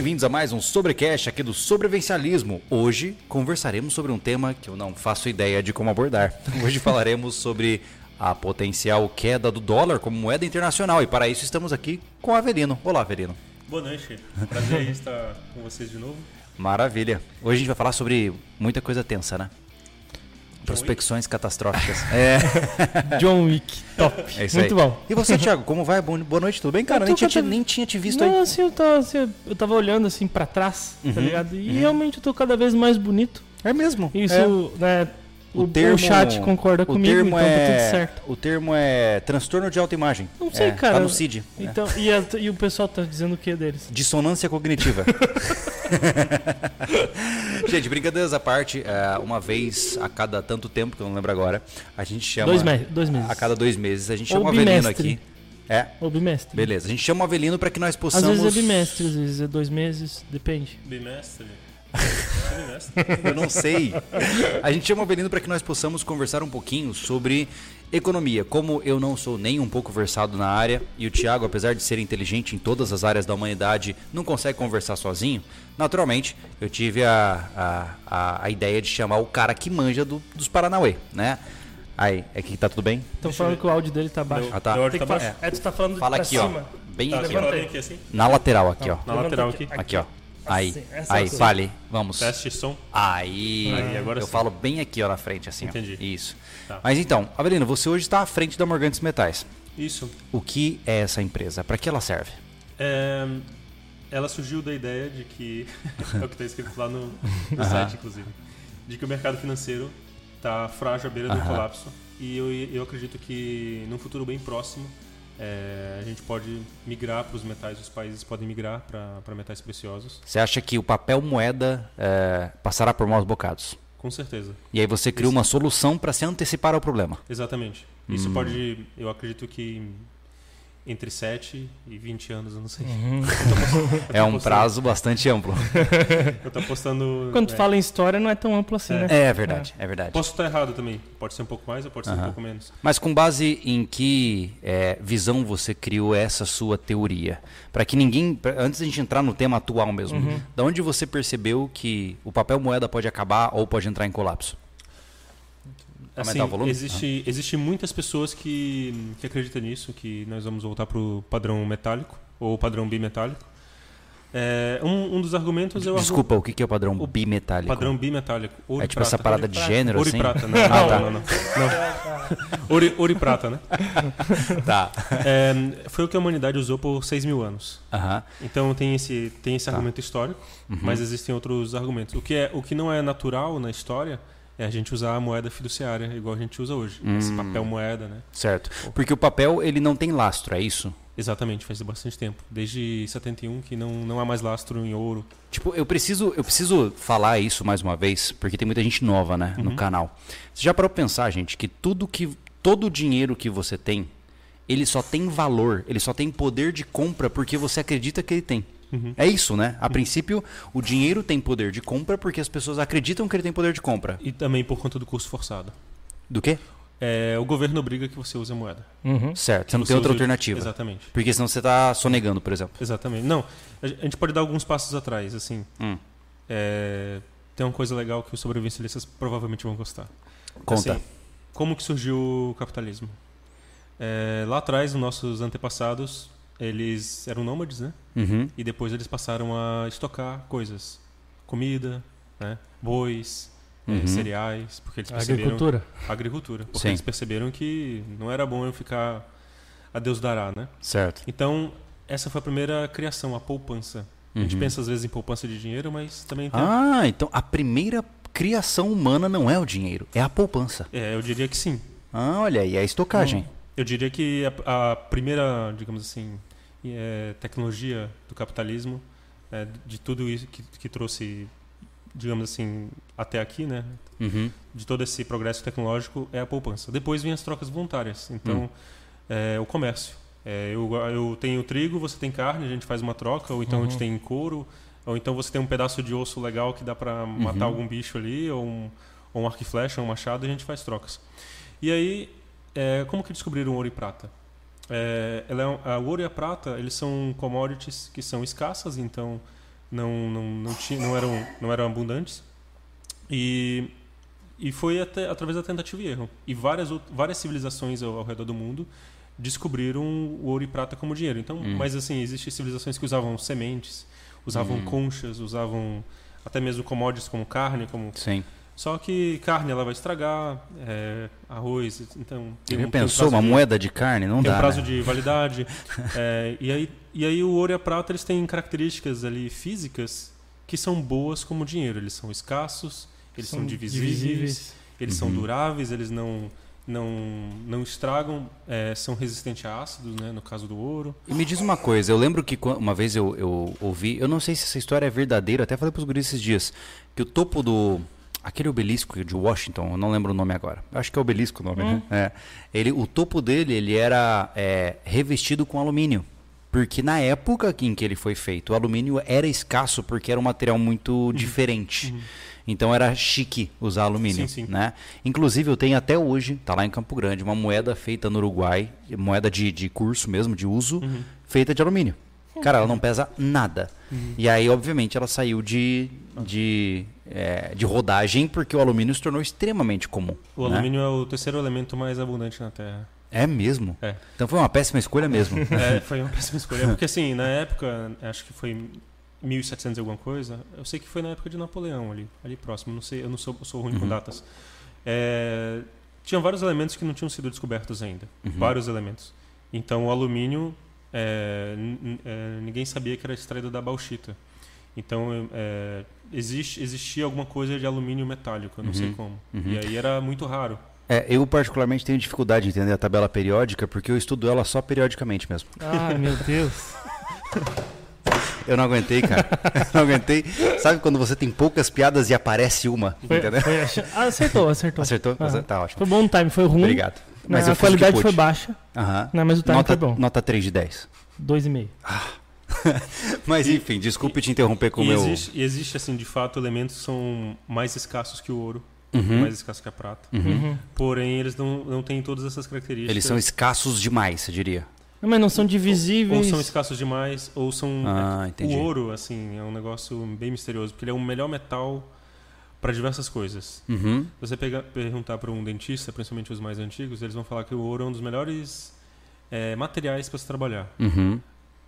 bem-vindos a mais um Sobrecast aqui do Sobrevencialismo. Hoje conversaremos sobre um tema que eu não faço ideia de como abordar. Hoje falaremos sobre a potencial queda do dólar como moeda internacional e para isso estamos aqui com o Avelino. Olá, Avelino. Boa noite, prazer em estar com vocês de novo. Maravilha. Hoje a gente vai falar sobre muita coisa tensa, né? Prospecções catastróficas. É. John Wick, top. É isso Muito aí. bom. E você, Thiago, como vai? Boa noite, tudo bem, cara? Eu Nem tô tinha, te- cada- nem tinha te visto Não, aí. assim, eu tava, assim, eu tava olhando assim pra trás, Uhum. tá ligado? E realmente eu tô cada vez mais bonito. É mesmo. Isso, É. né? O, O termo- o chat concorda O comigo, termo então é... tá tudo certo. O termo é transtorno de autoimagem. Não sei, É, cara. Tá no CID. É. Então, e, a- e o pessoal tá dizendo o que deles? Dissonância cognitiva. gente, brincadeiras à parte, é, uma vez a cada tanto tempo, que eu não lembro agora, a gente chama. Dois, me dois meses. A cada dois meses, a gente chama o Avelino aqui. É, Ou bimestre. beleza. A gente chama o Avelino para que nós Às possamos. vezes é bimestre, às vezes é dois meses, depende. Bimestre. Eu não sei. A gente chama o Avelino para que nós possamos conversar um pouquinho sobre economia. Como eu não sou nem um pouco versado na área e o Thiago, apesar de ser inteligente em todas as áreas da humanidade, não consegue conversar sozinho, naturalmente eu tive a, a, a, a ideia de chamar o cara que manja do- dos Paranauê, né? Aí, é que tá tudo bem? Estão falando que o áudio dele tá baixo. Meu- Ah, tá. meu áudio tá ó. ó. aí. assim? Ó. Ó. Aí, essa aí, fale. Vamos. Teste som. Aí, Aí, agora eu sim. falo bem aqui ó na frente assim, ó. Entendi. Isso. Tá. Mas então, Avelino, você hoje está à frente da Morgantes Metais. Isso. O que é essa empresa? Para que ela serve? É, ela surgiu da ideia de que. é o que está escrito lá no, no site, inclusive. De que o mercado financeiro está frágil à beira do colapso. E eu, eu acredito que num futuro bem próximo. É, a gente pode migrar para os metais, os países podem migrar para metais preciosos, Você acha que o papel moeda é, passará por maus bocados? com certeza. E aí você cria uma solução para se antecipar ao problema. Exatamente. Isso Hum. pode, eu acredito que entre 7 e 20 anos, eu não sei. Uhum. É um postando. prazo bastante amplo. Eu tô postando. Quando tu é, fala em história, não é tão amplo assim, né? É verdade, é verdade. Posso estar errado também. Pode ser um pouco mais ou pode ser um pouco menos. Mas com base em que é, visão você criou essa sua teoria? Para que ninguém, pra- antes da gente entrar no tema atual mesmo, Uhum. da onde você percebeu que o papel moeda pode acabar ou pode entrar em colapso? Aumentar Assim, o volume? existe, existe muitas pessoas que, que acreditam nisso, que nós vamos voltar para o padrão metálico ou padrão bimetálico. É, um, um dos argumentos é o argu- Desculpa, o que é o padrão o bimetálico? padrão bimetálico. Ouro é tipo essa prata. parada de gênero, Ouro assim? e prata, não, Ah, tá. não, não, não. Ouro, ouro e prata, né? Tá. É, foi o que a humanidade usou por 6 mil anos. Aham. Então tem esse, tem esse Tá. argumento histórico, Uhum. mas existem outros argumentos. O que, é, o que não é natural na história é a gente usar a moeda fiduciária, igual a gente usa hoje. Esse Hum. papel moeda, né? Certo. Porque o papel, ele não tem lastro, é isso? Exatamente, faz bastante tempo. Desde 71 que não, não há mais lastro em ouro. Tipo, eu preciso, eu preciso falar isso mais uma vez, porque tem muita gente nova, né, no Uhum. canal. Você já parou pra pensar, gente, que tudo que todo o dinheiro que você tem, ele só tem valor, ele só tem poder de compra porque você acredita que ele tem. Uhum. É isso, né? A princípio, o dinheiro tem poder de compra porque as pessoas acreditam que ele tem poder de compra. E também por conta do curso forçado. Do quê? É, o governo obriga que você use a moeda. Uhum. Certo. Você não Você tem outra alternativa. Exatamente. Porque senão você tá sonegando, por exemplo. Exatamente. Não, a gente pode dar alguns passos atrás, assim. Hum. É, tem uma coisa legal que os sobrevivencialistas provavelmente vão gostar. Conta. Assim, como que surgiu o capitalismo? É, lá atrás, os nossos antepassados, eles eram nômades, né? Uhum. E depois eles passaram a estocar coisas. Comida, né? bois, é, Uhum. cereais, porque eles perceberam... Agricultura. Agricultura. Porque Sim. eles perceberam que não era bom eu ficar a Deus dará, né? Certo. Então, essa foi a primeira criação, a poupança. A gente Uhum. pensa às vezes em poupança de dinheiro, mas também tem... Ah, então a primeira criação humana não é o dinheiro, é a poupança. É, eu diria que sim. Ah, olha aí, é a estocagem. Eu diria que a, a primeira, digamos assim, é, tecnologia do capitalismo, é, de tudo isso que, que trouxe, digamos assim, até aqui, né? Uhum. De todo esse progresso tecnológico é a poupança. Depois vem as trocas voluntárias. Então, é, o comércio. É, eu, eu tenho trigo, você tem carne, a gente faz uma troca, ou então a gente tem couro, ou então você tem um pedaço de osso legal que dá para matar algum bicho ali, ou um, ou um arco e flecha, ou um machado, e a gente faz trocas. E aí, é, como que descobriram ouro e prata? É, ela é a ouro e a prata, eles são commodities que são escassas, então não, não, não, tinha, não, eram, não eram abundantes. E, e foi até, através da tentativa e erro. E várias, várias civilizações ao, ao redor do mundo descobriram o ouro e prata como dinheiro. Então, Hum. mas assim, existem civilizações que usavam sementes, usavam Hum. conchas, usavam até mesmo commodities como carne, como Sim. Só que carne ela vai estragar, é, arroz, então tem Ele um, tem um pensou prazo uma de- moeda de carne? Não tem dá. um prazo né? de validade. é, e, aí, e aí o ouro e a prata eles têm características ali físicas que são boas como dinheiro. Eles são escassos, eles são, divisíveis, eles são Uhum. duráveis, eles não não não estragam, é, são resistentes a ácidos, né, no caso do ouro. E me diz uma coisa, eu lembro que uma vez eu, eu ouvi, eu não sei se essa história é verdadeira, até falei pros guris esses dias, que o topo do. Aquele obelisco de Washington, eu não lembro o nome agora. Acho que é obelisco o nome, né? É. Ele, o topo dele, ele era é, revestido com alumínio. Porque na época em que ele foi feito, o alumínio era escasso porque era um material muito diferente. Então era chique usar alumínio, Sim, sim. né? Inclusive eu tenho até hoje, tá lá em Campo Grande, uma moeda feita no Uruguai, moeda de, de curso mesmo, de uso, feita de alumínio. Cara, ela não pesa nada. E aí, obviamente, ela saiu de, de, é, de rodagem porque o alumínio se tornou extremamente comum. O né? alumínio é o terceiro elemento mais abundante na Terra. É mesmo? É. Então foi uma péssima escolha mesmo. É, foi uma péssima escolha. Porque assim, na época, acho que foi 1700 e alguma coisa, eu sei que foi na época de Napoleão ali, ali próximo, não sei, eu não sou, eu sou ruim com Uhum. datas. É, tinha vários elementos que não tinham sido descobertos ainda, Uhum. vários elementos. Então o alumínio, é, é, ninguém sabia que era extraído da bauxita. Então é, existe, existia alguma coisa de alumínio metálico, eu não sei Uhum. como. Uhum. E aí era muito raro. É, eu particularmente tenho dificuldade de entender a tabela periódica porque eu estudo ela só periodicamente mesmo. Ai, meu Deus. Eu não aguentei, cara. Eu não aguentei. Sabe quando você tem poucas piadas e aparece uma? Foi, entendeu? foi ah, acertou, acertou. Acertou? Ah. Tá ótimo. Foi bom o time, foi ruim. Obrigado. Mas eu a qualidade foi baixa, Aham. né, mas o time Nota, foi bom. nota 3 de 10. Dois e meio. Mas enfim, desculpe te interromper com o E meu. existe, e existe, assim, de fato, elementos que são mais escassos que o ouro, Uhum, mais escassos que a prata. uhum. Uhum. Porém, eles não, não têm todas essas características. Eles são escassos demais, você diria. Não, mas não são ou divisíveis. são escassos demais, ou são. Ah, entendi. o ouro, assim, é um negócio bem misterioso, porque ele é o melhor metal para diversas coisas. Uhum. Se você pegar, perguntar para um dentista, principalmente os mais antigos, eles vão falar que o ouro é um dos melhores é, materiais para se trabalhar. Uhum.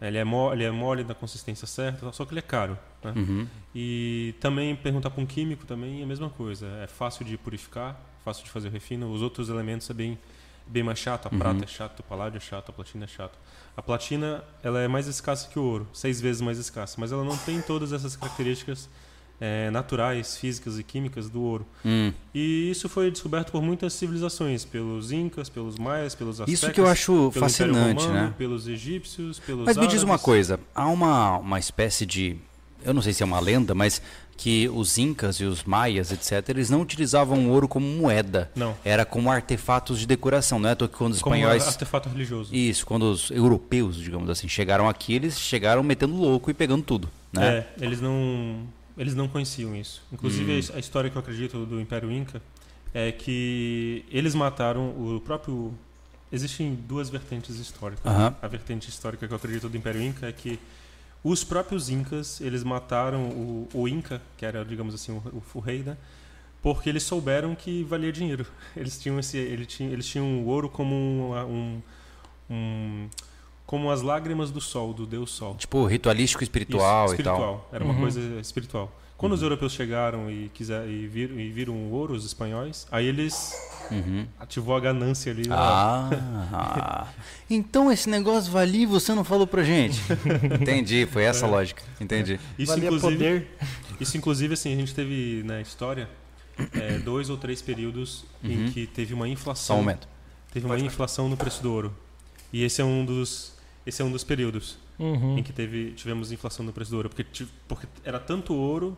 Ele é, mole, ele é mole da consistência certa, só que ele é caro. Né? Uhum. E também perguntar para um químico também é a mesma coisa. É fácil de purificar, fácil de fazer o refino. Os outros elementos é bem, bem mais chato. A Uhum. prata é chato, o paládio é chato, a platina é chato. A platina ela é mais escassa que o ouro, seis vezes mais escassa. Mas ela não tem todas essas características é, naturais, físicas e químicas do ouro. Hum. E isso foi descoberto por muitas civilizações, pelos incas, pelos maias, pelos astecas. Isso que eu acho fascinante, Romano, né? Pelos egípcios, pelos Mas me diz uma coisa, há uma, uma espécie de, eu não sei se é uma lenda, mas que os incas e os maias, etc, eles não utilizavam o ouro como moeda, Não, era como artefatos de decoração, não é? que quando os como espanhóis, artefato religioso. isso, quando os europeus, digamos assim, chegaram aqui, eles chegaram metendo louco e pegando tudo, né? É, eles não, eles não conheciam isso. Inclusive, Hum. a história que eu acredito do Império Inca é que eles mataram o próprio. Existem duas vertentes históricas. Aham. A vertente histórica que eu acredito do Império Inca é que os próprios Incas eles mataram o, o Inca, que era, digamos assim, o, o, o rei, né? Porque eles souberam que valia dinheiro. Eles tinham esse, ele tinha, eles tinham o ouro como um, um, um- como as lágrimas do sol, do deus sol. Tipo, ritualístico espiritual, Isso, e tal. espiritual. Era uma Uhum. coisa espiritual. Quando os Uhum. europeus chegaram e, quiser, e, viram, e viram o ouro, os espanhóis, aí eles Uhum. ativou a ganância ali. ó. Ah, então esse negócio valia e você não falou pra gente. Entendi, foi essa a lógica. Entendi. Isso, Valia inclusive, poder. isso, inclusive, assim, a gente teve na história é, dois ou três períodos Uhum. em que teve uma Só inflação. um momento. Teve uma inflação no preço do ouro. E esse é um dos, esse é um dos períodos Uhum. em que teve, tivemos inflação no preço do ouro. Porque, porque era tanto ouro,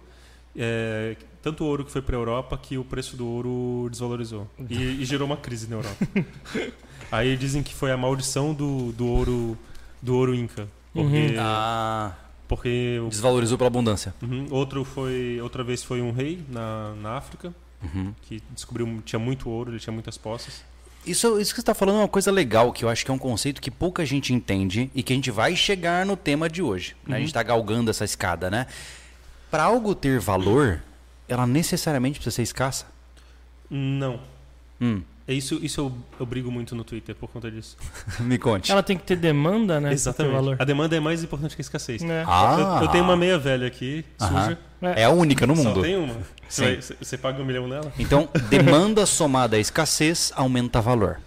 é, tanto ouro que foi para a Europa que o preço do ouro desvalorizou. E, e gerou uma crise na Europa. Aí dizem que foi a maldição do, do ouro do ouro inca. Porque, Ah, porque o- desvalorizou pela abundância. Uhum. outro foi, outra vez foi um rei na, na África Uhum. que descobriu tinha muito ouro, ele tinha muitas poças. Isso, isso que você está falando é uma coisa legal, que eu acho que é um conceito que pouca gente entende e que a gente vai chegar no tema de hoje. né? A gente está galgando essa escada, né? Para algo ter valor, ela necessariamente precisa ser escassa? Não. Hum, isso, isso eu, eu brigo muito no Twitter por conta disso. me conte. Ela tem que ter demanda, né? Exatamente. valor. A demanda é mais importante que a escassez. É. Ah, Eu, eu tenho uma meia velha aqui, Aham. suja. É a única no Só mundo. tem uma. Sim. Você, vai- você- paga um milhão nela? Então, demanda somada à escassez aumenta valor.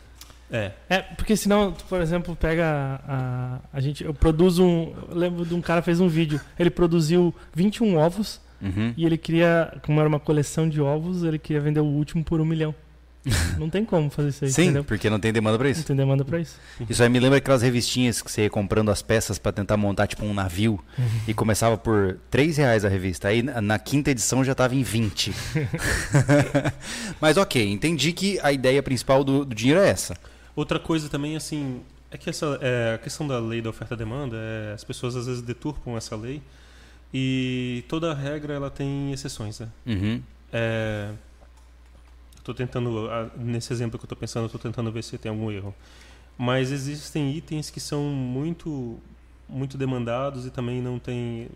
É. É, porque senão, tu, por exemplo, pega a, a gente, eu produzo um, eu lembro de um cara que fez um vídeo, ele produziu 21 ovos Uhum. e ele queria, como era uma coleção de ovos, ele queria vender o último por um milhão. Não tem como fazer isso aí, Sim, entendeu? porque não tem demanda para Não isso. tem demanda pra isso. Isso aí me lembra aquelas revistinhas que você ia comprando as peças para tentar montar tipo um navio e começava por 3 reais a revista. Aí na quinta edição já estava em 20. Mas ok, entendi que a ideia principal do, do dinheiro é essa. Outra coisa também, assim, é que essa, é, a questão da lei da oferta e demanda, é, as pessoas às vezes deturpam essa lei e toda regra ela tem exceções, né? Uhum. É, Estou tentando, nesse exemplo que eu estou pensando, estou tentando ver se tem algum erro. Mas existem itens que são muito muito demandados e também não tem.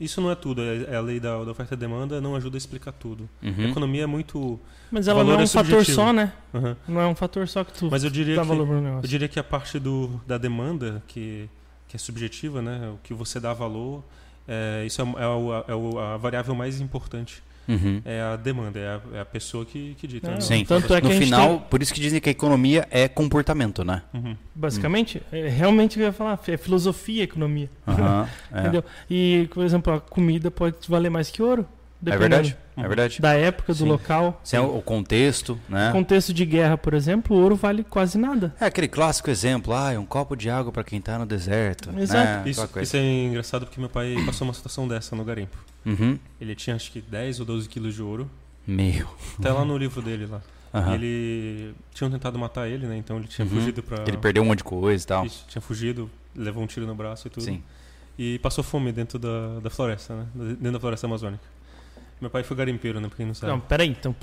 Isso não é tudo. É é a lei da, da oferta e demanda não ajuda a explicar tudo. A Uhum. economia é muito. Mas ela valor não é é um fator subjetivo. só, né? Aham. Não é um fator só que tu Mas eu diria dá que valor pro eu negócio. diria que a parte do, da demanda que que é subjetiva, né? O que você dá valor, é, isso é, é, o- é o- a variável mais importante. Uhum. É a demanda, é a, é a pessoa que, que dita. É, né? Sim. Tanto é que No final, tem, por isso que dizem que a economia é comportamento, né? Uhum. basicamente, é, realmente eu ia falar, é filosofia economia. É. Entendeu? E, por exemplo, a comida pode valer mais que ouro. É verdade, é verdade. Da época, do Sim. local. Sem o contexto, né? Contexto de guerra, por exemplo, o ouro vale quase nada. É aquele clássico exemplo, ah, é um copo de água para quem tá no deserto. Exato. Né? Isso, isso é engraçado porque meu pai passou uma situação dessa no garimpo. Uhum. Ele tinha acho que 10 ou 12 quilos de ouro. Meu. Até lá no livro dele lá. E ele tinham tentado matar ele, né? Então ele tinha Uhum. fugido pra. Ele perdeu um monte de coisa e tal. Isso, tinha fugido, levou um tiro no braço e tudo. Sim. E passou fome dentro da, da floresta, né? Dentro da floresta amazônica. Meu pai foi garimpeiro, né? Pra quem não sabe. Não, peraí, então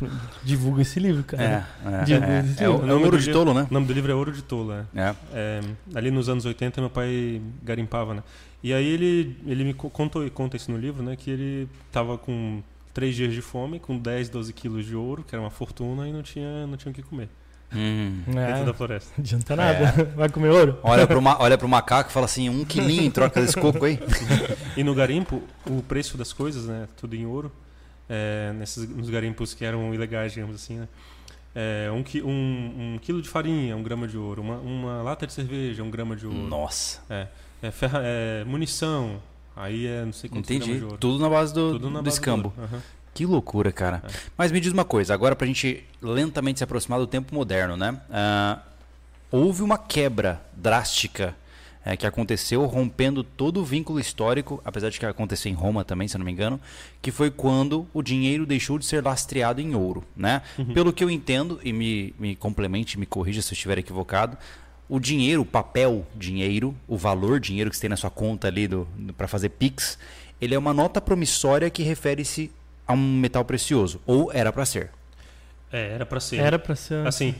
divulga esse livro, cara. É, é, é, de- é, o, o é o nome ouro do de livro- tolo, né? O nome do livro é Ouro de Tolo, né? É. É, ali nos anos 80 meu pai garimpava, né? E aí ele, ele me co- contou e conta isso no livro, né? Que ele tava com três dias de fome, com 10, 12 quilos de ouro, que era uma fortuna, e não tinha, não tinha o que comer Hum. É, dentro da não floresta. adianta nada. Vai comer ouro? Olha, pro ma- olha pro macaco e fala assim, um quilinho em troca desse coco aí. E no garimpo, o preço das coisas, né? Tudo em ouro, é, nesses, nos garimpos que eram ilegais, digamos assim, né? É, um, um, um quilo de farinha, um grama de ouro. Uma, uma lata de cerveja, um grama de ouro. Nossa. É, ferra- é, munição, aí é não sei quantos Entendi. Tudo na base do, Tudo na do base escambo. ouro. Aham. Que loucura, cara. É. Mas me diz uma coisa, agora pra gente lentamente se aproximar do tempo moderno, né? Ah, houve uma quebra drástica eh, que aconteceu rompendo todo o vínculo histórico, apesar de que aconteceu em Roma também, se eu não me engano, que foi quando o dinheiro deixou de ser lastreado em ouro, né? Pelo que eu entendo, e me, me complemente, me corrija se eu estiver equivocado, o dinheiro, o papel dinheiro, o valor dinheiro que você tem na sua conta ali do, para fazer Pix, ele é uma nota promissória que refere-se a um metal precioso, ou era para ser. É, era pra ser. Era pra ser. Assim,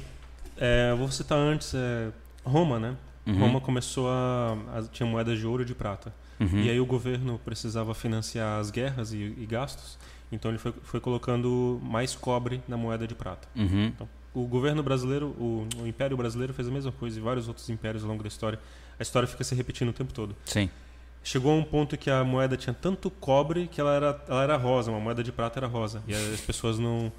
é, vou citar antes, é, Roma, né? Uhum. Roma começou a, a- tinha moedas de ouro e de prata. Uhum. E aí o governo precisava financiar as guerras e, e gastos, então ele foi, foi colocando mais cobre na moeda de prata. Uhum. O governo brasileiro, o, o Império Brasileiro fez a mesma coisa e vários outros impérios ao longo da história. A história fica se repetindo o tempo todo. Sim. Chegou a um ponto que a moeda tinha tanto cobre que ela era, ela era rosa, uma moeda de prata era rosa. E as pessoas não,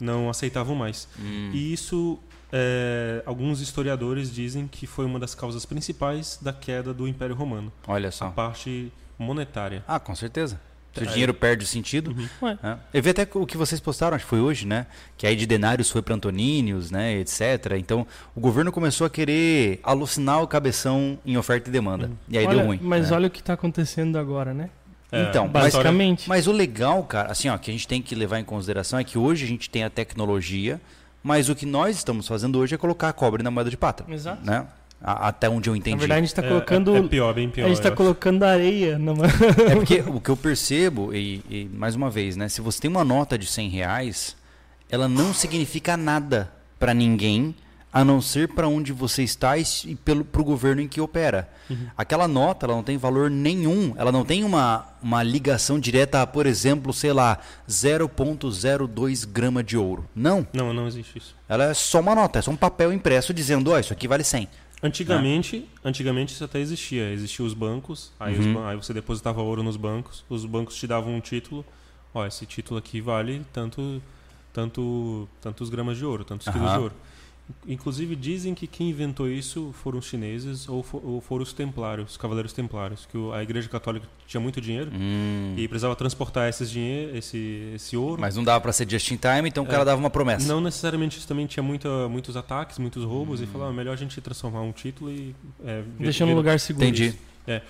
não aceitavam mais. Hum. E isso, é, alguns historiadores dizem que foi uma das causas principais da queda do Império Romano. Olha A só. parte monetária. Ah, com certeza. Se o dinheiro perde o sentido. Uhum. Ué, É. Eu vi até o que vocês postaram, acho que foi hoje, né? Que aí de denários foi para Antonínios, né? Etc. Então o governo começou a querer alucinar o cabeção em oferta e demanda. E aí olha, deu ruim. Mas né? olha o que tá acontecendo agora, né? É, Então, a mas- Basicamente. Mas o legal, cara, assim, ó, que a gente tem que levar em consideração é que hoje a gente tem a tecnologia, mas o que nós estamos fazendo hoje é colocar cobre na moeda de prata. Exato. Né? A- até onde eu entendi. Na verdade, a gente tá é- colocando. É, é pior, bem pior. a gente tá acho. colocando areia numa. É porque o que eu percebo, e, e, mais uma vez, né? Se você tem uma nota de 100 reais, ela não significa nada para ninguém a não ser para onde você está e pelo para o governo em que opera. Uhum. Aquela nota ela não tem valor nenhum, ela não tem uma, uma ligação direta a, por exemplo, sei lá, 0,02 grama de ouro. Não. Não, não existe isso. Ela é só uma nota, é só um papel impresso dizendo, ó, oh, isso aqui vale 100. Antigamente, ah. antigamente isso até existia. Existiam os bancos, aí, uhum. os, aí você depositava ouro nos bancos, os bancos te davam um título. Ó, esse título aqui vale tanto, tanto, tantos gramas de ouro, tantos uhum. quilos de ouro. Inclusive dizem que quem inventou isso foram os chineses ou, for, ou foram os templários, os cavaleiros templários, que a Igreja Católica tinha muito dinheiro hum. e precisava transportar esses dinheiro, esse, esse ouro. Mas não dava para ser just in time, então o cara é, dava uma promessa. Não necessariamente isso também tinha muita, muitos ataques, muitos roubos hum. e falava ah, melhor a gente transformar um título e é, deixar no lugar seguro. Entendi. É.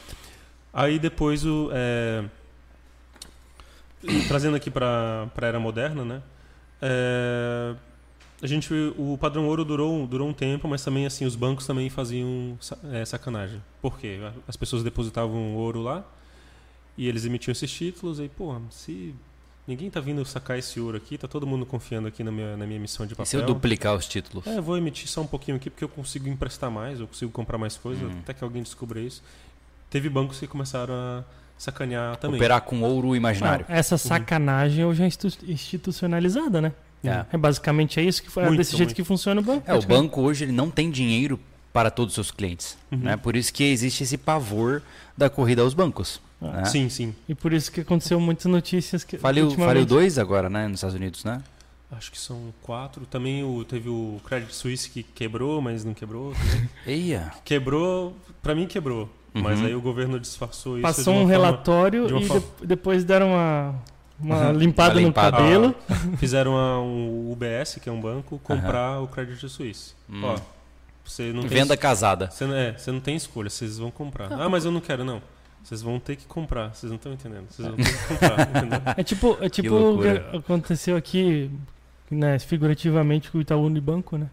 Aí depois o é, trazendo aqui para a era moderna, né? É, a gente o padrão ouro durou durou um tempo mas também assim os bancos também faziam é, sacanagem. Por quê? As pessoas depositavam ouro lá e eles emitiam esses títulos e pô se ninguém tá vindo sacar esse ouro aqui tá todo mundo confiando aqui na minha na minha emissão de papel e se eu duplicar os títulos? É vou emitir só um pouquinho aqui porque eu consigo emprestar mais eu consigo comprar mais coisas hum. até que alguém descubra isso. Teve bancos que começaram a sacanear também. Operar com ouro imaginário. Não, essa sacanagem hoje é institucionalizada né é. é basicamente é isso que foi, é desse jeito que funciona o banco. É, o banco hoje ele não tem dinheiro para todos os seus clientes. Uhum. Né? Por isso que existe esse pavor da corrida aos bancos. Ah. Né? Sim, sim. E por isso que aconteceu muitas notícias que. Faliu, faliu dois agora, né? Nos Estados Unidos, né? Acho que são quatro. Também o, teve o Credit Suisse que quebrou, mas não quebrou. Eia! Quebrou, para mim quebrou. Uhum. Mas aí o governo disfarçou isso. Passou um relatório e forma... depois deram uma uma limpada, uma limpada no cabelo. Fizeram uma, um UBS, que é um banco, comprar o Credit Suisse. Hum. Ó, você não Venda tem, casada. Você, é, você não tem escolha, vocês vão comprar. Ah, mas eu não quero, não. Vocês vão ter que comprar, vocês não estão entendendo. Vocês vão ter que comprar, entendeu? É tipo, é tipo o que aconteceu aqui, né, figurativamente com o Itaú Unibanco, né?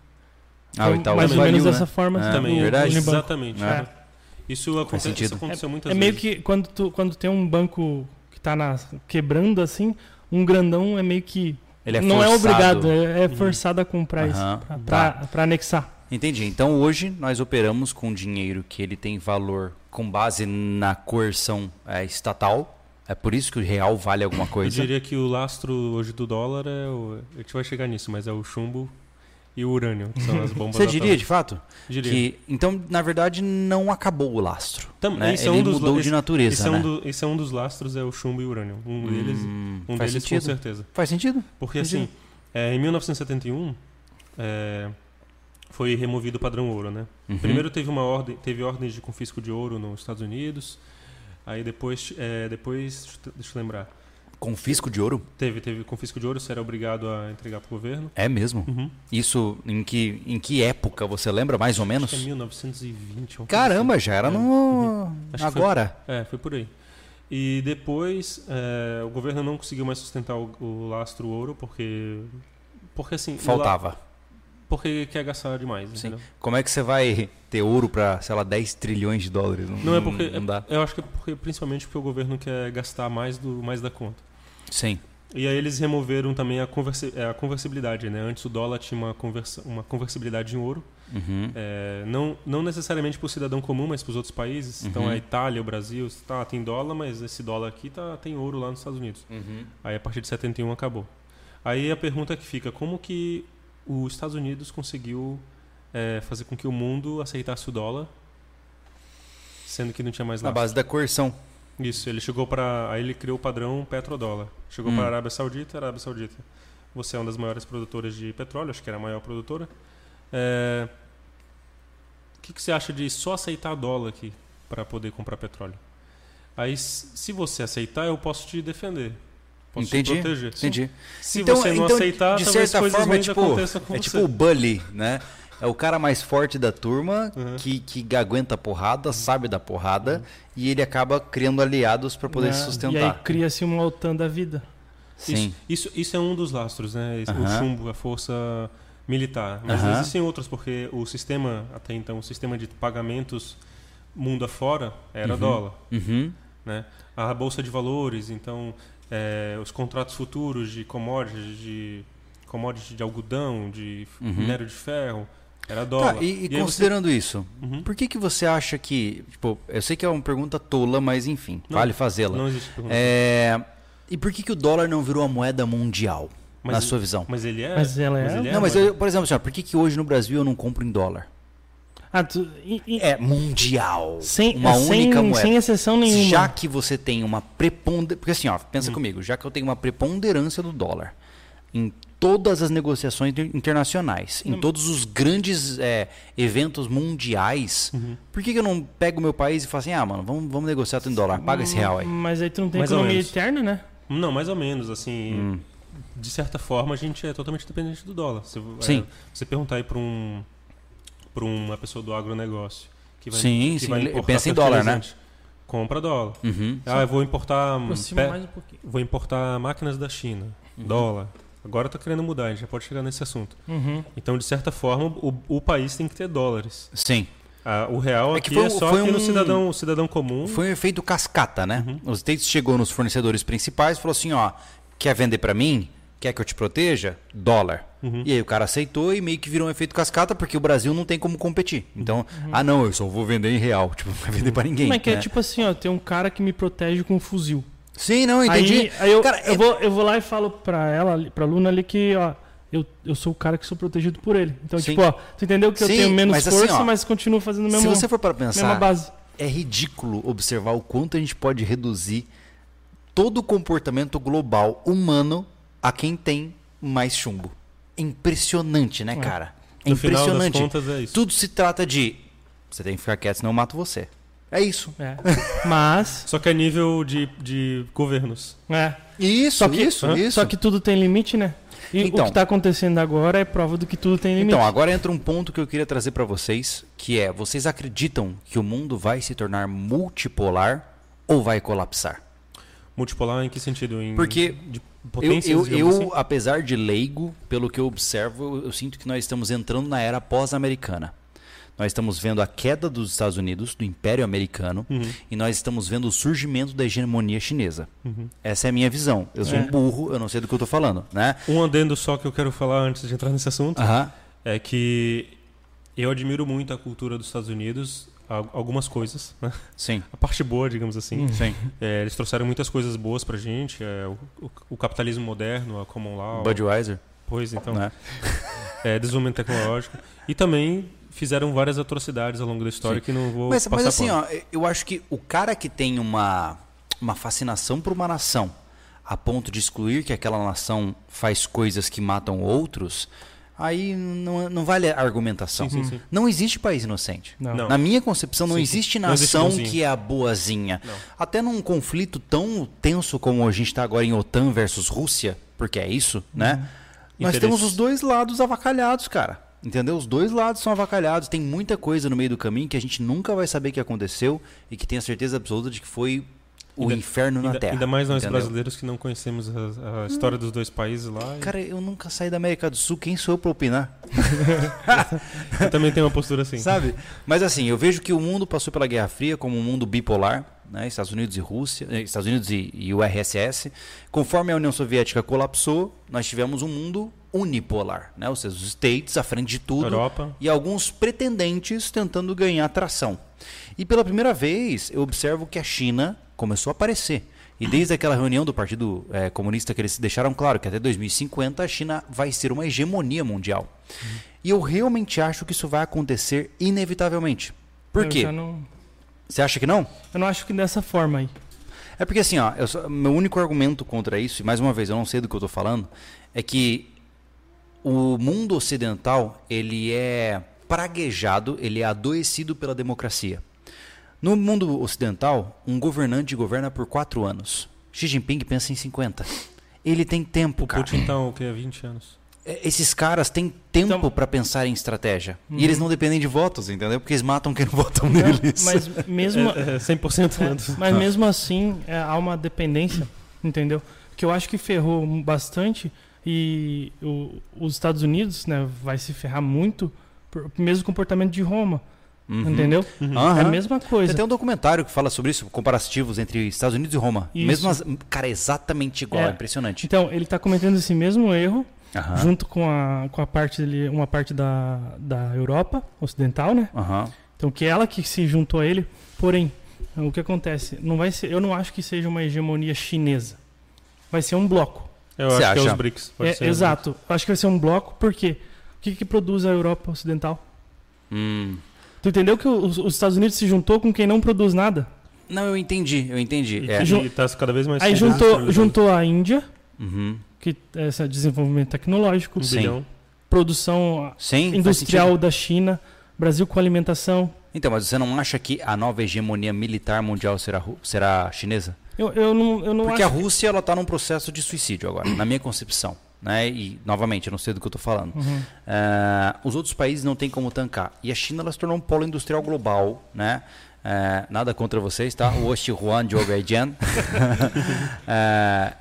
Ah, o Itaú Mais ou menos né? dessa forma. É, também, verdade. Exatamente. É. Isso, acontece, isso aconteceu muitas é, vezes. É meio que quando, tu, quando tem um banco tá na, quebrando assim, um grandão é meio que. Ele é não forçado. é obrigado, é, é forçado a comprar uhum. isso, para tá. anexar. Entendi. Então hoje nós operamos com dinheiro que ele tem valor com base na coerção é, estatal. É por isso que o real vale alguma coisa. Eu diria que o lastro hoje do dólar é. O, a gente vai chegar nisso, mas é o chumbo e o urânio, que são as bombas Você diria, de fato? Diria. Que, então, na verdade, não acabou o lastro. Tam, né? Ele é um dos, mudou esse, de natureza, esse, né? é um do, esse é um dos lastros, é o chumbo e o urânio. Um deles, hum, um deles sentido. com certeza. Faz sentido. Porque, faz assim, sentido. É, em 1971, é, foi removido o padrão ouro, né? Uhum. Primeiro teve uma ordem, teve ordens de confisco de ouro nos Estados Unidos. Aí depois, é, depois deixa eu lembrar Confisco de ouro? Teve, teve confisco de ouro, você era obrigado a entregar para o governo. É mesmo? Uhum. Isso em que, em que época você lembra, mais ou menos? Acho que é 1920. Caramba, já era é. no. Uhum. Agora. Foi, é, foi por aí. E depois é, o governo não conseguiu mais sustentar o, o lastro ouro porque. Porque assim. Faltava. Porque quer gastar demais. Sim. Entendeu? Como é que você vai ter ouro para, sei lá, 10 trilhões de dólares? Não, não é porque. Não dá. Eu acho que é porque, principalmente porque o governo quer gastar mais, do, mais da conta. Sim. E aí eles removeram também a, conversi é, a conversibilidade, né? Antes o dólar tinha uma, conversa uma conversibilidade em ouro. Uhum. É, não, não necessariamente para o cidadão comum, mas para os outros países. Então, uhum. Então a Itália, o Brasil, tá, tem dólar, mas esse dólar aqui tá, tem ouro lá nos Estados Unidos. Uhum. Aí a partir de 71 acabou. Aí a pergunta que fica, como que os Estados Unidos conseguiu é, fazer com que o mundo aceitasse o dólar, sendo que não tinha mais nada? Na base da coerção. Isso, ele chegou para. Aí ele criou o padrão petrodólar. Chegou hum. para a Arábia Saudita, Arábia Saudita. Você é uma das maiores produtoras de petróleo, acho que era a maior produtora. É... O que, que você acha de só aceitar dólar aqui para poder comprar petróleo? Aí, se você aceitar, eu posso te defender. Posso entendi, te proteger. Entendi. Se então, você não então, aceitar, de certa forma, é tipo, é tipo o bully, né? É o cara mais forte da turma, uhum. que, que aguenta a porrada, sabe da porrada, uhum. e ele acaba criando aliados para poder é, se sustentar. E aí cria-se uma OTAN da vida. Sim. Isso, isso, isso, é um dos lastros, né? Uhum. O chumbo, a força militar. Mas existem outros, porque o sistema, até então, o sistema de pagamentos mundo afora era uhum. dólar. Uhum. Né? A bolsa de valores, então, é, os contratos futuros de commodities, de commodities de algodão, de uhum. minério de ferro, Era dólar. Tá, e, e você- considerando isso, Uhum. por que, que você acha que. Tipo, eu sei que é uma pergunta tola, mas enfim, Não, vale fazê-la. Não existe pergunta. É, e por que, que o dólar não virou a moeda mundial, Mas- na sua visão? Mas ele é. Mas ela é- ele não, mas mas eu, por exemplo, ó, por que, que hoje no Brasil eu não compro em dólar? Ah, tu, e- e- É mundial. sem, uma sem, única moeda. sem exceção nenhuma. Já que você tem uma preponderância. Porque assim, ó, Hum. pensa comigo, já que eu tenho uma preponderância do dólar em todas as negociações inter- internacionais, em todos os grandes é, eventos mundiais, Uhum. por que, que eu não pego o meu país e falo assim, ah, mano, vamos, vamos negociar tudo em dólar, paga esse real aí. Mas aí tu não tem Mais economia eterna, né? Não, mais ou menos, assim. Hum. De certa forma, a gente é totalmente dependente do dólar. Se, é, Sim. você perguntar aí para um, pra uma pessoa do agronegócio que vai, Sim, que sim, vai importar pensa em dólar, né? Compra dólar. Uhum. Ah, eu vou importar. mais um pouquinho. Vou importar máquinas da China. Uhum. Dólar. Agora tá querendo mudar, a gente já pode chegar nesse assunto. Uhum. Então, de certa forma, o, o país tem que ter dólares. Sim. Ah, o real É que aqui foi é um- só foi aqui no um- cidadão, cidadão comum. Foi um efeito cascata, né? Uhum. Os States chegou nos fornecedores principais e falou assim, ó, quer vender pra mim? Quer que eu te proteja? Dólar. Uhum. E aí o cara aceitou e meio que virou um efeito cascata porque o Brasil não tem como competir. Então, ah não, eu só vou vender em real. Tipo, não vai vender pra ninguém. Mas que é né? tipo assim, ó, tem um cara que me protege com um fuzil. Sim, não, entendi. Aí, aí eu, Cara, eu, é- vou, eu vou lá e falo pra ela, pra Luna ali que, ó, eu, eu sou o cara que sou protegido por ele. Então, Sim. tipo, ó, tu entendeu que eu Sim, tenho menos mas assim, força, ó, mas continuo fazendo o Se mesmo, você for para mesma pensar, base. é ridículo observar o quanto a gente pode reduzir todo o comportamento global humano a quem tem mais chumbo. Impressionante, né, cara? É No final das impressionante. contas, é isso. Tudo se trata de você tem que ficar quieto, senão eu mato você. É isso. É. Mas, Só que é nível de, de governos. é. Isso, Só que- isso, isso. Só que tudo tem limite, né? E Então. o que tá acontecendo agora é prova do que tudo tem limite. Então, agora entra um ponto que eu queria trazer para vocês, que é, vocês acreditam que o mundo vai se tornar multipolar ou vai colapsar? Multipolar em que sentido? Em, Porque de potências, eu, digamos eu, assim? apesar de leigo, pelo que eu observo, eu, eu sinto que nós estamos entrando na era pós-americana. Nós estamos vendo a queda dos Estados Unidos, do Império Americano, Uhum, e nós estamos vendo o surgimento da hegemonia chinesa. uhum. Essa é a minha visão. Eu sou É. um burro, eu não sei do que eu estou falando, né? Um adendo só que eu quero falar antes de entrar nesse assunto Aham. é que eu admiro muito a cultura dos Estados Unidos, algumas coisas, né? Sim, a parte boa, digamos assim. sim. É, eles trouxeram muitas coisas boas pra gente, é, o, o- o capitalismo moderno, a common law, Budweiser, pois então, né? é, desenvolvimento tecnológico. E também fizeram várias atrocidades ao longo da história que não vou Mas, passar mas assim, ó, eu acho que o cara que tem uma, uma fascinação por uma nação a ponto de excluir que aquela nação faz coisas que matam outros, aí não, não vale a argumentação. Sim, sim, sim. Não existe país inocente. Não. Não. Na minha concepção, não Sim, sim. existe Não existe nação que é a boazinha. Não. Até num conflito tão tenso como a gente está agora em OTAN versus Rússia, porque é isso, né? Nós temos os dois lados avacalhados, cara. Entendeu? Os dois lados são avacalhados. Tem muita coisa no meio do caminho que a gente nunca vai saber que aconteceu e que tem a certeza absoluta de que foi o Ainda- inferno na Ainda, Terra. ainda mais nós entendeu? brasileiros que não conhecemos a, a história dos dois países lá. e Cara, eu nunca saí da América do Sul. Quem sou eu pra opinar? eu também tenho uma postura assim. Sabe? Mas assim, eu vejo que o mundo passou pela Guerra Fria como um mundo bipolar, né? Estados Unidos e Rússia, eh, Estados Unidos e, e URSS. Conforme a União Soviética colapsou, nós tivemos um mundo unipolar, né? Ou seja, os States à frente de tudo Europa. e alguns pretendentes tentando ganhar tração. E pela primeira vez, eu observo que a China começou a aparecer. E desde aquela reunião do Partido eh, Comunista que eles deixaram claro que até 2050 a China vai ser uma hegemonia mundial. E eu realmente acho que isso vai acontecer inevitavelmente. Por Eu quê? não, Você acha que não? eu não acho que dessa forma aí. É porque assim, ó, eu meu único argumento contra isso, e mais uma vez, eu não sei do que eu estou falando, é que o mundo ocidental, ele é praguejado, ele é adoecido pela democracia. No mundo ocidental, um governante governa por quatro anos. Xi Jinping pensa em 50. Ele tem tempo, O cara. Putin então, o que é 20 anos. Esses caras têm tempo Então- pra pensar em estratégia. Uhum. E eles não dependem de votos, entendeu? Porque eles matam quem não votam neles. Mas mesmo, É, é 100% É, antes. mas mesmo assim, é, há uma dependência, entendeu? Que eu acho que ferrou bastante e o- os Estados Unidos né, vai se ferrar muito mesmo comportamento de Roma, Uhum. entendeu? Aham. É a mesma Tem coisa. até um documentário que fala sobre isso, comparativos entre Estados Unidos e Roma. Isso. Mesmo as- cara, exatamente igual, É. é impressionante. Então, ele está cometendo esse mesmo erro Aham. junto com a, com a parte ali, uma parte da, da Europa Ocidental, né? Então que ela que se juntou a ele. Porém, o que acontece? Não vai ser, eu não acho que seja uma hegemonia chinesa. Vai ser um bloco. Eu Você acho que é acha? os BRICS. pode É, ser os exato. Acho que vai ser um bloco porque o que, que produz a Europa Ocidental? Hum. Tu entendeu que os, os Estados Unidos se juntou com quem não produz nada? Não, eu entendi, eu entendi. É. E, e tá cada vez mais Aí sendo juntou, juntou a Índia, Uhum. que é esse desenvolvimento tecnológico, um Sim. produção Sim, industrial da China, Brasil com alimentação. Então, mas você não acha que a nova hegemonia militar mundial será, será chinesa? Eu, eu não, eu não Porque a acho. Rússia ela está num processo de suicídio agora, na minha concepção. Né? E, novamente, eu não sei do que eu estou falando. Uhum. Ah, os outros países não têm como tancar. E a China ela se tornou um polo industrial global. Né? Ah, nada contra vocês, tá? O Oshi Huan Jian.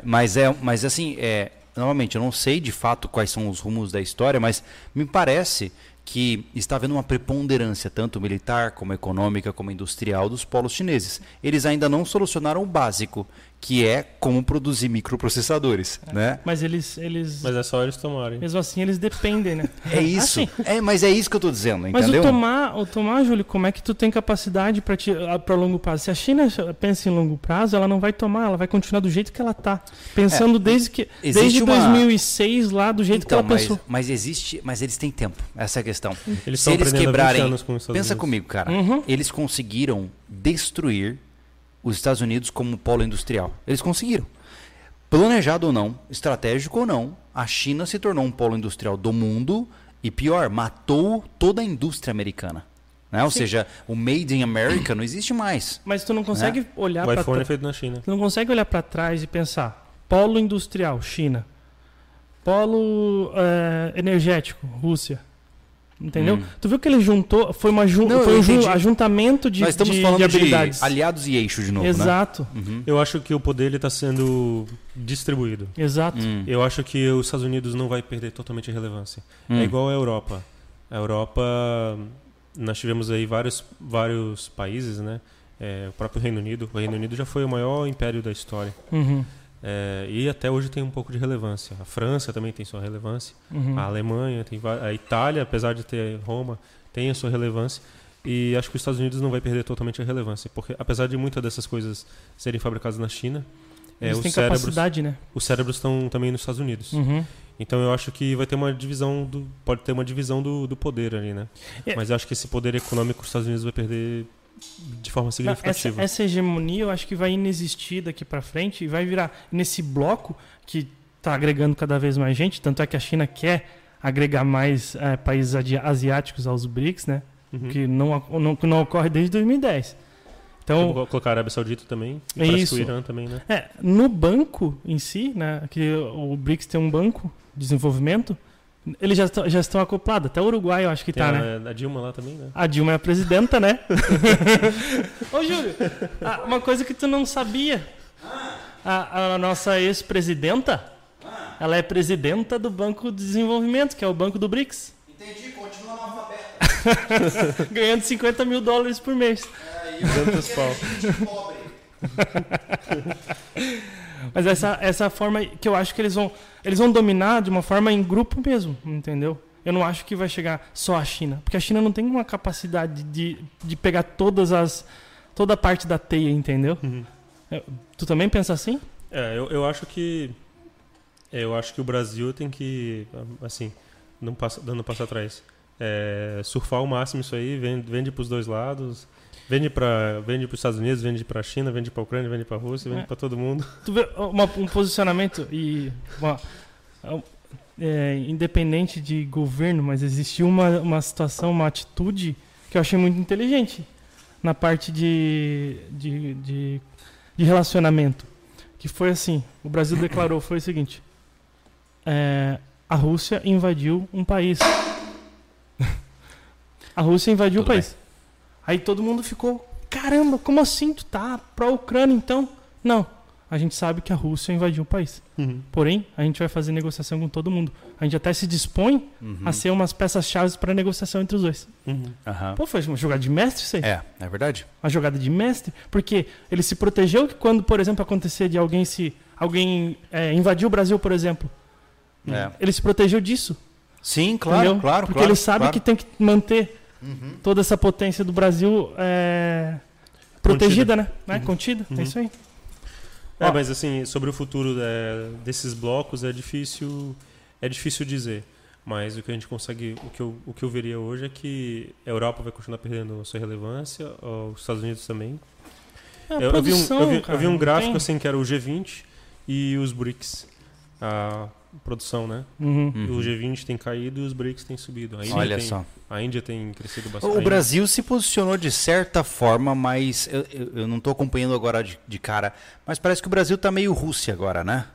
mas, é, mas assim, é, novamente, eu não sei de fato quais são os rumos da história, mas me parece que está havendo uma preponderância tanto militar como econômica como industrial dos polos chineses. Eles ainda não solucionaram o básico, que é como produzir microprocessadores, né? Mas eles, eles Mas é só eles tomarem. mesmo assim, eles dependem, né? É isso. Assim, É, mas é isso que eu tô dizendo, mas entendeu? o tomar, o tomar, Júlio, como é que tu tem capacidade para longo prazo? Se a China pensa em longo prazo, ela não vai tomar, ela vai continuar do jeito que ela tá, pensando desde que desde uma- 2006 lá do jeito que então, ela mas, pensou. mas existe, mas eles têm tempo. Essa é a questão. Eles Se estão eles aprendendo há 20 quebrarem, anos com pensa Unidos. comigo, cara. Uhum. Eles conseguiram destruir os Estados Unidos como polo industrial. Eles conseguiram. Planejado ou não, estratégico ou não, a China se tornou um polo industrial do mundo e pior, matou toda a indústria americana. Né? Ou Sim. seja, o Made in America não existe mais. Mas tu não consegue olhar O para iPhone é feito na China. Tu não consegue olhar para trás e pensar: polo industrial, China. Polo eh, energético, Rússia. Entendeu? Hum. Tu viu que ele juntou, foi, uma jun, Não, foi um ajuntamento de, Nós estamos de, falando de de, habilidades. aliados e eixo de novo, exato, né? Uhum. Eu acho que o poder está sendo distribuído. exato. Hum. Eu acho que os Estados Unidos não vai perder totalmente a relevância. Hum. É igual a Europa. A Europa, nós tivemos aí vários, vários países, né? É, o próprio Reino Unido. O Reino Unido já foi o maior império da história. Uhum, É, e até hoje tem um pouco de relevância. A França também tem sua relevância. uhum. A Alemanha, tem a Itália, apesar de ter Roma, tem a sua relevância. E acho que os Estados Unidos não vai perder totalmente a relevância. Porque apesar de muitas dessas coisas serem fabricadas na China, é, Eles os, têm cérebros, capacidade, né? os cérebros estão também nos Estados Unidos. Uhum. Então eu acho que vai ter uma divisão do. Pode ter uma divisão do, do poder ali, né? É. Mas eu acho que esse poder econômico os Estados Unidos vai perder de forma Não, Essa, significativa. essa hegemonia eu acho que vai inexistir daqui para frente e vai virar nesse bloco que está agregando cada vez mais gente. Tanto é que a China quer agregar mais eh, países asiáticos aos BRICS, né? Uhum. que não, não, que não ocorre desde 2010. Então, Vou colocar a Arábia Saudita também. É isso. o Irã também, né? é, no banco em si, né, que o BRICS tem um banco de desenvolvimento, eles já, estão- já estão acoplados. Até o Uruguai eu acho que Tem tá, a, né? a Dilma lá também, né? A Dilma é a presidenta, né? Ô, Júlio, uma coisa que tu não sabia. A, a nossa ex-presidenta, ela é presidenta do Banco de Desenvolvimento, que é o Banco do BRICS. Entendi, continua analfabeto. Ganhando 50 mil dólares por mês. Tantos pau. pobre. Mas essa, essa forma que eu acho que eles vão. Eles vão dominar de uma forma em grupo mesmo, entendeu? Eu não acho que vai chegar só a China. Porque a China não tem uma capacidade de, de pegar todas as. toda a parte da teia, entendeu? Uhum. Tu também pensa assim? É, eu, eu acho que. é, Eu acho que o Brasil tem que, assim, não passa, dando um passo atrás, é, surfar ao máximo isso aí, vende, vende para os dois lados, vende para vende os Estados Unidos, vende para a China, vende para a Ucrânia, vende para a Rússia, vende É. para todo mundo. Tu vê uma- um posicionamento e. uma- é, independente de governo, mas existiu uma, uma situação, uma atitude que eu achei muito inteligente na parte de, de, de, de relacionamento. Que foi assim: o Brasil declarou foi o seguinte. é, a Rússia invadiu um país. a Rússia invadiu o Tudo país. Aí todo mundo ficou, caramba, como assim? Tu tá pra Ucrânia então? Não. A gente sabe que a Rússia invadiu o país. Porém, a gente vai fazer negociação com todo mundo. A gente até se dispõe Uhum. a ser umas peças-chave para negociação entre os dois. Uhum. Pô, foi uma jogada de mestre isso aí. É, é verdade. Uma jogada de mestre. Porque ele se protegeu que quando, por exemplo, acontecer de alguém se. alguém é, invadir o Brasil, por exemplo. É. Ele se protegeu disso. Sim, claro, entendeu? claro. Porque claro, ele sabe claro. que tem que manter Uhum. toda essa potência do Brasil é, protegida, né? né? Contida. Uhum. É isso aí. É, Ó. mas assim, sobre o futuro é, desses blocos é difícil, é difícil dizer. Mas o que a gente consegue, o que eu, o que eu veria hoje é que a Europa vai continuar perdendo sua relevância, os Estados Unidos também. É eu, eu vi um, produção, eu vi, eu cara, vi um gráfico assim que era o G20 e os BRICS, a produção, né? Uhum. E Uhum. O G20 tem caído e os BRICS têm subido. A Índia Olha tem, só. A Índia tem crescido bastante. O Brasil se posicionou de certa forma, mas eu, eu, eu não estou acompanhando agora de, de cara. Mas parece que o Brasil está meio Rússia agora, né?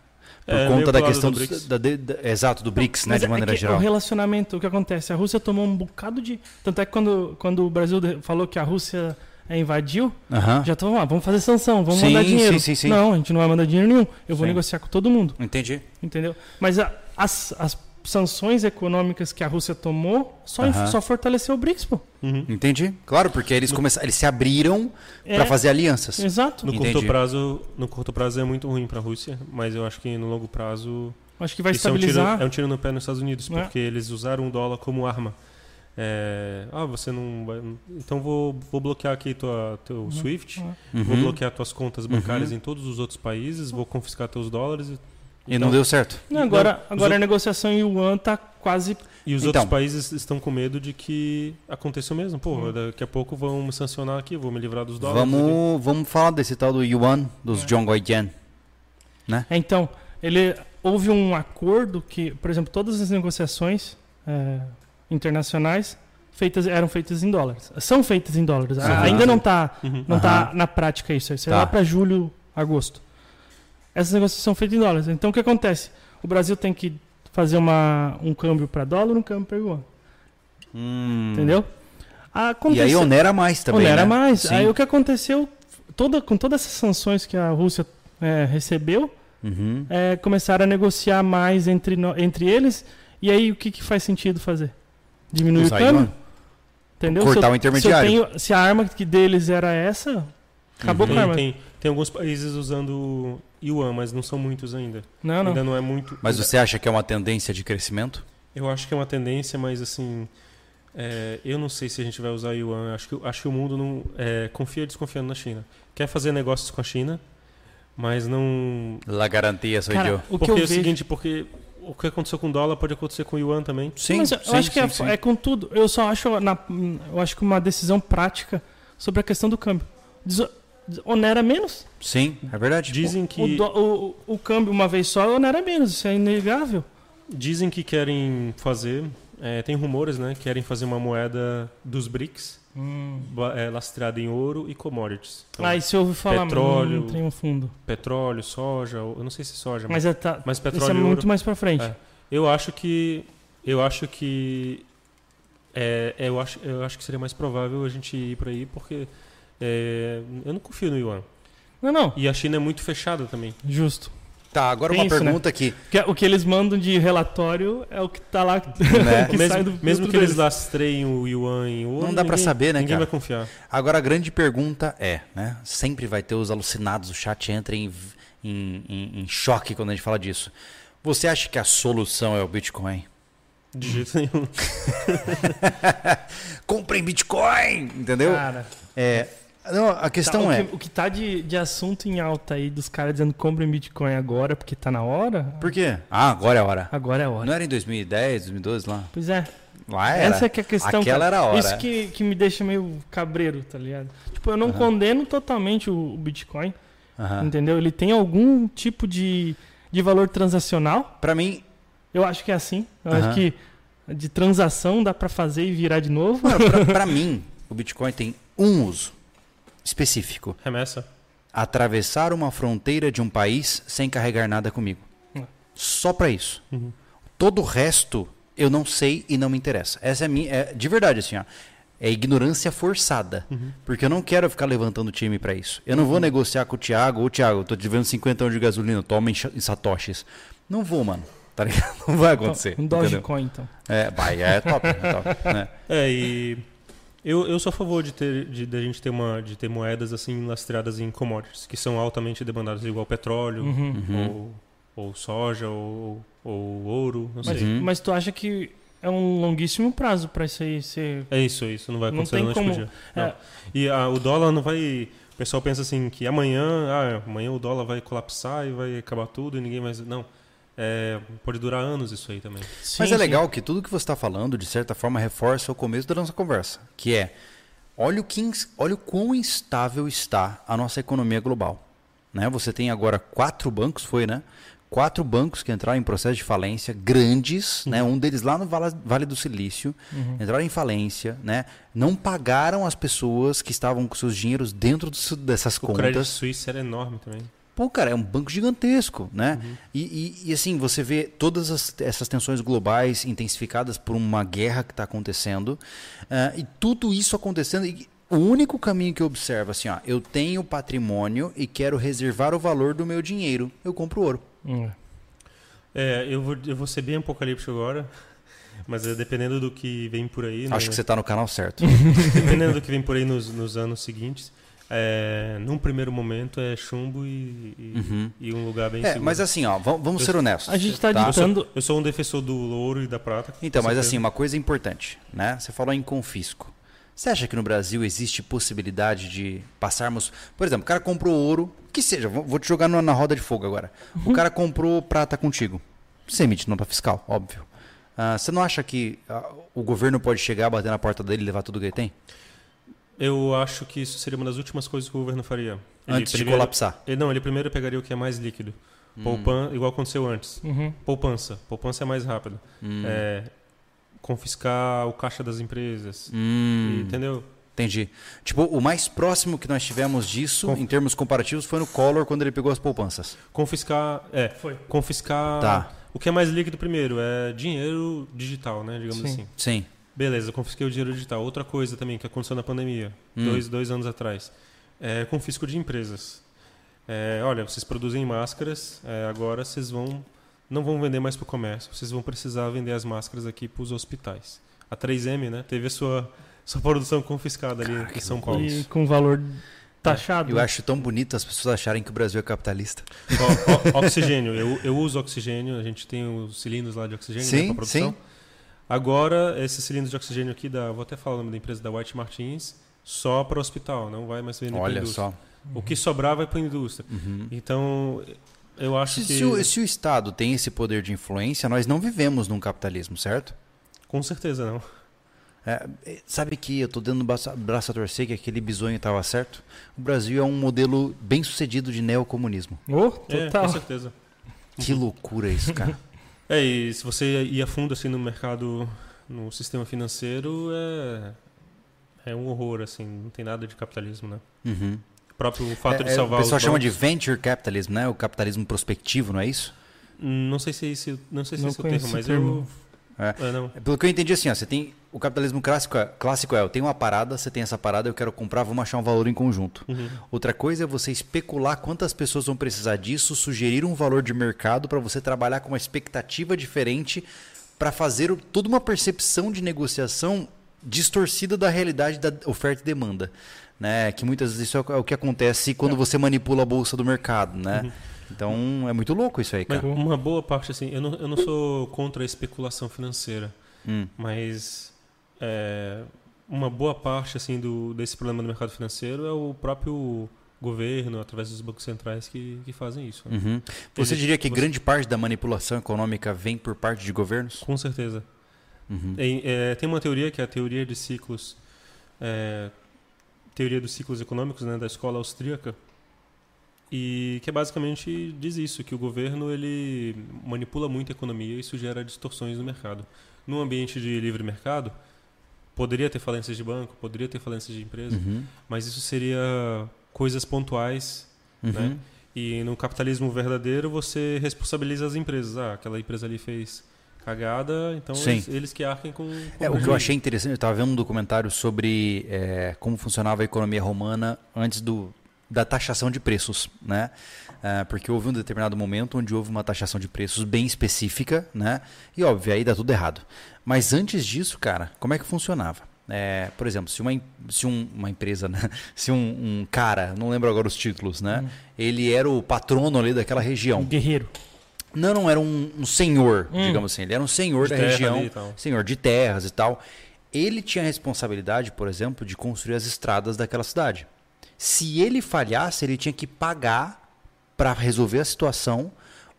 Por É, conta da questão do BRICS. da, de- da- exato do BRICS, né, de é maneira que geral. O relacionamento, o que acontece? A Rússia tomou um bocado de. Tanto é que quando, quando o Brasil falou que a Rússia é, invadiu, Aham. já estavam lá, vamos fazer sanção, vamos Sim, mandar dinheiro. sim, sim, sim. Não, a gente não vai mandar dinheiro nenhum. Eu vou Sim. negociar com todo mundo, Entendi. entendeu? Mas a- as, as sanções econômicas que a Rússia tomou só, Aham. só fortaleceu o BRICS, pô. Uhum. Entendi. Claro, porque eles começaram, eles se abriram É, para fazer alianças. Exato. No Entendi. curto prazo, no curto prazo é muito ruim para a Rússia, mas eu acho que no longo prazo Acho que vai isso é um, tiro, estabilizar. é um tiro no pé nos Estados Unidos, É. porque eles usaram o dólar como arma. É, ah, você não vai, então vou, vou bloquear aqui tua teu Swift, Uhum. vou Uhum. bloquear tuas contas bancárias Uhum. em todos os outros países, vou confiscar teus dólares. e- E então- não deu certo. Não, agora Não, agora a negociação em Yuan tá quase. E os Então. outros países estão com medo de que aconteça o mesmo. Pô, Uhum. daqui a pouco vão me sancionar aqui, vou me livrar dos dólares. aqui. Vamos, vamos falar desse tal do Yuan, dos É. Zhongguoyan. É, então, ele houve um acordo que, por exemplo, todas as negociações é, internacionais feitas eram feitas em dólares. São feitas em dólares. Sim. A- Ainda não está Uhum. não Aham. tá na prática isso. Isso é Tá. lá para julho, agosto. Essas negociações são feitas em dólares. Então o que acontece? O Brasil tem que fazer uma, um câmbio para dólar, um câmbio para yuan. Hum. Entendeu? E aí onera mais também. onera né? mais. Sim. Aí o que aconteceu, toda, com todas essas sanções que a Rússia é, recebeu, Uhum. é, começaram a negociar mais entre, entre eles. E aí o que, que faz sentido fazer? Diminuir Usar o yuan. Entendeu? Cortar se eu, o intermediário. Se, eu tenho- se a arma que deles era essa, acabou Uhum. com a Tem, arma. tem, tem alguns países usando Yuan, mas não são muitos ainda. Não, não. Ainda não é muito. Mas você acha que é uma tendência de crescimento? Eu acho que é uma tendência, mas assim. é, eu não sei se a gente vai usar Yuan. Acho que, acho que o mundo não é, confia desconfiando na China. Quer fazer negócios com a China, mas não. La garantia sou Cara, eu. o que porque eu é o vejo... seguinte, porque o que aconteceu com o dólar pode acontecer com o Yuan também. Sim, mas eu sim, acho que sim, é, sim. é com tudo. Eu só acho, na, eu acho que uma decisão prática sobre a questão do câmbio. Deso- onera menos. Sim, é verdade. Dizem O, que, do- o, o câmbio uma vez só onera menos. Isso é inegável. dizem que querem fazer. é, tem rumores, né? Querem fazer uma moeda dos BRICS ba- é, lastreada em ouro e commodities. Então, ah, isso eu ouvi falar. petróleo, Não fundo. petróleo, soja, eu não sei se soja, mas, Mas, é, tá, mas isso petróleo é e ouro. muito mais pra frente. É. Eu acho que eu acho que é, eu acho eu acho que seria mais provável a gente ir por aí porque é, eu não confio no Yuan Não, não. e a China é muito fechada também. Justo. Tá, agora Tem uma isso, né? pergunta aqui. Que- O que eles mandam de relatório é o que tá lá. Né? que sai do mesmo mesmo que eles deles. lastreiem o Yuan em ouro, Não dá pra ninguém- saber, né, Ninguém cara? vai confiar. Agora a grande pergunta é, né? Sempre vai ter os alucinados, o chat entra em, em, em- em choque quando a gente fala disso. Você acha que a solução é o Bitcoin? De jeito nenhum. Comprem Bitcoin! Entendeu? Cara, É, não, a questão tá, é. o, que, o que tá de, de assunto em alta aí dos caras dizendo comprem Bitcoin agora porque tá na hora, Por quê? Ah, agora é a hora. agora é a hora. Não era em 2010, 2012 lá? Pois é. Lá era. Essa é que é a questão. Aquela cara. era a hora. Isso que, que me deixa meio cabreiro, tá ligado? Tipo, eu não Aham. condeno totalmente o, o Bitcoin, Aham. entendeu? Ele tem algum tipo de, de valor transacional. Pra mim, Eu acho que é assim. Eu Aham. acho que de transação dá pra fazer e virar de novo. Pra mim, o Bitcoin tem um uso específico: Remessa. atravessar uma fronteira de um país sem carregar nada comigo. Hum. Só pra isso. Uhum. Todo o resto eu não sei e não me interessa. Essa é a minha, é, de verdade assim, ó. É ignorância forçada. Uhum. Porque eu não quero ficar levantando time pra isso. Eu não vou negociar com o Thiago, ô Thiago, eu tô te devendo 50 anos de gasolina, toma em, em satoshis. Não vou, mano. Tá ligado? Não vai acontecer. Um? Dogecoin, então. É, vai, é top, é top. né? É, e eu, eu sou a favor de ter de, de a gente ter uma de ter moedas assim lastreadas em commodities, que são altamente demandadas, igual petróleo Uhum. Uhum. ou ou soja, ou, ou ouro, não Mas, sei. Uhum. mas tu acha que é um longuíssimo prazo pra isso aí ser. É isso, é isso. Não vai Não acontecer tem noite pro como- dia. Não. É. E a- o dólar não vai. O pessoal pensa assim que amanhã, ah, amanhã o dólar vai colapsar e vai acabar tudo e ninguém mais. Não. É, pode durar anos isso aí também. Mas Sim, é sim. legal que tudo que você está falando, de certa forma, reforça o começo da nossa conversa, que é olha o, que, olha o quão instável está a nossa economia global. Né? Você tem agora quatro bancos, foi, né? Quatro bancos que entraram em processo de falência, grandes, né? um deles lá no Vale do Silício, Uhum. entraram em falência, né? não pagaram as pessoas que estavam com seus dinheiros dentro dos- dessas O contas. Suisse era enorme também. Pô, cara, é um banco gigantesco, né? Uhum. E, e- e, assim, você vê todas as- essas tensões globais intensificadas por uma guerra que está acontecendo, ah, e tudo isso acontecendo. E o único caminho que eu observo, assim, ó, eu tenho patrimônio e quero reservar o valor do meu dinheiro, eu compro ouro. Hum. É, eu vou, eu vou ser bem apocalíptico agora, mas é, dependendo do que vem por aí. Acho né, que você está no canal certo. Dependendo do que vem por aí nos, nos anos seguintes, é, num primeiro momento é chumbo e, e, Uhum. e um lugar bem É, seguro. mas assim, ó, vamos, vamos ser honestos. A gente tá tá? eu, sou, eu sou um defensor do ouro e da prata. Então, mas certeza. assim, uma coisa importante, né? Você falou em confisco. Você acha que no Brasil existe possibilidade de passarmos, por exemplo, o cara comprou ouro, que seja, vou te jogar na na roda de fogo agora. O cara comprou prata contigo. Você emite nota fiscal, óbvio. Ah, você não acha que ah, o governo pode chegar, bater na porta dele e levar tudo que ele tem? Eu acho que isso seria uma das últimas coisas que o governo faria. Ele Antes de primeiro- colapsar. Ele, não, ele primeiro pegaria o que é mais líquido. Hum. Poupan, igual aconteceu antes. Uhum. Poupança. Poupança é mais rápido. Hum. É, confiscar o caixa das empresas. Hum, Entendeu? entendi. Tipo, o mais próximo que nós tivemos disso, Conf- em termos comparativos, foi no Collor, quando ele pegou as poupanças. Confiscar. É, Foi. confiscar. Tá. O que é mais líquido primeiro é dinheiro digital, né? Digamos Sim. assim. Sim. Beleza, confisquei o dinheiro digital. Outra coisa também que aconteceu na pandemia, Hum. dois, dois anos atrás, é confisco de empresas. É, olha, vocês produzem máscaras, é, agora vocês vão não vão vender mais para o comércio, vocês vão precisar vender as máscaras aqui para os hospitais. A 3M, né, teve a sua, sua produção confiscada ali Cara, em São Paulo. E com valor taxado. Eu acho tão bonito as pessoas acharem que o Brasil é capitalista. Ó, ó, oxigênio, eu, eu uso oxigênio, a gente tem os cilindros lá de oxigênio Sim, né, para produção. sim. Agora, esses cilindros de oxigênio aqui, da, vou até falar o nome da empresa, da White Martins, só para hospital, não vai mais vender para Olha indústria. só. O que sobrar vai para a indústria. Uhum. Então, eu acho Se, que... se o, se o Estado tem esse poder de influência, nós não vivemos num capitalismo, certo? Com certeza não. É, é, sabe que eu tô dando braço, braço a torcer que aquele bisonho estava certo? O Brasil é um modelo bem sucedido de neocomunismo. Oh, É, total. com certeza. Que loucura isso, cara. É, e se você ir a fundo assim no mercado, no sistema financeiro, é, é um horror, assim, não tem nada de capitalismo, né? Uhum. O próprio fato É, de é, salvar o pessoal os chama de bancos- venture capitalism, né? O capitalismo prospectivo, não é isso? Não sei se é esse, não sei se Não esse é o termo, mas termo. eu... É. É. É, Pelo que eu entendi assim, ó, você tem o capitalismo clássico, é- clássico é, eu tenho uma parada, você tem essa parada, eu quero comprar, vamos achar um valor em conjunto. Uhum. Outra coisa é você especular quantas pessoas vão precisar disso, sugerir um valor de mercado para você trabalhar com uma expectativa diferente para fazer toda uma percepção de negociação distorcida da realidade da oferta e demanda. Né? Que muitas vezes isso é o- é o que acontece quando você manipula a bolsa do mercado. Né? Então é muito louco isso aí, Mas cara. uma boa parte, assim, eu não, eu não sou contra a especulação financeira, Hum. mas é, uma boa parte, assim, do, desse problema do mercado financeiro é o próprio governo, através dos bancos centrais, que, que fazem isso. né? Uhum. Você diria que você- grande parte da manipulação econômica vem por parte de governos? Com certeza. Uhum. Em- é, tem uma teoria que é a teoria de ciclos, é, teoria dos ciclos econômicos, né, da escola austríaca, e que é basicamente diz isso, que o governo ele manipula muito a economia e isso gera distorções no mercado. Num ambiente de livre mercado, poderia ter falências de banco, poderia ter falências de empresa, Uhum. mas isso seria coisas pontuais Uhum. né? E no capitalismo verdadeiro você responsabiliza as empresas. Ah, aquela empresa ali fez cagada, então eles, eles que arquem com. com É, o que eu achei interessante, eu estava vendo um documentário sobre é, como funcionava a economia romana antes do, da taxação de preços, né? Ah, porque houve um determinado momento onde houve uma taxação de preços bem específica, né? E óbvio, aí dá tudo errado. Mas antes disso, cara, como é que funcionava? É, por exemplo, se uma, se um- uma empresa, né? se um, um cara, não lembro agora os títulos, né? Ele era o patrono ali daquela região. Um guerreiro. Não, não era um, um senhor, Hum. digamos assim. Ele era um senhor De da região, e senhor de terras e tal. Ele tinha a responsabilidade, por exemplo, de construir as estradas daquela cidade. Se ele falhasse, ele tinha que pagar para resolver a situação,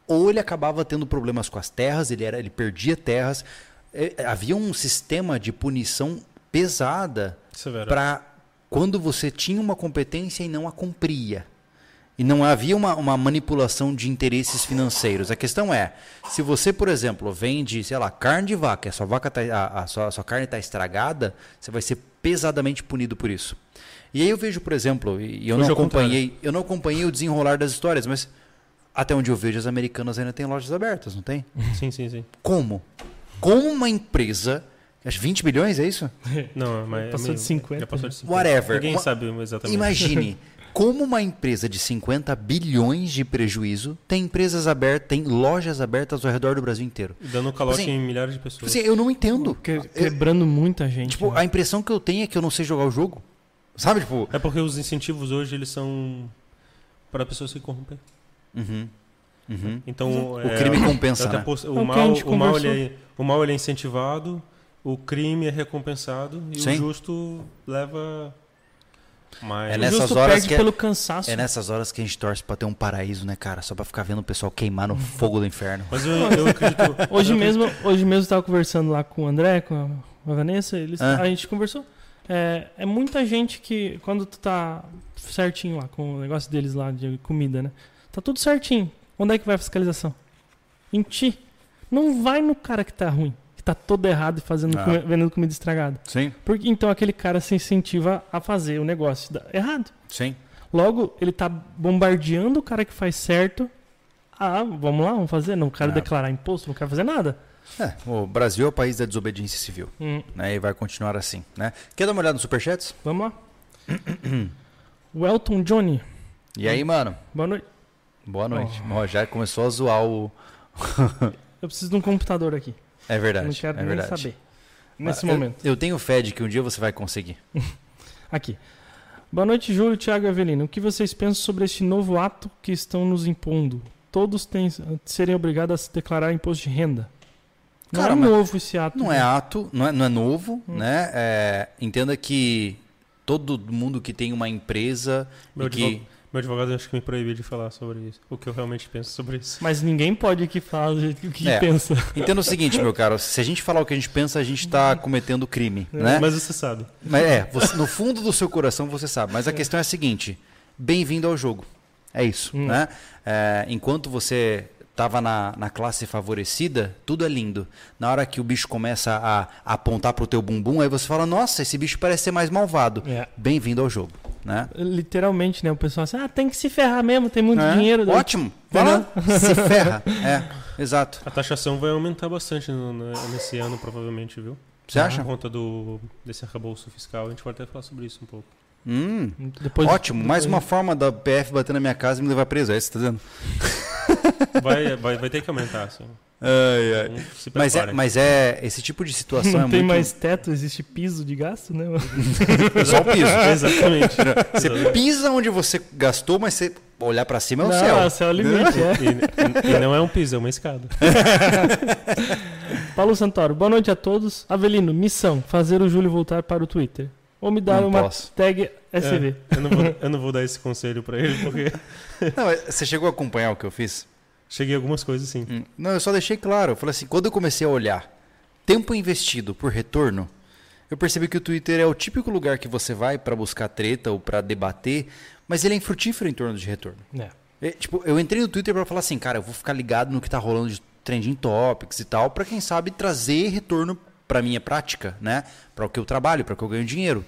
ou ele acabava tendo problemas com as terras, ele, era, ele perdia terras. Eh, Havia um sistema de punição pesada para quando você tinha uma competência e não a cumpria. E não havia uma, uma manipulação de interesses financeiros. A questão é, se você, por exemplo, vende, sei lá, carne de vaca, a sua, vaca tá, a, a sua, a sua carne está estragada, você vai ser pesadamente punido por isso. E aí eu vejo, por exemplo, e eu Hoje não é o contrário. acompanhei, eu não acompanhei o desenrolar das histórias, mas até onde eu vejo as americanas ainda têm lojas abertas, não tem? Sim, sim, sim. Como? Como uma empresa, acho que 20 bilhões, é isso? Não, mas é Passou meio- de 50. Já passou de 50. Whatever. Ninguém Uma- sabe exatamente. Imagine como uma empresa de 50 bilhões de prejuízo tem empresas abertas, tem lojas abertas ao redor do Brasil inteiro. Dando calote Assim, em milhares de Tipo pessoas. assim, eu não entendo. Que- quebrando muita gente. Tipo, né? a impressão que eu tenho é que eu não sei jogar o jogo. Sabe, tipo. É porque os incentivos hoje eles são para pessoas se corromper. Uhum. Uhum. Então O é, crime compensa, até né? É o, a mal, o, mal ele é, o mal ele é incentivado, o crime é recompensado e Sim. o justo leva mais. É o nessas justo horas perde que é- pelo cansaço. É nessas horas que a gente torce pra ter um paraíso, né, cara? Só pra ficar vendo o pessoal queimar no fogo do inferno. Mas eu, eu acredito. Hoje mesmo, hoje mesmo eu estava conversando lá com o André, com a, com a Vanessa, eles, Ah. a gente conversou. É, é muita gente que, quando tu tá certinho lá com o negócio deles lá de comida, né? Tá tudo certinho. Onde é que vai a fiscalização? Em ti. Não vai no cara que tá ruim, que tá todo errado e fazendo, Ah. come- vendendo comida estragada. Sim, Porque então aquele cara se incentiva a fazer o negócio da- errado. sim. Logo, ele tá bombardeando o cara que faz certo. Ah, vamos lá, vamos fazer. Não quero Ah. declarar imposto, não quero fazer nada. É, o Brasil é o país da desobediência civil, Hum, né? E vai continuar assim, né? Quer dar uma olhada no Superchats? vamos lá. o Elton Johnny. E aí, mano? Boa noite. Boa noite. Ó, já começou a zoar o. Eu preciso de um computador aqui. É verdade. não quero é nem verdade. saber. Nesse Ah, eu- momento. Eu, tenho fé de que um dia você vai conseguir. Aqui. Boa noite, Júlio, Thiago e Avelino. O que vocês pensam sobre este novo ato que estão nos impondo? Todos têm, serem obrigados a se declarar imposto de renda. Não Cara, é novo esse ato. Não é ato, não é, não é novo, Hum. né? É, entenda que todo mundo que tem uma empresa Meu, e que. advogado, meu advogado acho que me proibiu de falar sobre isso. O que eu realmente penso sobre isso. Mas ninguém pode aqui falar do jeito que É. pensa. Entenda o seguinte, meu caro, se a gente falar o que a gente pensa, a gente está cometendo crime, né? Mas você sabe. Mas é, você- no fundo do seu coração você sabe. Mas a questão é a seguinte: bem-vindo ao jogo. É isso, Hum. né? É, enquanto você estava na, na classe favorecida, tudo é lindo. Na hora que o bicho começa a, a apontar pro teu bumbum, aí você fala: Nossa, esse bicho parece ser mais malvado. É. Bem-vindo ao jogo, né? Literalmente, né? O pessoal assim, ah, tem que se ferrar mesmo, tem muito É, dinheiro. daí- Ótimo. Vai lá, se ferra. É, exato. A taxação vai aumentar bastante no- no- nesse ano, provavelmente, viu? Você acha? Por conta do, desse arcabouço fiscal. A gente pode até falar sobre isso um pouco. Hum, Depois, ótimo. Mais depois- uma forma da PF bater na minha casa e me levar preso. É isso que você tá dizendo? Vai, vai, vai ter que aumentar, assim. Ai, ai. Então, Mas é, mas é. Esse tipo de situação Não é tem muito. mais teto, existe piso de gasto, né? Só o piso. Exatamente. Você pisa onde você gastou, mas você olhar pra cima é o não, céu. céu é o limite, é. E, e- não é um piso, é uma escada. Paulo Santoro, boa noite a todos. Avelino, missão, fazer o Júlio voltar para o Twitter. Ou me dar Não uma posso. tag SV. É, eu, não vou, eu não vou dar esse conselho pra ele, porque Não, você chegou a acompanhar o que eu fiz? Cheguei a algumas coisas sim. Hum, Não, eu só deixei claro. Eu falei assim, quando eu comecei a olhar tempo investido por retorno, eu percebi que o Twitter é o típico lugar que você vai pra buscar treta ou pra debater, mas ele é infrutífero em torno de retorno. É. É, tipo, eu entrei no Twitter pra falar assim, cara, eu vou ficar ligado no que tá rolando de trending topics e tal, pra quem sabe trazer retorno pra minha prática, né? Pra o que eu trabalho, pra o que eu ganho dinheiro.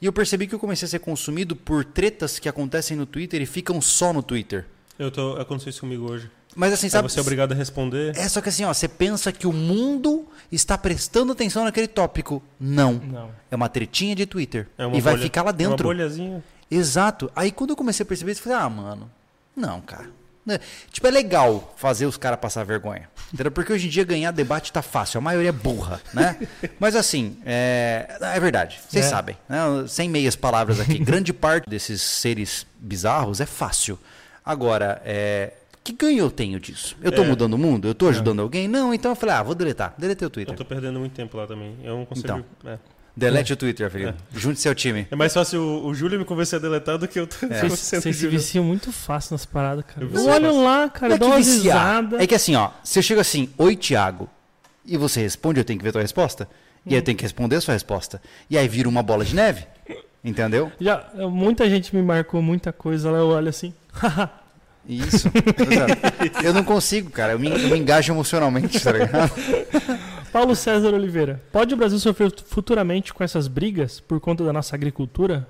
E eu percebi que eu comecei a ser consumido por tretas que acontecem no Twitter e ficam só no Twitter. Eu tô, aconteceu isso comigo hoje. Mas assim, Aí sabe? você é obrigado a responder. É só que assim, ó, você pensa que o mundo está prestando atenção naquele tópico. Não. Não. É uma tretinha de Twitter. É uma e vai bolha- ficar lá é Uma dentro. bolhazinha. Exato. Aí quando eu comecei a perceber isso, eu falei, ah, mano, não, cara. Né? Tipo, é legal fazer os caras passar vergonha. Entendeu? Porque hoje em dia ganhar debate tá fácil, a maioria é burra, né? Mas assim, é, é verdade, vocês É. sabem. Né? Sem meias palavras aqui. Grande parte desses seres bizarros é fácil. Agora, é, Que ganho eu tenho disso? Eu tô É. mudando o mundo? Eu tô ajudando alguém? Não, então eu falei, ah, vou deletar. Deletei o Eu Twitter. tô perdendo muito tempo lá também. Eu não consigo. Então. É. Delete o Twitter, Felipe. Junte seu time. É mais fácil o, o Júlio me convencer a deletar do que eu É. Vocês o se viciam muito fácil nas paradas, cara. Eu Eu, olho fácil. lá, cara, é que uma risada. É que assim, ó, se eu chego assim, oi, Thiago, e você responde, eu tenho que ver tua resposta. E aí eu tenho que responder a sua resposta. E aí vira uma bola de neve. Entendeu? Já, muita gente me marcou muita coisa lá, eu olho assim. Isso. Eu não consigo, cara. Eu me, eu me engajo emocionalmente, tá ligado? Paulo César Oliveira, pode o Brasil sofrer futuramente com essas brigas por conta da nossa agricultura?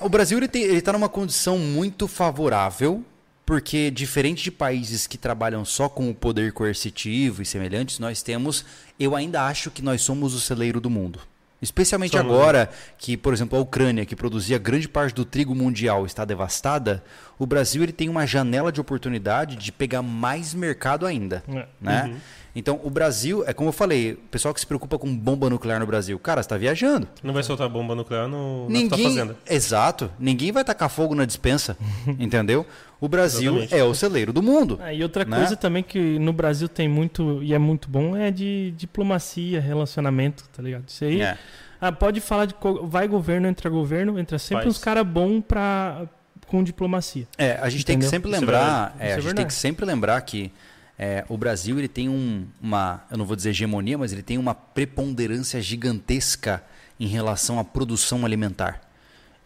O Brasil ele, tem, ele tá numa condição muito favorável, porque diferente de países que trabalham só com o poder coercitivo e semelhantes, nós temos, eu ainda acho que nós somos o celeiro do mundo. Especialmente Somos, agora que, por exemplo, a Ucrânia, que produzia grande parte do trigo mundial, está devastada, o Brasil ele tem uma janela de oportunidade de pegar mais mercado ainda. É. Né? Então, o Brasil, é como eu falei, o pessoal que se preocupa com bomba nuclear no Brasil, cara, você está viajando. Não vai soltar bomba nuclear no, na Ninguém, fazenda. exato, ninguém vai tacar fogo na dispensa, entendeu? O Brasil Exatamente. é o celeiro do mundo. Ah, e outra Né? coisa também que no Brasil tem muito, e é muito bom, é de diplomacia, relacionamento, tá ligado? Isso aí. É. Ah, pode falar de. Vai governo, entra governo, entra sempre Faz. uns caras bons pra. com diplomacia. É, a gente tem que Entendeu? sempre é lembrar, é, é a gente tem que sempre lembrar que é, o Brasil ele tem um- uma, eu não vou dizer hegemonia, mas ele tem uma preponderância gigantesca em relação à produção alimentar.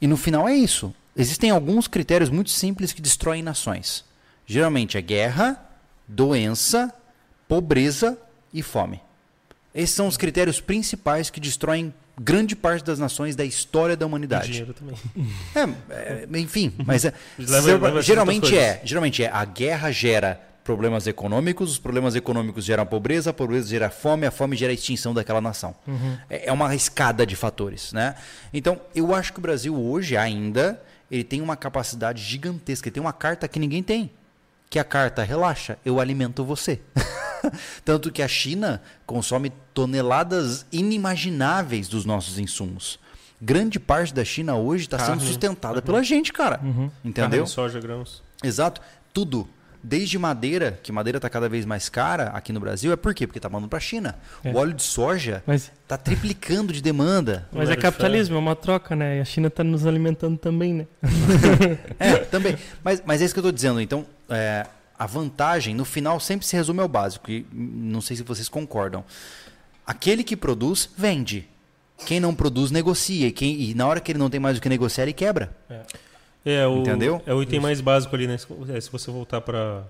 E no final é isso. Existem alguns critérios muito simples que destroem nações. Geralmente é guerra, doença, pobreza e fome. Esses são os critérios principais que destroem grande parte das nações da história da E humanidade. dinheiro também. É, é, enfim, mas é, Leva- geralmente é, geralmente é a guerra gera problemas econômicos, os problemas econômicos geram pobreza, a pobreza gera fome, a fome gera a extinção daquela nação. É, é uma escada de fatores, né? Então, eu acho que o Brasil hoje ainda ele tem uma capacidade gigantesca, ele tem uma carta que ninguém tem, que é a carta relaxa, eu alimento você. Tanto que a China consome toneladas inimagináveis dos nossos insumos. Grande parte da China hoje está sendo sustentada pela gente, cara. Entendeu? Carne, soja, grãos. Exato. Tudo. Desde madeira, que madeira está cada vez mais cara aqui no Brasil, é por quê? Porque está mandando para a China. É. O óleo de soja Mas, está triplicando de demanda. mas é capitalismo, é uma troca, né? E a China tá nos alimentando também, né? É, também. Mas, mas é isso que eu estou dizendo. Então, é, a vantagem, no final, sempre se resume ao básico. E não sei se vocês concordam. Aquele que produz, vende. Quem não produz, negocia. E, quem, e na hora que ele não tem mais o que negociar, ele quebra. É o, Entendeu? É o item mais básico ali, né? É, se você voltar para.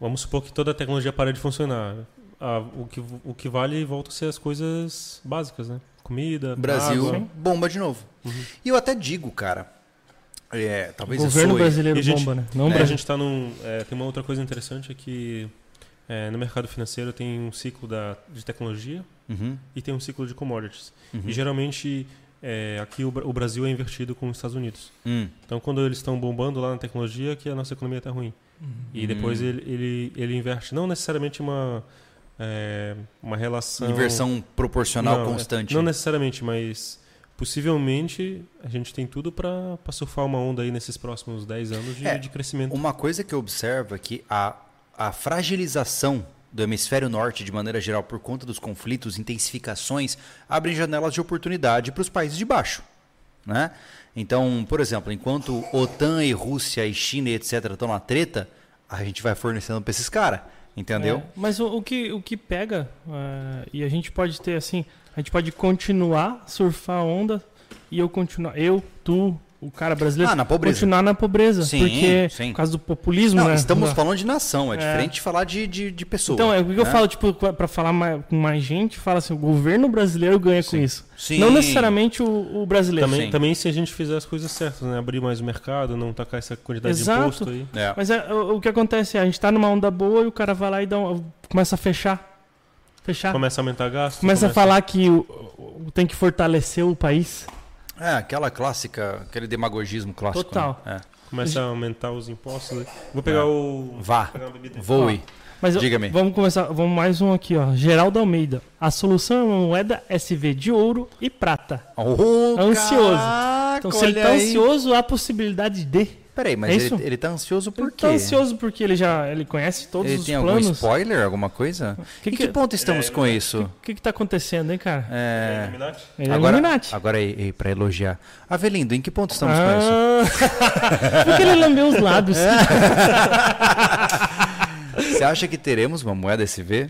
Vamos supor que toda a tecnologia para de funcionar. Ah, o, que, o que vale volta a ser as coisas básicas, né? Comida, Brasil água. bomba de novo. E eu até digo, cara. É, O talvez eu governo sou. brasileiro gente- bomba, né? Não É, a gente está num. é, tem uma outra coisa interessante é que é, no mercado financeiro tem um ciclo da, de tecnologia Uhum, e tem um ciclo de commodities. uhum. E geralmente é, aqui o, o Brasil é invertido com os Estados Unidos. Hum, Então quando eles estão bombando lá na tecnologia, que a nossa economia está ruim. E depois Hum. ele, ele, ele inverte. Não necessariamente uma, é, uma relação. Inversão proporcional Não, é, constante. Não necessariamente, mas possivelmente a gente tem tudo para surfar uma onda aí nesses próximos 10 anos de, É, de crescimento. Uma coisa que eu observo é que a, a fragilização do hemisfério norte, de maneira geral, por conta dos conflitos, intensificações, abrem janelas de oportunidade para os países de baixo. Né? Então, por exemplo, enquanto OTAN e Rússia e China e etc. estão na treta, a gente vai fornecendo para esses caras. Entendeu? É, mas o, o que, o que pega, é, e a gente pode ter assim, a gente pode continuar, surfar a onda, e eu continuar, eu, tu, o cara brasileiro, Ah, na continuar na pobreza. Sim, porque, sim. por causa do populismo, Não, né? estamos falando de nação, é, É. diferente de falar de, de, de pessoa. Então, é o que eu né? falo, tipo, pra falar mais, com mais gente, fala assim, o governo brasileiro ganha com Sim. isso. Sim. Não necessariamente o, o brasileiro. Também, Sim. também se a gente fizer as coisas certas, né? Abrir mais o mercado, não tacar essa quantidade Exato. de imposto aí. É. Mas é, o, o que acontece é, a gente tá numa onda boa e o cara vai lá e dá um- começa a fechar. Fechar. Começa a aumentar gasto. Tá. Começa a falar que o, o- tem que fortalecer o país. É, aquela clássica, aquele demagogismo clássico. Total. né? É. Começa a aumentar os impostos. né? Vou pegar É. o. Vá, voe. Mas eu- Diga-me. vamos começar, vamos mais um aqui, ó. Geraldo Almeida. A solução é uma moeda SV de ouro e prata. Oh, Ansioso. caraca, Então, se ele tá aí. ansioso, há possibilidade de. Peraí, mas É ele, ele tá ansioso por Ele quê? tá ansioso porque ele já ele conhece todos ele os tem algum planos. spoiler, alguma coisa? Que em que- que ponto estamos É, com é, isso? O que que tá acontecendo, hein, cara? É... Illuminati? Ele é Agora, Illuminati. agora e, e pra elogiar. Avelindo, em que ponto estamos com isso? ah, porque ele lambeu os lábios. Você acha que teremos uma moeda SV?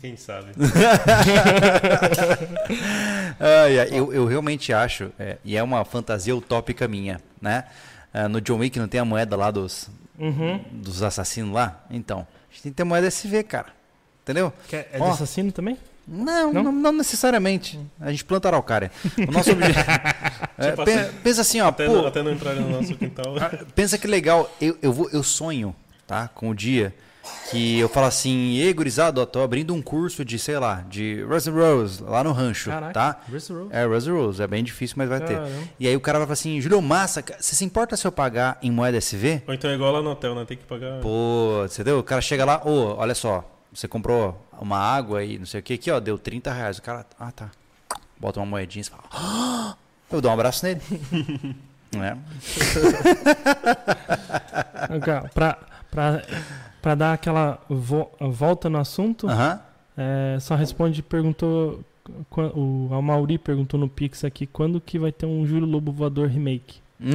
Quem sabe? Ai, ai, eu, eu realmente acho, é, e é uma fantasia utópica minha, né? Ah, no John Wick não tem a moeda lá dos, Uhum. dos assassinos lá? Então, a gente tem que ter moeda SV, cara. Entendeu? Que é Ó. de assassino também? Não, Não? não, não necessariamente. A gente planta araucária. O nosso objetivo. É, Tipo pe- assim, pensa assim, ó, Até, pô, não, até não entrar no nosso quintal. pensa que legal. Eu, eu, vou, eu sonho, tá? Com o dia que eu falo assim, ei, gurizado, ó, tô abrindo um curso de, sei lá, de Rose Rose lá no rancho, Caraca. tá? Bruce Rose. É, Rose Rose, é bem difícil, mas vai ter. Caramba. E aí o cara vai falar assim, Júlio Massa, você se importa se eu pagar em moeda SV? Ou então é igual lá no hotel, né? Tem que pagar. Pô, entendeu? O cara chega lá, ô, olha só, você comprou uma água e não sei o que aqui, ó, deu 30 reais. O cara, ah, tá. Bota uma moedinha e fala, "Ah!" eu dou um abraço nele. é. Cara, Pra, pra, pra dar aquela vo- volta no assunto, Aham. é, só responde, perguntou. O Amauri perguntou no Pix aqui quando que vai ter um Júlio Lobo Voador remake.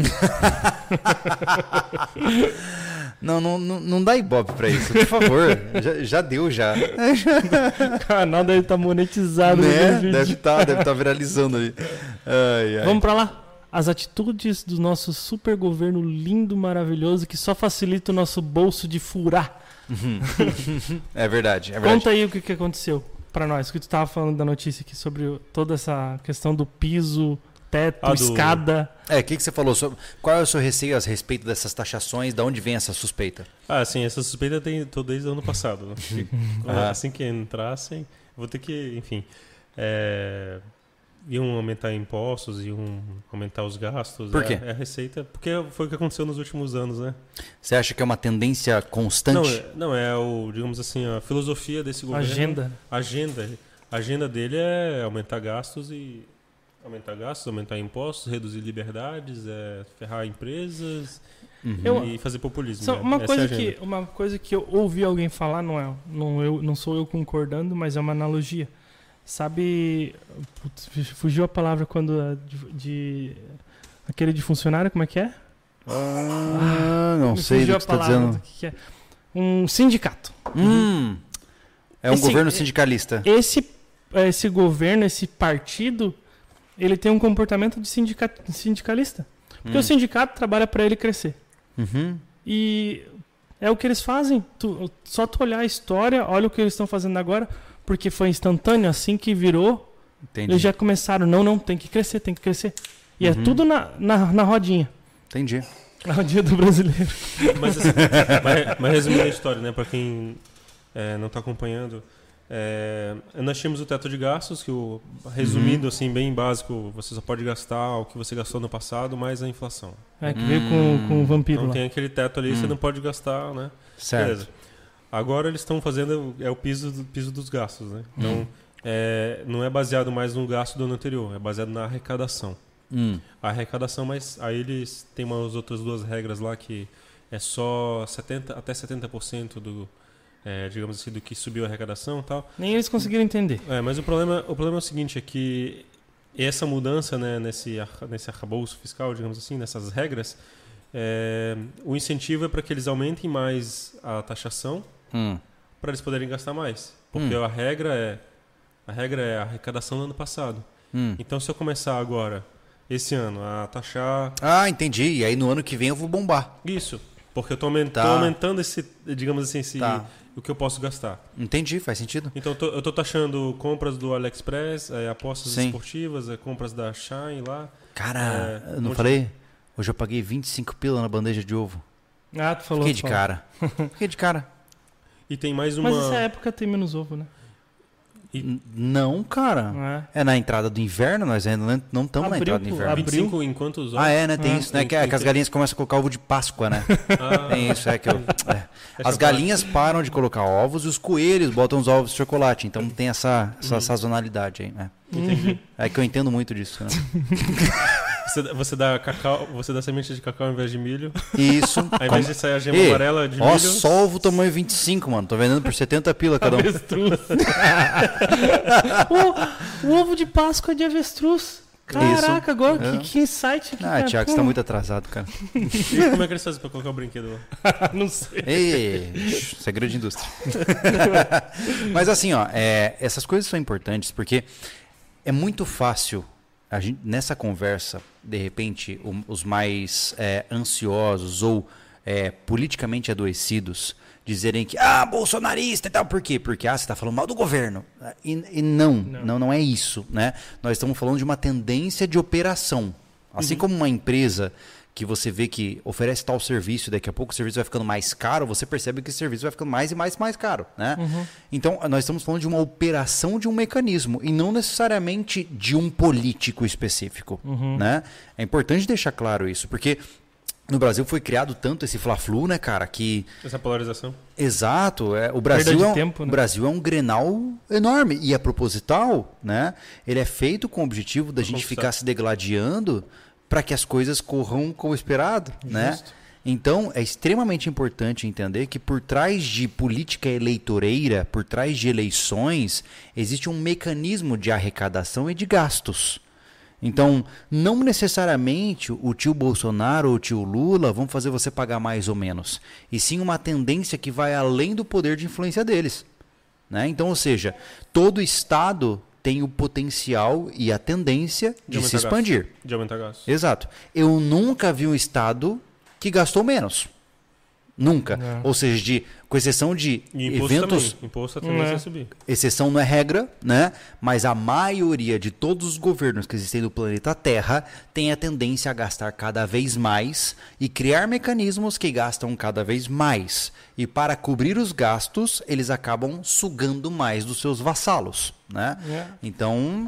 Não, não, não, dá ibope pra isso, por favor. já, já deu, já. O canal deve estar monetizado né? Deve estar deve tá viralizando ali. Ai, ai. Vamos pra lá. As atitudes do nosso super governo lindo, maravilhoso, que só facilita o nosso bolso de furar. É verdade, é verdade. Conta aí o que, que aconteceu pra nós. Que tu tava falando da notícia aqui sobre toda essa questão do piso, teto, Ah, do- escada. É, o que, que você falou sobre. Qual é o seu receio a respeito dessas taxações? Da onde vem essa suspeita? Ah, sim, essa suspeita tem tô desde o ano passado. Né? Que, Ah. Assim que entrassem, vou ter que, enfim. É, iam aumentar impostos, iam aumentar os gastos. Por é- quê? É, a receita. Porque foi o que aconteceu nos últimos anos, né? Você acha que é uma tendência Não, constante? é, não, é o, digamos assim, a filosofia desse governo. Agenda. Agenda. A agenda dele é aumentar gastos e. Aumentar gastos, aumentar impostos, reduzir liberdades, é, ferrar empresas Uhum. Eu- e fazer populismo. Só né? uma, é a coisa agenda. que, uma coisa que eu ouvi alguém falar, não é, não, eu, não sou eu concordando, mas é uma analogia. Sabe, putz, fugiu a palavra quando de, de- aquele de funcionário, como é que é? Ah, não Me sei do que você está dizendo. do que que é. Um sindicato. Hum, é um Esse- governo é- sindicalista. Esse, esse governo, esse partido, ele tem um comportamento de sindica- sindicalista. Porque Hum. o sindicato trabalha para ele crescer. Uhum. E é o que eles fazem. Tu- só tu olhar a história, olha o que eles estão fazendo agora, porque foi instantâneo, assim que virou, Entendi. eles já começaram, não, não, tem que crescer, tem que crescer. E Uhum. é tudo na, na, na rodinha. Entendi. Na rodinha do brasileiro. Mas, assim, mas, mas resumindo a história, né? Para quem é, não está acompanhando, é, nós tínhamos o teto de gastos, que o, resumindo Uhum. assim, bem básico, você só pode gastar o que você gastou no passado mais a inflação. É, que Hum. veio com, com o vampiro Então lá. tem aquele teto ali, você Hum. não pode gastar, né? Certo. Beleza. Agora eles estão fazendo é o piso do piso dos gastos, né? Então Hum. é, não é baseado mais no gasto do ano anterior, é baseado na arrecadação. Hum. A arrecadação, mas aí eles têm umas outras duas regras lá que é só 70 até 70% do é, digamos assim do que subiu a arrecadação, e tal. Nem eles conseguiram entender. É, mas o problema o problema é o seguinte é que essa mudança né, nesse nesse arcabouço fiscal, digamos assim, nessas regras, é, o incentivo é para que eles aumentem mais a taxação Hum. para eles poderem gastar mais. Porque Hum. a regra é a regra é a arrecadação do ano passado. Hum. Então se eu começar agora esse ano a taxar Ah, entendi. E aí no ano que vem eu vou bombar. isso, porque eu estou aumentando, Tá. aumentando esse, digamos assim, esse, Tá. o que eu posso gastar. Entendi, faz sentido. Então eu tô, eu tô taxando compras do AliExpress, é, apostas Sim. esportivas, é, compras da Shine lá. Cara, É, eu não falei? Hoje eu paguei 25 pila na bandeja de ovo. Ah, tu falou. Fiquei tu de falou. cara. Fiquei de cara. E tem mais uma. Mas essa época tem menos ovo, né? E- Não, cara. Não é? É na entrada do inverno, nós ainda não- não estamos na entrada do inverno. abril. 25 enquanto os Ah, é, né? Tem Ah, isso, né? tem- Que, é tem- que as galinhas começam a colocar ovo de Páscoa, né? Ah, Tem isso, é que eu. é. é As chocolate. galinhas param de colocar ovos e os coelhos botam os ovos de chocolate. Então tem essa, essa Uhum. sazonalidade aí, né? Entendi. É que eu entendo muito disso, né? Você, você dá cacau, você dá semente de cacau ao invés de milho. Isso. Ao invés de sair a gema Ei, amarela de Ó, milho. só ovo tamanho 25, mano. Tô vendendo por 70 pila cada um. Avestruz. o, o ovo de Páscoa é de avestruz. Caraca, agora É. que, que insight aqui, Ah, cara. Thiago, você tá muito atrasado, cara. E como é que eles fazem pra colocar o brinquedo lá? Não sei. Ei, segredo de indústria. Mas assim, ó, é, essas coisas são importantes porque é muito fácil a gente, nessa conversa, de repente, os mais é, ansiosos ou é, politicamente adoecidos dizerem que, ah, bolsonarista e tal. Por quê? Porque, ah, você está falando mal do governo. E, e não, não, não, é isso, né? Nós estamos falando de uma tendência de operação. Assim como uma empresa que você vê que oferece tal serviço, daqui a pouco o serviço vai ficando mais caro, você percebe que esse serviço vai ficando mais e mais e mais caro, né? Então, nós estamos falando de uma operação de um mecanismo e não necessariamente de um político específico, né? É importante deixar claro isso, porque no Brasil foi criado tanto esse fla-flu, né, cara, que Essa polarização. Exato, é, o Brasil é um, tempo, né? o Brasil é um Grenal enorme e é proposital, né? Ele é feito com o objetivo da gente ficar se degladiando para que as coisas corram como esperado, né? Justo. Então, é extremamente importante entender que por trás de política eleitoreira, por trás de eleições, existe um mecanismo de arrecadação e de gastos. Então, não necessariamente o tio Bolsonaro ou o tio Lula vão fazer você pagar mais ou menos, e sim uma tendência que vai além do poder de influência deles. Né? Então, ou seja, todo Estado tem o potencial e a tendência de, aumentar se expandir. gastos. De aumentar gastos. Exato. Eu nunca vi um Estado que gastou menos. Nunca. Não. Ou seja, de, com exceção de E imposto eventos também. Imposto a tendência É. a subir. exceção não é regra, né? Mas a maioria de todos os governos que existem no planeta Terra tem a tendência a gastar cada vez mais e criar mecanismos que gastam cada vez mais. E para cobrir os gastos, eles acabam sugando mais dos seus vassalos, né? É. Então,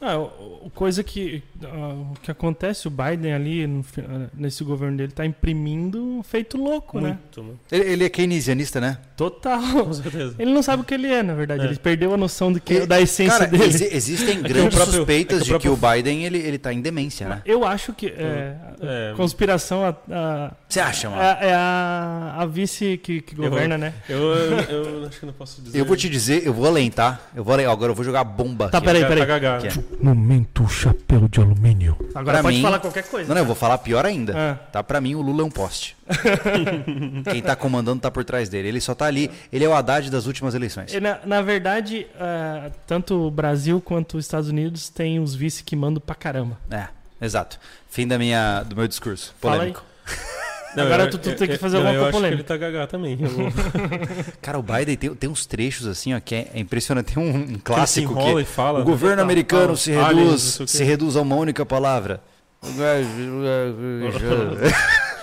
Ah, coisa que, ah, o que acontece, o Biden ali, no ah, nesse governo dele, tá imprimindo feito louco, né? Muito, mano. ele, ele é keynesianista, né? Total. Com certeza. Ele não sabe o que ele é, na verdade. É. Ele perdeu a noção do que, E- da essência Cara, dele. exi- existem o grandes próprio- suspeitas é que o de que o próprio- Biden ele, ele tá em demência, né? Eu acho que é, É. conspiração a, a- Você acha, mano? é, é a, a vice que, que governa, né? Eu, eu, eu acho que não posso dizer. Eu vou te dizer, eu vou além, tá? Eu vou além. Agora eu vou jogar bomba Tá, aqui. peraí, Tá peraí. gaga. Momento chapéu de alumínio. Agora Pra pode mim- falar qualquer coisa. Não, não, eu vou falar pior ainda. Ah. Tá? Pra mim, o Lula é um poste. Quem tá comandando tá por trás dele. Ele só tá ali. Ele é o Haddad das últimas eleições. E Na, na verdade, ah, tanto o Brasil quanto os Estados Unidos têm os vice que mandam pra caramba. É, exato. Fim da minha, do meu discurso. Fala Polêmico. Agora tu- tu tem que fazer não, alguma eu coisa que polêmica. ele tá gaga também. Eu- Cara, o Biden tem, tem uns trechos assim, ó, que é, é impressionante. Tem um, um que clássico que, enrola e fala. o governo Tá, americano tá, se aliens, reduz, não se reduz a uma única palavra.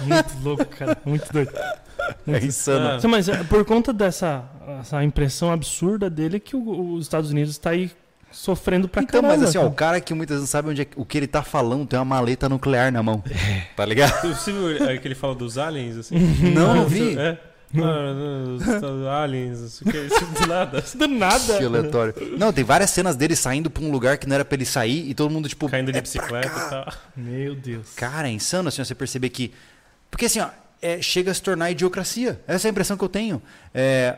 Muito louco, cara. Muito doido. É insano. Ah. Mas é, por conta dessa essa impressão absurda dele que o- os Estados Unidos tá aí sofrendo pra Então, caramba. mas assim, ó, o cara. que muitas vezes não sabe onde é, o que ele tá falando tem uma maleta nuclear na mão. Tá ligado? Você viu é, que ele fala dos aliens, assim? Não, não vi. É. Não, os aliens, não sei o que, isso do nada. Do nada. Que aleatório. Não, tem várias cenas dele saindo pra um lugar que não era pra ele sair e todo mundo, tipo. Caindo de é bicicleta e tal. Meu Deus. Cara, é insano assim, você perceber que. Porque assim, ó, é, chega a se tornar idiocracia. Essa é a impressão que eu tenho. É,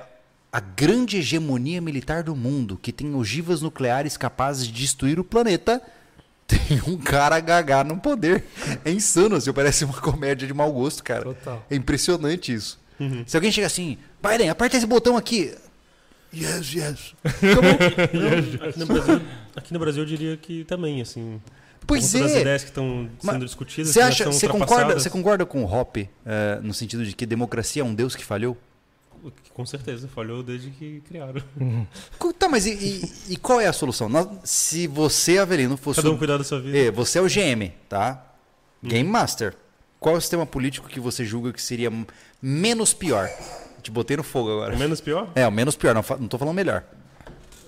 a grande hegemonia militar do mundo, que tem ogivas nucleares capazes de destruir o planeta, tem um cara gagá no poder. É insano, assim, parece uma comédia de mau gosto, cara. Total. É impressionante isso. Uhum. Se alguém chega assim, Biden, aperta esse botão aqui. Yes, yes. Aqui no, Brasil, aqui no Brasil eu diria que também, assim. Pois Todas as é. ideias que estão sendo discutidas. Você acha, são você concorda, ultrapassadas. você concorda com o Hop eh, no sentido de que democracia é um Deus que falhou? Com certeza, falhou desde que criaram. Co- Tá, mas e, e- e qual é a solução? Nós- se você, Avelino, fosse. Cada um cuidar da sua vida. É, você é o GM, tá? Game Master. Qual é o sistema político que você julga que seria menos pior? Te botei no fogo agora. O menos pior? É, o menos pior, não, não tô falando melhor.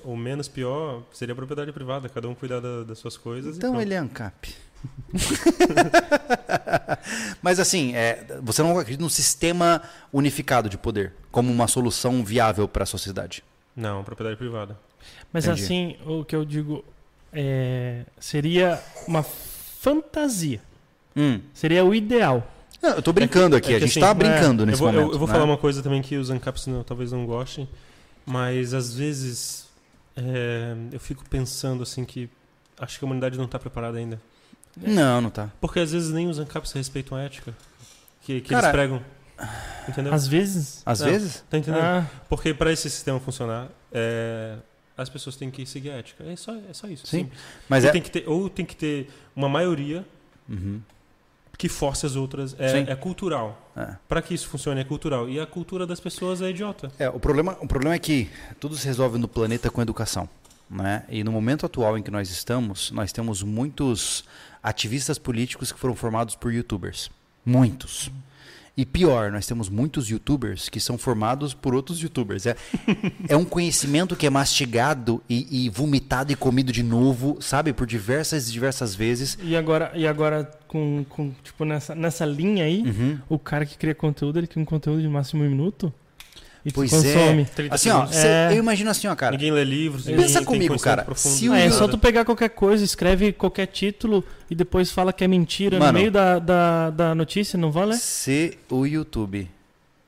O menos pior seria a propriedade privada, cada um cuidar da- das suas coisas. Então ele é ANCAP. Mas assim, é, você não acredita num sistema unificado de poder como uma solução viável para a sociedade? Não, propriedade privada. Mas Entendi. assim, o que eu digo é, seria uma fantasia. Hum. Seria o ideal. Não, eu tô brincando aqui, é a que gente assim, tá brincando Eu nesse vou, eu- momento. eu vou né? falar uma coisa também que os ANCAPs não, talvez não gostem, mas às vezes é, eu fico pensando assim que acho que a humanidade não está preparada ainda. Não, não tá. Porque às vezes nem os ANCAPs respeitam a ética que, que Cara, eles pregam. Entendeu? Às vezes. Às Não. vezes? Tá entendendo? Ah, Porque para esse sistema funcionar, é, as pessoas têm que seguir a ética. É só, é só isso. Sim. simples. Mas E é. tem que ter, ou tem que ter uma maioria Uhum. que force as outras. É, é cultural. É. Para que isso funcione, é cultural. E a cultura das pessoas é idiota. É, o problema, o problema é que tudo se resolve no planeta com educação. Né? E no momento atual em que nós estamos, nós temos muitos ativistas políticos que foram formados por youtubers. Muitos. E pior, nós temos muitos youtubers que são formados por outros youtubers. É, é um conhecimento que é mastigado e, e vomitado e comido de novo, sabe? Por diversas e diversas vezes. e agora, e agora com, com, tipo, nessa, nessa linha aí, Uhum. o cara que cria conteúdo, ele cria um conteúdo de máximo um minuto e Pois é. consome. 30 Assim, ó, cê- É. eu imagino assim, ó, cara. Ninguém lê livros. Pensa comigo, cara, se o é nada. só tu pegar qualquer coisa, escreve qualquer título e depois fala que é mentira Mano. no meio da, da, da notícia, não vale? Se o YouTube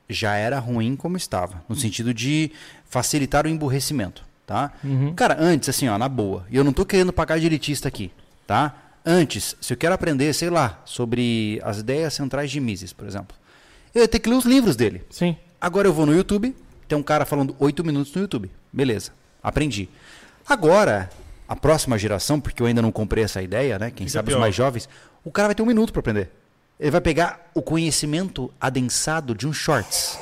já era ruim como estava, no sentido de facilitar o emburrecimento, tá? Uhum. Cara, antes, assim, ó, na boa, e eu não tô querendo pagar de elitista aqui, tá? Antes, se eu quero aprender, sei lá, sobre as ideias centrais de Mises, por exemplo, eu ia ter que ler os livros dele. Sim. Agora eu vou no YouTube, tem um cara falando oito minutos no YouTube. Beleza, aprendi. Agora, a próxima geração, porque eu ainda não comprei essa ideia, né? Quem Fica sabe os pior. mais jovens, o cara vai ter um minuto para aprender. Ele vai pegar o conhecimento adensado de um shorts.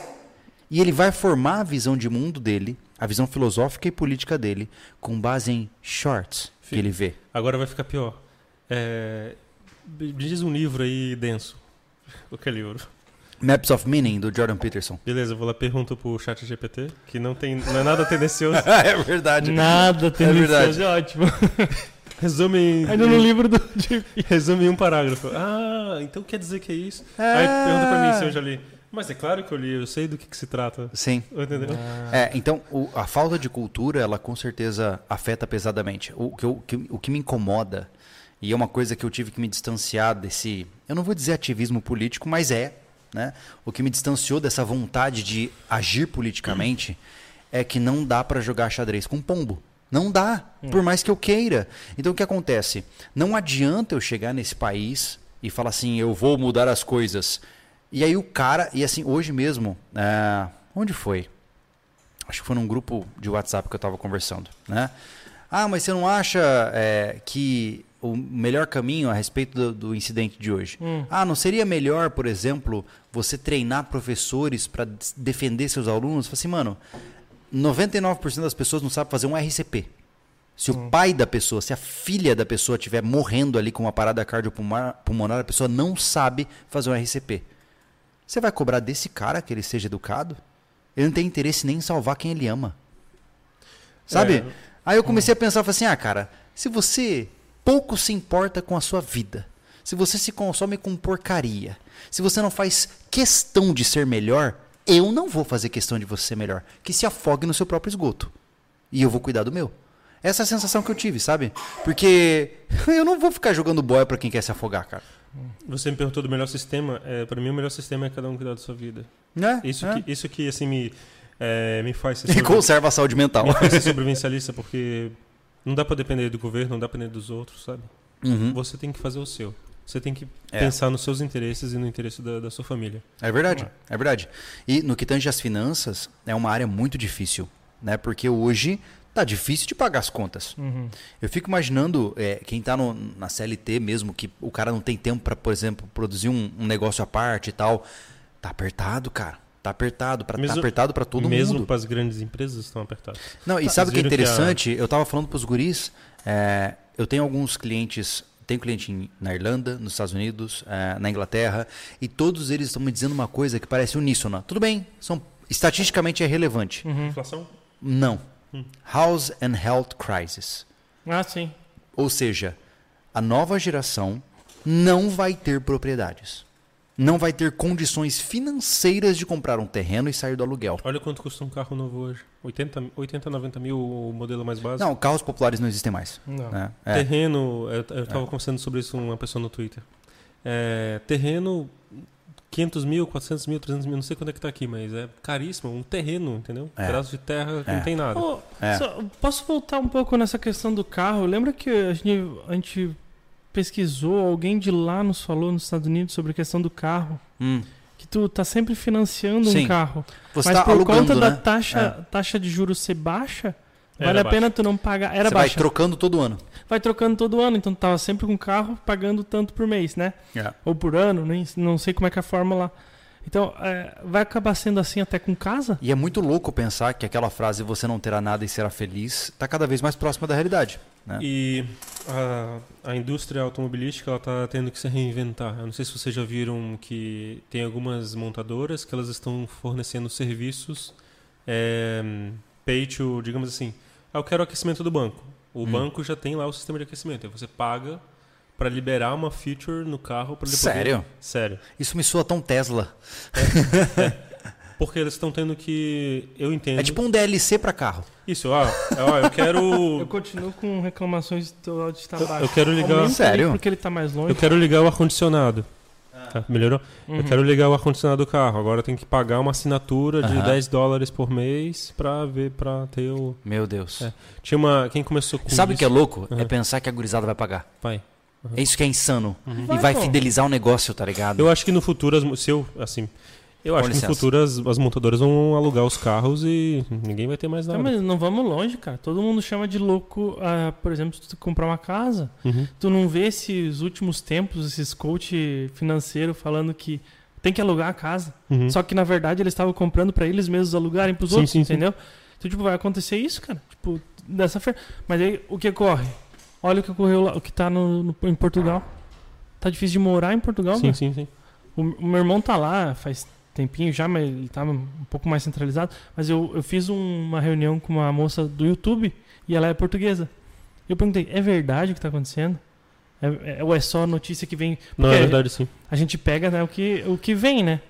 E ele vai formar a visão de mundo dele, a visão filosófica e política dele, com base em shorts que Sim. ele vê. Agora vai ficar pior. É, diz um livro aí denso. Qualquer livro. Maps of Meaning, do Jordan Peterson. Beleza, eu vou lá pergunto pro chat GPT, que não, tem, não é nada tendencioso. é verdade. Nada tem verdade. é ótimo. Resume em, Ainda no livro do resume em um parágrafo. Ah, então quer dizer que é isso? Aí pergunta pra mim se eu já li. Mas é claro que eu li, eu sei do que, que se trata. Sim. Entendeu? É, então o- a falta de cultura, ela com certeza afeta pesadamente. O que, eu- que- o que me incomoda, e é uma coisa que eu tive que me distanciar desse, eu não vou dizer ativismo político, mas é, né? O que me distanciou dessa vontade de agir politicamente é que não dá para jogar xadrez com pombo. Não dá, por mais que eu queira. Então o que acontece? Não adianta eu chegar nesse país e falar assim, eu vou mudar as coisas. E aí o cara, e assim, hoje mesmo, é, onde foi? acho que foi num grupo de WhatsApp que eu estava conversando, né? Ah, mas você não acha é, que o melhor caminho a respeito do, do incidente de hoje? Hum. Ah, não seria melhor, por exemplo, você treinar professores para defender seus alunos? Falei assim, mano, 99% das pessoas não sabem fazer um RCP. Se o pai da pessoa, se a filha da pessoa estiver morrendo ali com uma parada cardiopulmonar, pulmonar, a pessoa não sabe fazer um RCP. Você vai cobrar desse cara que ele seja educado? Ele não tem interesse nem em salvar quem ele ama. Sabe? É. Aí eu comecei a pensar, falei assim, ah, cara, se você pouco se importa com a sua vida, se você se consome com porcaria, se você não faz questão de ser melhor, eu não vou fazer questão de você ser melhor. Que se afogue no seu próprio esgoto. E eu vou cuidar do meu. Essa é a sensação que eu tive, sabe? Porque eu não vou ficar jogando boia pra quem quer se afogar, cara. Você me perguntou do melhor sistema. É, para mim, o melhor sistema é cada um cuidar da sua vida. Né? Isso, É. que, isso que assim, me, é, me faz ser E sobre- conserva a saúde mental. me faz ser sobrevivencialista, porque não dá pra depender do governo, não dá pra depender dos outros, sabe? Uhum. Você tem que fazer o seu. Você tem que É. pensar nos seus interesses e no interesse da, da sua família. É verdade, é verdade. E no que tange às finanças, é uma área muito difícil, né? Porque hoje tá difícil de pagar as contas. Uhum. Eu fico imaginando é, quem tá no- na CLT mesmo, que o cara não tem tempo para, por exemplo, produzir um, um negócio à parte e tal. Tá apertado, cara. Tá apertado, pra, tá Mesmo- apertado para todo Mesmo mundo. para as grandes empresas estão apertadas. Não, e Tá, sabe o que é viram que a- interessante? Eu tava falando pros guris, é, eu tenho alguns clientes, tenho cliente na Irlanda, nos Estados Unidos, é, na Inglaterra, e todos eles estão me dizendo uma coisa que parece uníssona. Tudo bem, são, estatisticamente é relevante. Uhum. Inflação? Não. Hum. House and Health Crisis. Ah, sim. Ou seja, a nova geração não vai ter propriedades. Não vai ter condições financeiras de comprar um terreno e sair do aluguel. Olha quanto custa um carro novo hoje. 80, 80 90 mil o modelo mais básico. Não, carros populares não existem mais. Não. né? É. Terreno, eu, eu tava conversando sobre isso com uma pessoa no Twitter. É, terreno, 500 mil, 400 mil, 300 mil, não sei quanto é que tá aqui, mas é caríssimo. Um terreno, entendeu? Um É. pedaço de terra que É. não tem nada. É. só- posso voltar um pouco nessa questão do carro? Lembra que a gente, a gente pesquisou, alguém de lá nos falou nos Estados Unidos sobre a questão do carro? Hum. Que tu tá sempre financiando Sim. um carro. Você mas está por alugando, conta né? da taxa, taxa de juros ser baixa, Era vale a baixa. pena tu não pagar. Era Você vai baixa. trocando todo ano. Vai trocando todo ano, então tu tava sempre com o carro pagando tanto por mês, né? Ou por ano, nem, não sei como é que é a fórmula lá. Então, é, vai acabar sendo assim até com casa? E é muito louco pensar que aquela frase você não terá nada e será feliz está cada vez mais próxima da realidade. Né? E a, a indústria automobilística ela está tendo que se reinventar. Eu não sei se vocês já viram que tem algumas montadoras que elas estão fornecendo serviços é, pay to, digamos assim, eu quero aquecimento do banco. O Hum. banco já tem lá o sistema de aquecimento. Aí você paga para liberar uma feature no carro para ele poder... Sério? Sério. Isso me soa tão Tesla. Porque eles estão tendo que... Eu entendo. É tipo um DLC para carro. Isso, ah, ó, eu quero... Eu continuo com reclamações do áudio estar Eu- baixo. eu quero ligar- Sério? Porque ele tá mais longe. Eu quero ligar o ar-condicionado. Tá, melhorou? Uhum. Eu quero ligar o ar-condicionado do carro. Agora eu tenho que pagar uma assinatura de Aham. 10 dólares por mês pra ver, para ter o. Meu Deus. É. Tinha uma. Quem começou com Sabe o que é louco? É Uhum. pensar que a gurizada vai pagar. Pai. É isso que é insano. Uhum. E Vai, pô. fidelizar o negócio, tá ligado? Eu acho que no futuro, se eu, assim. Eu acho que no futuro as, as montadoras vão alugar os carros e ninguém vai ter mais nada. mas não vamos longe, cara. Todo mundo chama de louco, ah, por exemplo, se tu comprar uma casa. Uhum. Tu não vê esses últimos tempos, esses coach financeiro falando que tem que alugar a casa. Uhum. Só que na verdade eles estavam comprando pra eles mesmos alugarem pros Sim, outros, sim, sim. entendeu? Então, tipo, vai acontecer isso, cara. Tipo, dessa forma. Mas aí o que ocorre? Olha o que ocorreu lá, o que tá no, no- em Portugal. Tá difícil de morar em Portugal, Sim, cara. sim, sim. O, o meu irmão tá lá faz tempinho já, mas ele tá um pouco mais centralizado. Mas eu, eu fiz um- uma reunião com uma moça do YouTube e ela é portuguesa. Eu perguntei, é verdade o que tá acontecendo? É, é- ou é só notícia que vem. Não, é verdade, sim. A gente pega né, o, que, o que vem, né?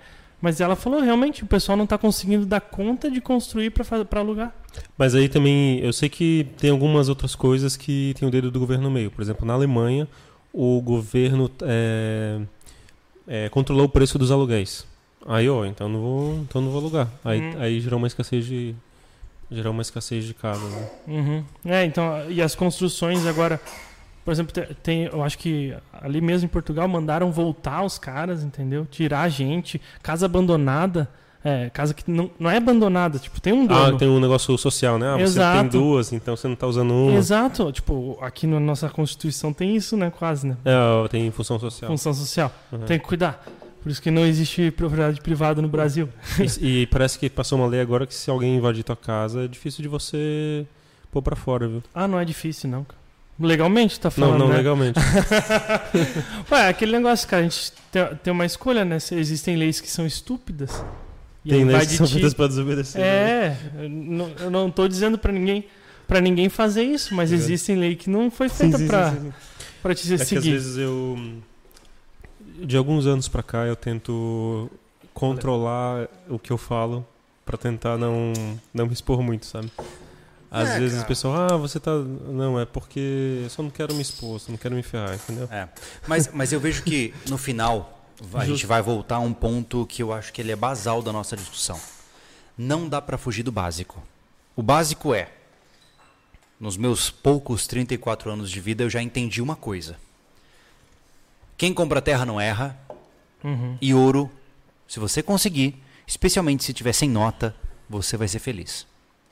Mas ela falou, realmente, o pessoal não tá conseguindo dar conta de construir pra alugar. Mas aí também, eu sei que tem algumas outras coisas que tem o dedo do governo no meio. Por exemplo, na Alemanha, o governo é, é, controlou o preço dos aluguéis. Aí, ó, então não vou, então não vou alugar. Aí, Hum. aí gerou uma escassez de gerou uma escassez de casa. Né? Uhum. É, então, e as construções agora, por exemplo, te- tem, eu acho que ali mesmo em Portugal mandaram voltar os caras, entendeu? Tirar a gente, casa abandonada, é, casa que não, não é abandonada, tipo, tem um Ah, dono. tem um negócio social, né? Ah, você Exato. tem duas, então você não tá usando uma. Exato, tipo, aqui na nossa Constituição tem isso, né, quase, né? É, tem função social. Função social. Uhum. Tem que cuidar. Por isso que não existe propriedade privada no Brasil. E, e parece que passou uma lei agora que se alguém invadir tua casa, é difícil de você pôr pra fora, viu? Ah, não é difícil, não, cara. Legalmente, tá Não, falando, não, né? legalmente. Ué, aquele negócio, cara, a gente tem, uma escolha, né? Existem leis que são estúpidas. Tem leis que são ti. feitas pra desobedecer. né? É, eu não, eu não tô dizendo pra ninguém para ninguém fazer isso, mas Exato. existem leis que não foi feita pra te É que às seguir. vezes eu. De alguns anos pra cá eu tento controlar o que eu falo pra tentar não, não me expor muito, sabe? Às É, vezes cara. o pessoal, ah, você tá. Não, é porque eu só não quero me expor, só não quero me ferrar, entendeu? É. Mas, mas eu vejo que no final a gente vai voltar a um ponto que eu acho que ele é basal da nossa discussão. Não dá pra fugir do básico. O básico é nos meus poucos 34 anos de vida eu já entendi uma coisa. Quem compra terra não erra Uhum. e ouro, se você conseguir, especialmente se tiver sem nota, você vai ser feliz.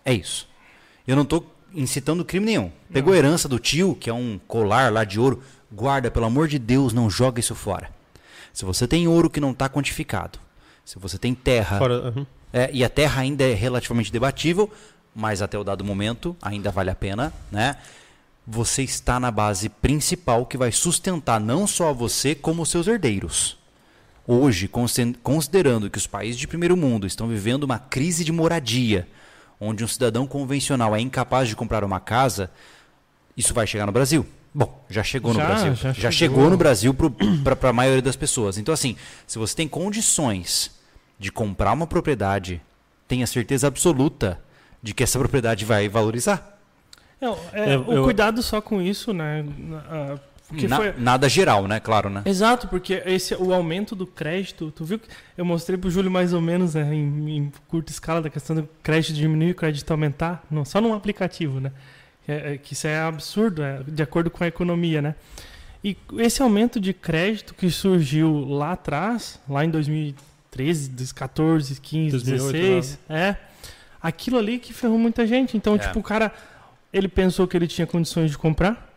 É isso. Eu não estou incitando crime nenhum. Pegou a herança do tio, que é um colar lá de ouro, guarda, pelo amor de Deus, não joga isso fora. Se você tem ouro que não está quantificado, se você tem terra, Fora, aham. é, e a terra ainda é relativamente debatível, mas até o dado momento ainda vale a pena, né? Você está na base principal que vai sustentar não só você, como os seus herdeiros. Hoje, considerando que os países de primeiro mundo estão vivendo uma crise de moradia, onde um cidadão convencional é incapaz de comprar uma casa, isso vai chegar no Brasil. Bom, já chegou no Já, Brasil. já Já, chegou. chegou no Brasil para a maioria das pessoas. Então, assim, se você tem condições de comprar uma propriedade, tenha certeza absoluta de que essa propriedade vai valorizar. Não, é, É, o eu- cuidado só com isso, né? Porque Na- foi... Nada geral, né? Claro, né? Exato, porque esse o aumento do crédito, tu viu que eu mostrei pro Júlio mais ou menos né, em, em curta escala da questão do crédito diminuir e o crédito aumentar, não, só num aplicativo, né? É- é que isso é absurdo, é, de acordo com a economia, né? E esse aumento de crédito que surgiu lá atrás, lá em 2013, 2014, 15, 2008, 16, é aquilo ali que ferrou muita gente. Então, É. tipo, o cara, ele pensou que ele tinha condições de comprar,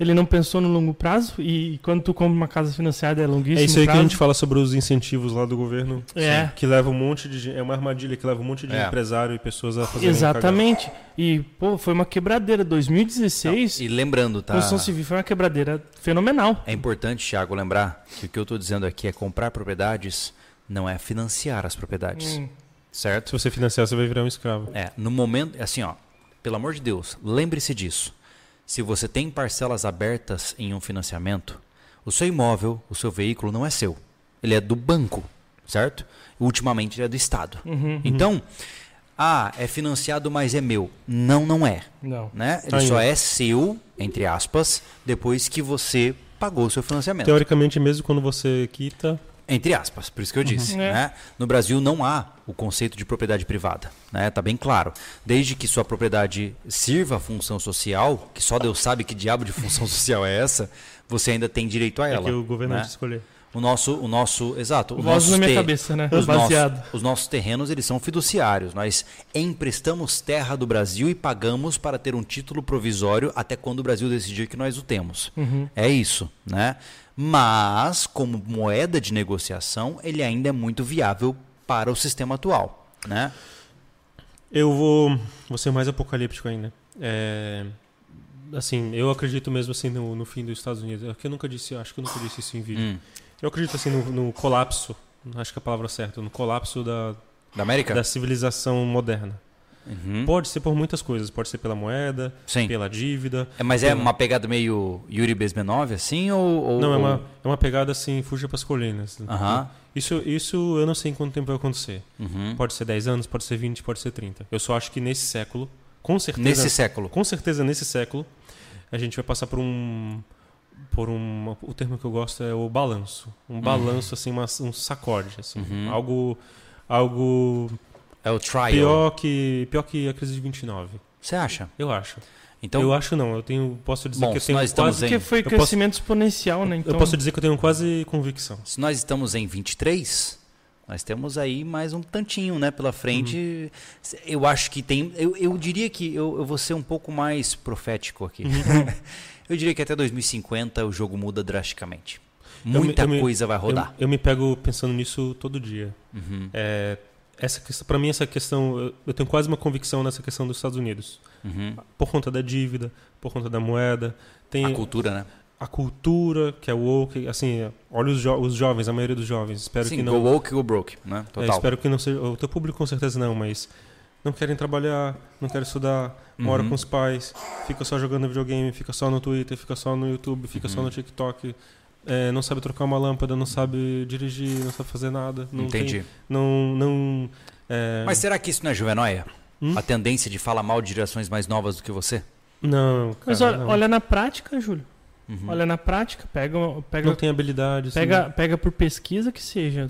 ele não pensou no longo prazo e quando tu compra uma casa financiada é longuíssimo É isso aí que prazo. a gente fala sobre os incentivos lá do governo. É. Que leva um monte de gente. É uma armadilha que leva um monte de É. empresário e pessoas a fazerem Exatamente. E, pô, foi uma quebradeira. 2016, E lembrando, tá? construção civil foi uma quebradeira fenomenal. É importante, Thiago, lembrar que o que eu estou dizendo aqui é comprar propriedades, não é financiar as propriedades. Hum. Certo? Se você financiar, você vai virar um escravo. É, no momento, assim, ó, pelo amor de Deus, lembre-se disso. Se você tem parcelas abertas em um financiamento, o seu imóvel, o seu veículo não é seu. Ele é do banco, certo? Ultimamente ele é do Estado. Uhum. Então, ah, é financiado, mas é meu. Não, não é. Não. Né? Ele Ainda. só é seu, entre aspas, depois que você pagou o seu financiamento. Teoricamente, mesmo quando você quita. Entre aspas, por isso que eu disse. É. né? No Brasil não há o conceito de propriedade privada. Né? Tá bem claro. Desde que sua propriedade sirva a função social, que só Deus sabe que diabo de função social é essa, você ainda tem direito a É ela. que o governo né? escolher. O nosso, o nosso, exato. os Voz na minha cabeça, né? Os Baseado. nossos, os nossos terrenos eles são fiduciários. Nós emprestamos terra do Brasil e pagamos para ter um título provisório até quando o Brasil decidir que nós o temos. Uhum. É isso, né? Mas, como moeda de negociação, ele ainda é muito viável para o sistema atual, né? Eu vou, vou ser mais apocalíptico ainda. É, assim, eu acredito mesmo assim no, no fim dos Estados Unidos. É eu nunca disse, acho que eu nunca disse isso em vídeo. Hum. Eu acredito assim no, no colapso, acho que é a palavra certa, no colapso da, Da América? da civilização moderna. Uhum. Pode ser por muitas coisas, pode ser pela moeda, Sim. pela dívida. É, mas é pela- uma pegada meio Yuri Bezmenov, assim, ou... ou- Não, é uma, é uma pegada assim, fuja para as colinas. Aham. Isso, isso eu não sei em quanto tempo vai acontecer. Uhum. Pode ser 10 anos, pode ser 20, pode ser 30. Eu só acho que nesse século, com certeza, Nesse século. com certeza nesse século, a gente vai passar por um por um o termo que eu gosto é o balanço, um balanço assim, uma, um sacode, assim, Uhum. algo algo É o trial. pior que pior que a crise de 29. Você acha? Eu acho. Então, eu acho não, eu tenho posso dizer Bom, que eu tenho nós estamos quase em- Porque foi eu posso- crescimento exponencial, né? Então, eu posso dizer que eu tenho quase convicção. se nós estamos em 23, nós temos aí mais um tantinho, né, pela frente. Eu acho que tem. Eu, eu diria que eu, eu vou ser um pouco mais profético aqui. eu diria que até 2050 o jogo muda drasticamente. me- Muita eu me- coisa vai rodar. Eu, eu me pego pensando nisso todo dia. Uhum, É, essa questão, para mim essa questão, eu- tenho quase uma convicção nessa questão dos Estados Unidos, uhum. por conta da dívida, por conta da moeda, tem A cultura, né? a cultura que é woke, assim, olha os, jo- os jovens, a maioria dos jovens, espero Sim, que não, woke, go broke, né? é, Total. espero que não seja, o teu público com certeza não, mas não querem trabalhar, não querem estudar, mora Uhum. com os pais, fica só jogando videogame, fica só no Twitter, fica só no YouTube, fica só Uhum. no TikTok. É, não sabe trocar uma lâmpada, não sabe dirigir, não sabe fazer nada. Não tem- Entendi. não, não, é, Mas será que isso não é juvenóia? Hum? A tendência de falar mal de gerações mais novas do que você? Não, cara, Mas olha, não. olha na prática, Júlio. Uhum. Olha na prática, pega, pega, não tem habilidade. assim. pega, pega por pesquisa que seja.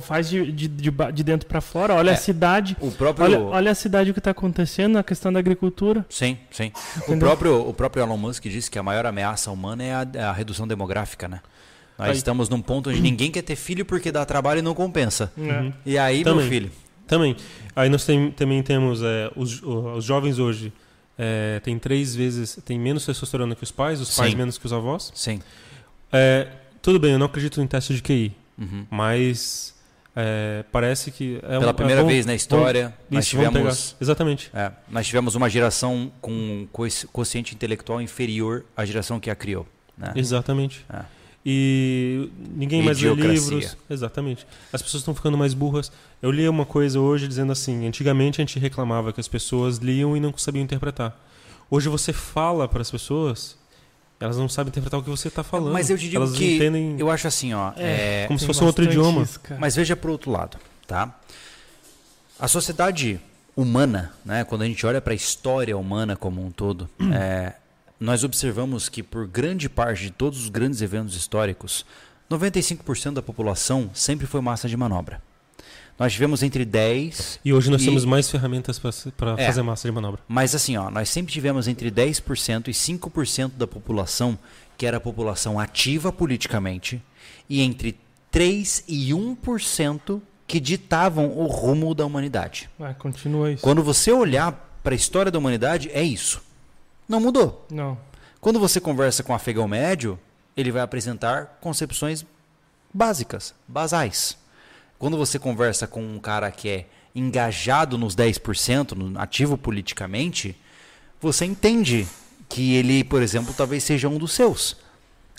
Faz de, de, de, de dentro para fora, olha É. a cidade. O próprio. Olha, olha a cidade o que está acontecendo na questão da agricultura. Sim, sim. O próprio, o próprio Elon Musk disse que a maior ameaça humana é a, é a redução demográfica, né? Nós Aí- estamos num ponto onde ninguém quer ter filho porque dá trabalho e não compensa. né? E aí, meu Também. filho? Também. Aí nós tem- também temos é, os, os jovens hoje é, tem três vezes tem menos testosterona que os pais, os pais Sim. menos que os avós. Sim. É, tudo bem, eu não acredito em teste de QI, Uhum. mas é, parece que é um- Pela é primeira bom- vez na história, nós Isso, vamos tivemos. Exatamente. é, nós tivemos uma geração com um quociente intelectual inferior à geração que a criou. Né? Exatamente. É. E ninguém mais lê livros. Exatamente. As pessoas estão ficando mais burras. Eu li uma coisa hoje dizendo assim: antigamente a gente reclamava que as pessoas liam e não sabiam interpretar. Hoje você fala para as pessoas, elas não sabem interpretar o que você está falando. Mas eu te digo elas que entendem eu acho assim, ó. É, é, como se fosse um outro idioma. isso. Mas veja por outro lado, tá? A sociedade humana, né, quando a gente olha para a história humana como um todo, Hum. é, nós observamos que por grande parte de todos os grandes eventos históricos, 95% da população sempre foi massa de manobra. Nós tivemos entre 10 E hoje nós E- temos mais ferramentas para É. fazer massa de manobra. Mas assim, ó, nós sempre tivemos entre 10% e 5% da população que era a população ativa politicamente e entre 3 e 1% que ditavam o rumo da humanidade. Ah, continua isso. Quando você olhar para a história da humanidade, é isso. Não mudou. Não. Quando você conversa com um afegão médio, ele vai apresentar concepções básicas, basais. Quando você conversa com um cara que é engajado nos 10%, no- ativo politicamente, você entende que ele, por exemplo, talvez seja um dos seus.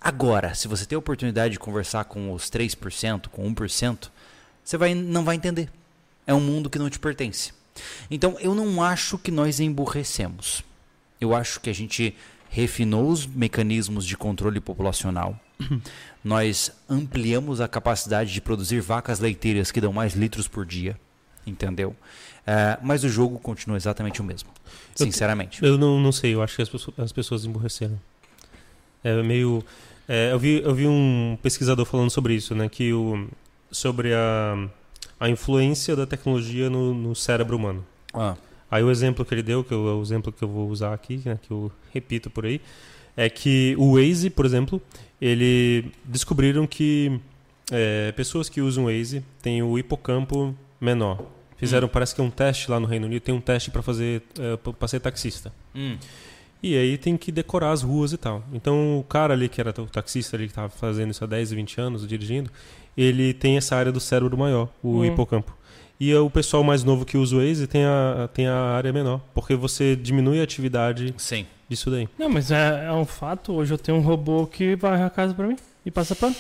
Agora, se você tem a oportunidade de conversar com os 3%, com 1%, você vai, não vai entender. É um mundo que não te pertence. Então, eu não acho que nós emburrecemos. Eu acho que a gente refinou os mecanismos de controle populacional. Nós ampliamos a capacidade de produzir vacas leiteiras que dão mais litros por dia. Entendeu? Eh, mas o jogo continua exatamente o mesmo. Eu- Sinceramente. Eu não, não sei, eu acho que as pessoas, as pessoas emburreceram. É meio. é, eu, vi, eu vi um pesquisador falando sobre isso, né? Que o, sobre a, a influência da tecnologia no, no cérebro humano. Ah, Aí o exemplo que ele deu, que é o exemplo que eu vou usar aqui, né, que eu repito por aí, é que o Waze, por exemplo, ele descobriram que é, pessoas que usam o Waze têm o hipocampo menor. Fizeram, parece que é um teste lá no Reino Unido, tem um teste para fazer é, para ser taxista. hum, E aí tem que decorar as ruas e tal. Então o cara ali que era o taxista ali que estava fazendo isso há 10, 20 anos, dirigindo, ele tem essa área do cérebro maior, o Hum. hipocampo. E o pessoal mais novo que usa o Waze tem a, tem a área menor, porque você diminui a atividade sim. Disso daí. Não, mas é, é um fato. Hoje eu tenho um robô que varre a casa pra mim e passa pano.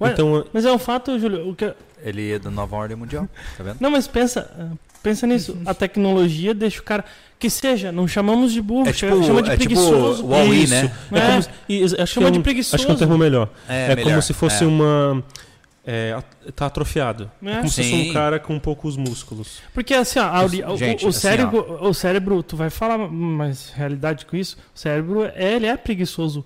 Ué, Então, Mas é um fato, Júlio. O que... Ele é da nova ordem mundial, tá vendo? Não, mas pensa, ah, pensa nisso. A tecnologia deixa o cara. Que seja, não chamamos de burro, É tipo, chama de é tipo preguiçoso. o Huawei, né? É, É. como e acho, que Chama é de um, preguiçoso. acho que é um termo melhor. É, melhor, como se fosse é. uma. É, tá atrofiado. É. É como se fosse Sim. um cara com poucos músculos. Porque assim, ó, a ori- o, Gente, o assim, cérebro, o cérebro, tu vai falar mais realidade com isso. O cérebro, é, ele é preguiçoso.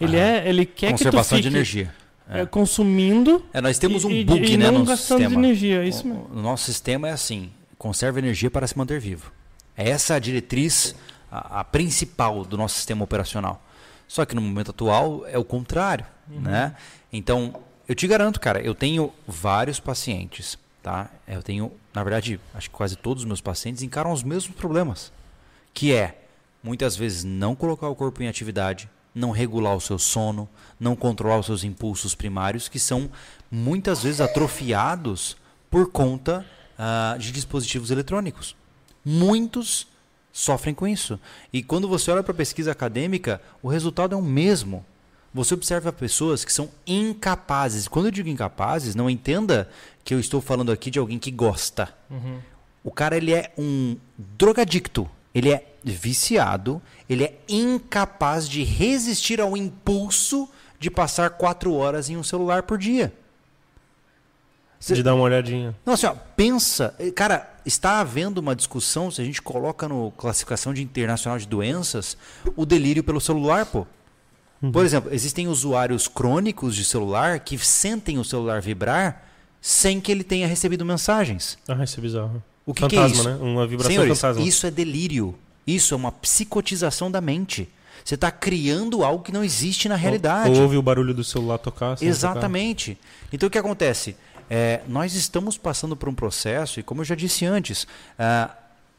Ele Aham. é, ele quer que tu Conservação fique de energia. é, consumindo É, nós temos um e- bug, e né, não no gastando de sistema. energia, é isso mesmo. O, o nosso sistema é assim: conserva energia para se manter vivo. É essa a diretriz, a, a principal do nosso sistema operacional. Só que no momento atual é o contrário, né? Então, eu te garanto, cara, eu tenho vários pacientes, tá? Eu tenho, na verdade, acho que quase todos os meus pacientes encaram os mesmos problemas, que é muitas vezes não colocar o corpo em atividade, não regular o seu sono, não controlar os seus impulsos primários, que são muitas vezes atrofiados por conta ah, de dispositivos eletrônicos. Muitos sofrem com isso. E quando você olha para a pesquisa acadêmica, o resultado é o mesmo. Você observa pessoas que são incapazes. Quando eu digo incapazes, não entenda que eu estou falando aqui de alguém que gosta. O cara ele é um drogadicto. Ele é viciado. Ele é incapaz de resistir ao impulso de passar quatro horas em um celular por dia. Cê- De dar uma olhadinha. não, assim, ó, pensa. Cara, está havendo uma discussão, se a gente coloca no classificação de internacional de doenças, o delírio pelo celular, pô. Por exemplo, existem usuários crônicos de celular que sentem o celular vibrar sem que ele tenha recebido mensagens. Ah, isso é bizarro. O que, fantasma, que é isso? né? Uma vibração Senhores, fantasma. isso é delírio. Isso é uma psicotização da mente. Você está criando algo que não existe na realidade. Ou, ou ouve o barulho do celular tocar. Exatamente. Então o que acontece? É, nós estamos passando por um processo, e como eu já disse antes, ah,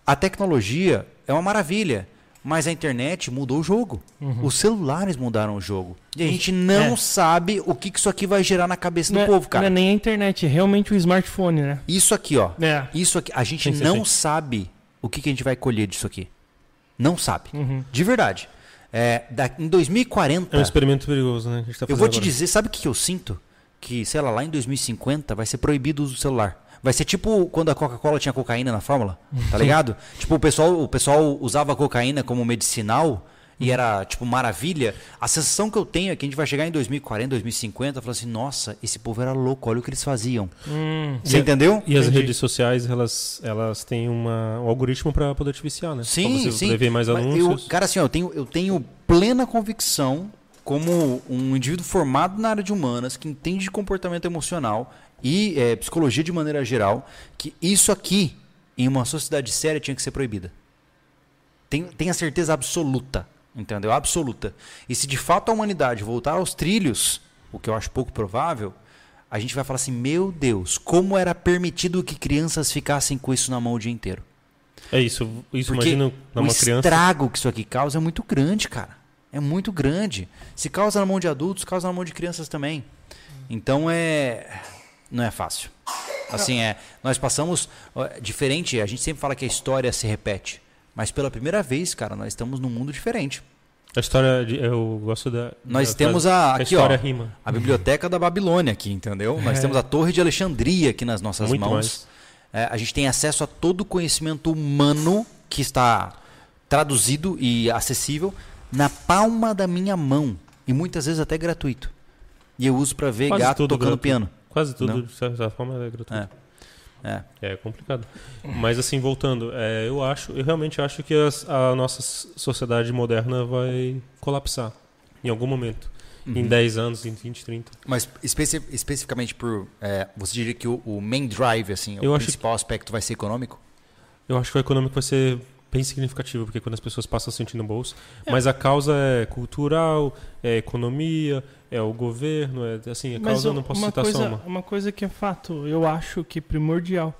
a tecnologia é uma maravilha, mas a internet mudou o jogo. Os celulares mudaram o jogo. E a gente não É. sabe o que que isso aqui vai gerar na cabeça Não do é, povo, cara. não é nem a internet, é realmente o smartphone, né? Isso aqui, ó. É. Isso aqui, a gente Sim, não sim. sabe o que, que a gente vai colher disso aqui. Não sabe. Uhum. De verdade. É, da- em 2040. É um experimento perigoso, né? que a gente tá Eu vou te agora. dizer, sabe o que eu sinto? Que, sei lá, lá em 2050 vai ser proibido o uso do celular. Vai ser tipo quando a Coca-Cola tinha cocaína na fórmula, tá ligado? tipo, o pessoal, o pessoal usava a cocaína como medicinal e era tipo maravilha, a sensação que eu tenho é que a gente vai chegar em 2040, 2050 e falar assim, nossa, esse povo era louco, olha o que eles faziam. Hum, Você entendeu? E as Entendi. redes sociais, elas, elas têm uma, um algoritmo para poder te viciar, né? Sim, pra você sim. poder ver mais anúncios. Eu, cara, assim, ó, eu tenho, eu tenho plena convicção, como um indivíduo formado na área de humanas, que entende de comportamento emocional e eh, psicologia de maneira geral, que isso aqui, em uma sociedade séria, tinha que ser proibida. Tenho, tenho a certeza absoluta, entendeu? Absoluta. E se de fato a humanidade voltar aos trilhos, o que eu acho pouco provável, a gente vai falar assim: meu Deus, como era permitido que crianças ficassem com isso na mão o dia inteiro? É isso. Isso Porque imagina o numa criança. estrago que isso aqui causa é muito grande, cara. É muito grande. Se causa na mão de adultos, causa na mão de crianças também. Então é. Não é fácil. Assim, é. Nós passamos. ó, Diferente, a gente sempre fala que a história se repete. Mas pela primeira vez, cara, nós estamos num mundo diferente. A história de, eu gosto da. Nós da temos a. a Aqui, ó. história rima. A biblioteca da Babilônia aqui, entendeu? Nós É. temos a Torre de Alexandria aqui nas nossas Muito mãos. É, a gente tem acesso a todo o conhecimento humano que está traduzido e acessível na palma da minha mão. E muitas vezes até gratuito. E eu uso para ver Quase gato tocando gratuito. piano. Quase tudo, de certa forma, é gratuito. É. É. É complicado. Mas assim, voltando, é, eu acho, eu realmente acho que as- a nossa sociedade moderna vai colapsar em algum momento. Em 10 anos, em 20, 30. Mas especi- especificamente por. é, você diria que o, o main drive, assim, Eu o principal aspecto vai ser econômico? Eu acho que o econômico vai ser bem significativo, porque quando as pessoas passam a sentir no bolso. Mas a causa é cultural, é economia, é o governo, é assim, a Mas causa eu não posso uma citar coisa, só uma. uma coisa que é fato, eu acho que primordial.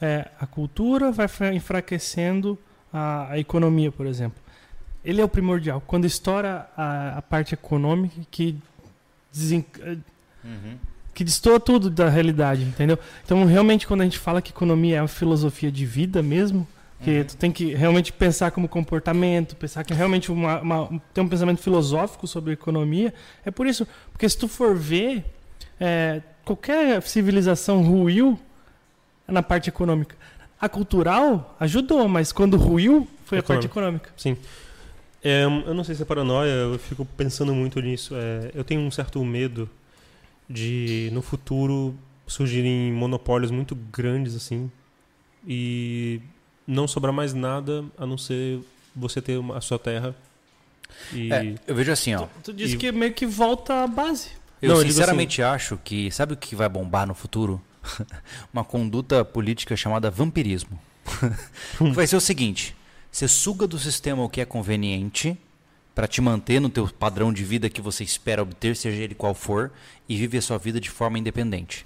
É, a cultura vai fra- enfraquecendo a, a economia, por exemplo. Ele é o primordial. Quando estoura a, a parte econômica que, desen- que destoa tudo da realidade, entendeu? Então, realmente, quando a gente fala que economia é uma filosofia de vida mesmo, que tu tem que realmente pensar como comportamento, pensar que realmente uma, uma, um- ter um pensamento filosófico sobre economia, é por isso. Porque se tu for ver, é, qualquer civilização ruiu na parte econômica. A cultural ajudou, mas quando ruiu, foi a parte econômica. Sim. É, eu não sei se é paranoia, eu fico pensando muito nisso. É, eu tenho um certo medo de, no futuro, surgirem monopólios muito grandes, assim, e não sobrar mais nada a não ser você ter uma- a sua terra. E É, eu vejo assim, ó. Tu disse E- que meio que volta à base. Eu Não, eu digo sinceramente acho que. Sabe o que vai bombar no futuro? Uma conduta política chamada vampirismo. vai ser o seguinte: você suga do sistema o que é conveniente para te manter no teu padrão de vida que você espera obter, seja ele qual for, e vive a sua vida de forma independente.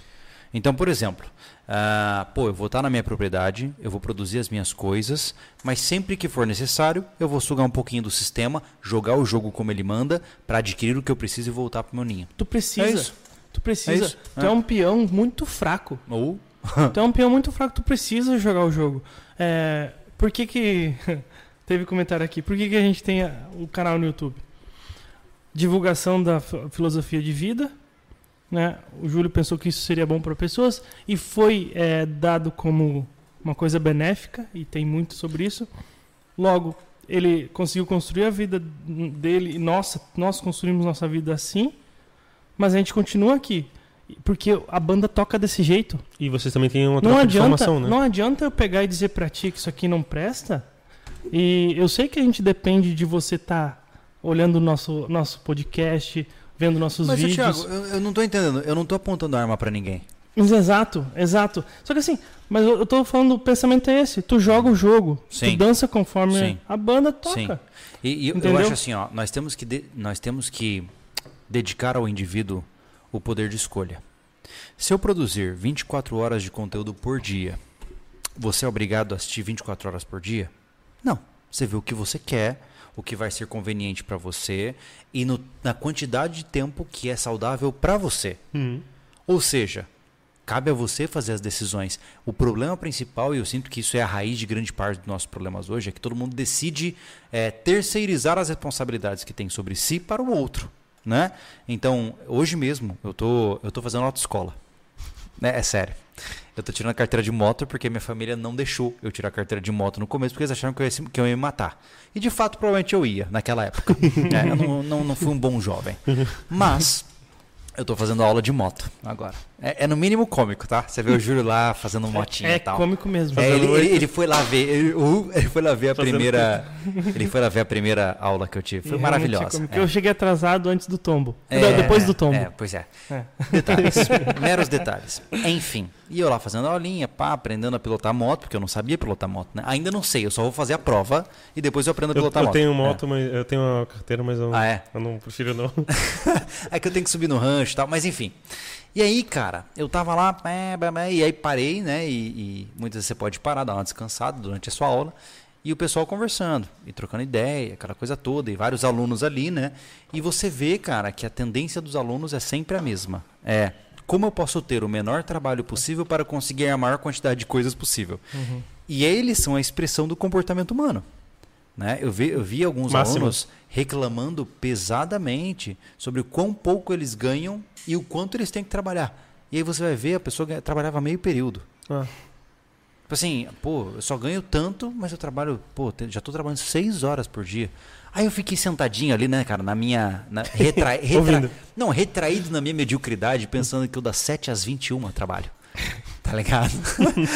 Então, por exemplo, ah, pô, eu vou estar na minha propriedade, eu vou produzir as minhas coisas, mas sempre que for necessário, eu vou sugar um pouquinho do sistema, jogar o jogo como ele manda, para adquirir o que eu preciso e voltar pro meu ninho. Tu precisa. É isso. Tu precisa. É isso. Tu é. É. um peão muito fraco. Ou Tu é um peão muito fraco, tu precisa jogar o jogo. É, por que que... Teve comentário aqui. Por que que a gente tem o canal no YouTube? Divulgação da fi- filosofia de vida. Né? O Júlio pensou que isso seria bom para pessoas e foi é, dado como uma coisa benéfica e tem muito sobre isso. Logo, ele conseguiu construir a vida dele e nossa, nós construímos nossa vida assim, mas a gente continua aqui. Porque a banda toca desse jeito. E vocês também têm uma Não troca de adianta, informação, né? não adianta eu pegar e dizer pra ti que isso aqui não presta. E eu sei que a gente depende de você estar olhando o nosso, nosso podcast, vendo nossos Mas, vídeos. Thiago, eu, eu não tô entendendo. Eu não tô apontando arma pra ninguém. Mas exato, exato. Só que assim, mas eu, eu tô falando, o pensamento é esse. Tu joga o jogo, Sim. tu dança conforme Sim. a banda toca. Sim. E, e eu- acho assim, ó, nós temos que de- nós temos que dedicar ao indivíduo o poder de escolha. Se eu produzir 24 horas de conteúdo por dia, você é obrigado a assistir 24 horas por dia? Não. Você vê o que você quer, o que vai ser conveniente para você e no- na quantidade de tempo que é saudável para você. Uhum. Ou seja, cabe a você fazer as decisões. O problema principal, e eu sinto que isso é a raiz de grande parte dos nossos problemas hoje, é que todo mundo decide é, terceirizar as responsabilidades que tem sobre si para o outro. Né? Então, hoje mesmo, eu tô, eu tô fazendo autoescola. Né? É sério. Eu tô tirando a carteira de moto porque minha família não deixou eu tirar a carteira de moto no começo, porque eles acharam que eu ia, que eu ia me matar. E de fato, provavelmente eu ia naquela época. É, eu não, não, não fui um bom jovem. Mas eu tô fazendo aula de moto agora. É, é no mínimo cômico, tá? Você vê o Júlio lá fazendo motinha É e tal. cômico mesmo. É, ele, ele- ele foi lá ver, ele, ele foi lá ver a Fazendo primeira, ele foi lá ver a primeira aula que eu tive. Foi E é maravilhosa. É. Eu cheguei atrasado antes do tombo. É, Não, depois do tombo. É, pois é. É. Detalhes. meros detalhes. Enfim. E eu lá fazendo a aulinha, pá, aprendendo a pilotar moto, porque eu não sabia pilotar moto, né? Ainda não sei, eu só vou fazer a prova e depois eu aprendo a Eu, pilotar eu moto. tenho É. moto, mas eu tenho uma carteira, mas eu, Ah, é? eu não prefiro não. É que eu tenho que subir no rancho e tal, mas enfim. E aí, cara, eu tava lá, é, e aí parei, né? E, e muitas vezes você pode parar, dar uma descansada durante a sua aula. E o pessoal conversando e trocando ideia, aquela coisa toda, e vários alunos ali, né? E você vê, cara, que a tendência dos alunos é sempre a mesma. É como eu posso ter o menor trabalho possível para conseguir a maior quantidade de coisas possível. Uhum. E eles são a expressão do comportamento humano. Né? Eu, vi, eu vi alguns Máximo. alunos reclamando pesadamente sobre o quão pouco eles ganham e o quanto eles têm que trabalhar. E aí você vai ver, a pessoa trabalhava meio período. Ah. Tipo assim, pô, eu só ganho tanto, mas eu trabalho, pô, já tô trabalhando seis horas por dia. Aí eu fiquei sentadinho ali, né, cara, na minha. Na, retra, retra- não, retraído na minha mediocridade, pensando que eu das 7 às 21 eu trabalho. Tá ligado?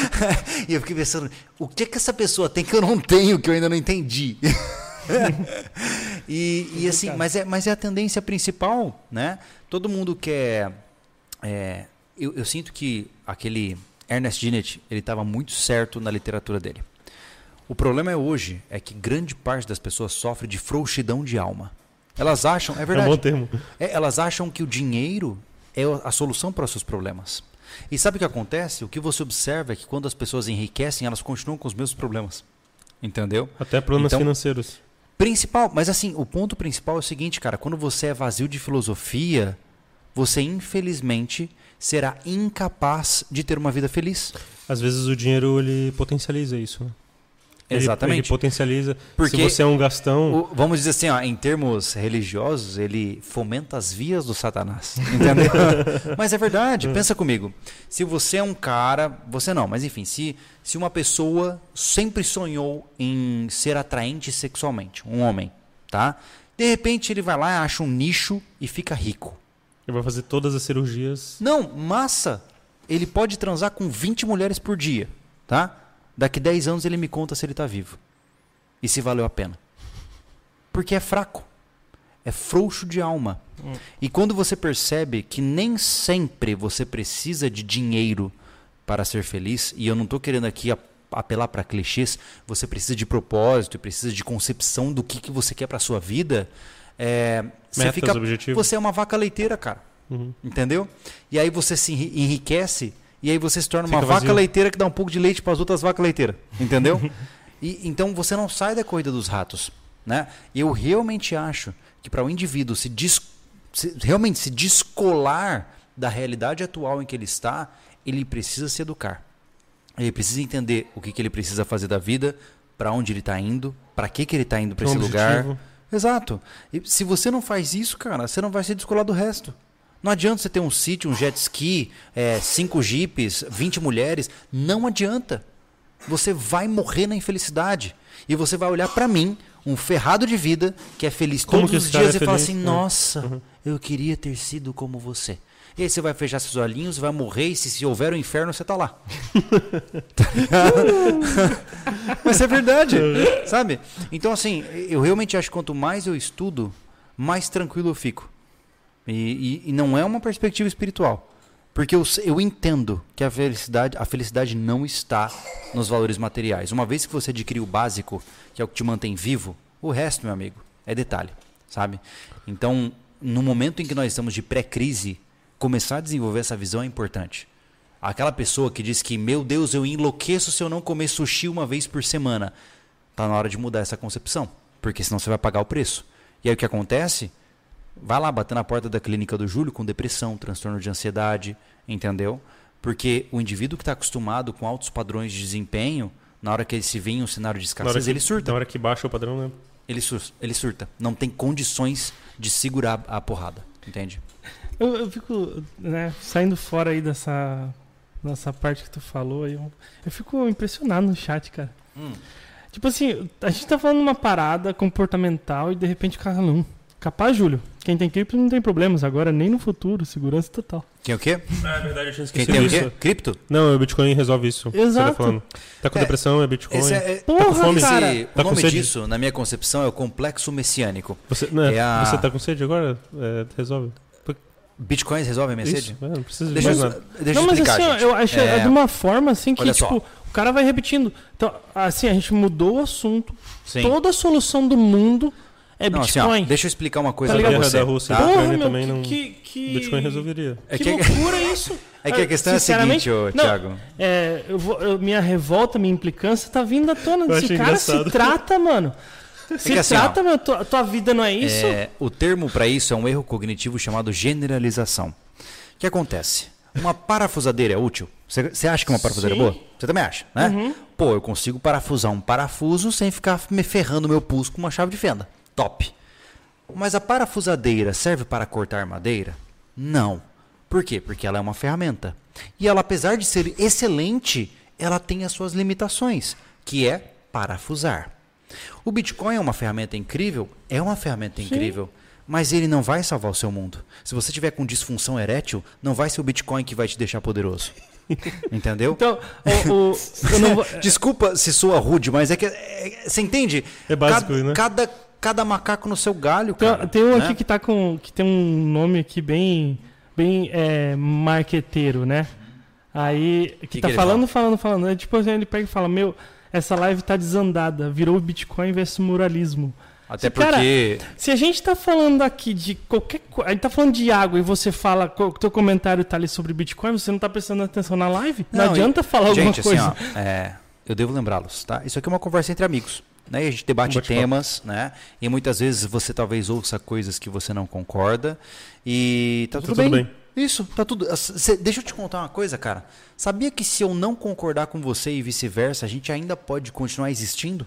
e eu fiquei pensando, o que que essa pessoa tem que eu não tenho, que eu ainda não entendi? e, e assim, mas é, mas é a tendência principal, né? Todo mundo quer. é, eu, eu sinto que aquele Ernest Dennett, ele estava muito certo na literatura dele. O problema é hoje é que grande parte das pessoas sofre de frouxidão de alma. Elas acham, é É um verdade, bom termo. é, elas acham que o dinheiro é a solução para os seus problemas. E sabe o que acontece? O que você observa é que quando as pessoas enriquecem, elas continuam com os mesmos problemas. Entendeu? Até problemas Então- financeiros. Principal, mas assim, o ponto principal é o seguinte, cara, quando você é vazio de filosofia, você infelizmente será incapaz de ter uma vida feliz. Às vezes o dinheiro ele potencializa isso. Né? Ele- Exatamente. Ele potencializa. Porque Se você é um gastão, O- vamos dizer assim, ó, em termos religiosos, ele fomenta as vias do Satanás. Entendeu? mas é verdade, pensa comigo. Se você é um cara, você não, mas enfim, se, se uma pessoa sempre sonhou em ser atraente sexualmente, um homem, tá? De repente ele vai lá, acha um nicho e fica rico. ele vai fazer todas as cirurgias. Não, massa. Ele pode transar com 20 mulheres por dia, tá? Daqui 10 anos ele me conta se ele tá vivo. E se valeu a pena. Porque é fraco. É frouxo de alma. Hum. E quando você percebe que nem sempre você precisa de dinheiro para ser feliz, e eu não estou querendo aqui apelar para clichês, você precisa de propósito, precisa de concepção do que, que você quer para sua vida, é, você Metas, fica objetivos. você é uma vaca leiteira, cara. Uhum. Entendeu? E aí você se enri- enriquece e aí você se torna uma Fica vaca vazio. leiteira que dá um pouco de leite para as outras vacas leiteiras. Entendeu? e, então você não sai da corrida dos ratos. Né? Eu realmente acho que para o indivíduo se, des- se- realmente se descolar da realidade atual em que ele está, ele precisa se educar. Ele precisa entender o que, que ele precisa fazer da vida, para onde ele está indo, para que, que ele está indo para esse um lugar. objetivo. Exato. E se você não faz isso, cara, você não vai se descolar do resto. Não adianta você ter um sítio, um jet ski, é, cinco jipes, 20 mulheres. Não adianta. Você vai morrer na infelicidade. E você vai olhar pra mim, um ferrado de vida, que é feliz Como todos os dias é e fala feliz? assim: É. Nossa, Uhum. eu queria ter sido como você. E aí você vai fechar seus olhinhos, vai morrer, e se, se houver o inferno, você tá lá. Mas é verdade, sabe? Então, assim, eu realmente acho que quanto mais eu estudo, mais tranquilo eu fico. E, e- e não é uma perspectiva espiritual. Porque eu, eu entendo que a felicidade, a felicidade não está nos valores materiais. Uma vez que você adquire o básico, que é o que te mantém vivo, o resto, meu amigo, é detalhe, sabe? Então, no momento em que nós estamos de pré-crise, começar a desenvolver essa visão é importante. Aquela pessoa que diz que, meu Deus, eu enlouqueço se eu não comer sushi uma vez por semana. Tá na hora de mudar essa concepção, porque senão você vai pagar o preço. E aí o que acontece? Vai lá bater na porta da clínica do Júlio com depressão, transtorno de ansiedade, entendeu? Porque o indivíduo que está acostumado com altos padrões de desempenho, na hora que ele se vê em um cenário de escassez, que- ele surta. Na hora que baixa o padrão, né? Ele, sur ele surta. Não tem condições de segurar a porrada, entende? Eu, eu fico né, saindo fora aí dessa nessa parte que tu falou aí. Eu, eu fico impressionado no chat, cara. Hum. Tipo assim, a gente tá falando uma parada comportamental e de repente o cara não. Capaz, Júlio. Quem tem cripto não tem problemas. Agora nem no futuro, segurança total. Quem o quê? Ah, é verdade, eu tinha Quem esquecido tem o isso. quê? Cripto? Não, o Bitcoin resolve isso. Você Exato. tá, falando. tá com É, depressão, é Bitcoin. Esse é, Porra, com fome? cara. esse- Tá o com nome sede? disso, na minha concepção, é o complexo messiânico. Você, né, É a- você tá com sede agora? É, resolve. Bitcoins resolve a minha sede? Isso, é, não precisa de Deixa, mais eu, nada. deixa não, mas explicar, assim, gente. eu acho É, é de uma forma assim que, tipo, o cara vai repetindo. Então, assim, a gente mudou o assunto. sim. Toda a solução do mundo é Não, assim, ó, Bitcoin. deixa eu explicar uma coisa Tá pra você. Da Rússia, tá? da Porra, meu, também que, não- que, que... Bitcoin resolveria. É que, que, loucura isso. é que a questão é a seguinte, ô, não, Thiago. É, eu vou, eu- minha revolta, minha implicância tá vindo à tona. Esse cara se engraçado. trata, mano. Se que assim, trata, meu, tua, tua vida não é isso? É, o termo para isso é um erro cognitivo chamado generalização. O que acontece? Uma parafusadeira é útil? Você acha que uma parafusadeira é Sim. boa? Você também acha, né? Uhum. Pô, eu consigo parafusar um parafuso sem ficar me ferrando meu pulso com uma chave de fenda. Top. Mas a parafusadeira serve para cortar madeira? Não. Por quê? Porque ela é uma ferramenta. E ela, apesar de ser excelente, ela tem as suas limitações, que é parafusar. O Bitcoin é uma ferramenta incrível? É uma ferramenta incrível. Mas ele não vai salvar o seu mundo. Se você tiver com disfunção erétil, não vai ser o Bitcoin que vai te deixar poderoso. Entendeu? Então, o, o- vou- Desculpa se soa rude, mas é que. é- você entende? É básico, cada, né? Cada, cada macaco no seu galho, tem, cara. tem um né? aqui que tá com. que tem um nome aqui bem. bem é, marqueteiro, né? Aí. Que, Que tá que falando, falando, falando. É tipo assim, ele pega e fala: Meu, essa live tá desandada, virou Bitcoin versus muralismo. Até Cara, porque. Se a gente tá falando aqui de qualquer coisa. A gente tá falando de água e você fala. O teu comentário tá ali sobre Bitcoin, você não tá prestando atenção na live? Não, Não, adianta falar alguma gente, coisa. assim, ó, é, eu devo lembrá-los, tá? Isso aqui é uma conversa entre amigos. Né? E a gente debate Um temas, né? E muitas vezes você talvez ouça coisas que você não concorda. E tá, Tá tudo, tudo bem. bem. Isso, tá tudo. Deixa eu te contar uma coisa, cara. Sabia que se eu não concordar com você e vice-versa, a gente ainda pode continuar existindo?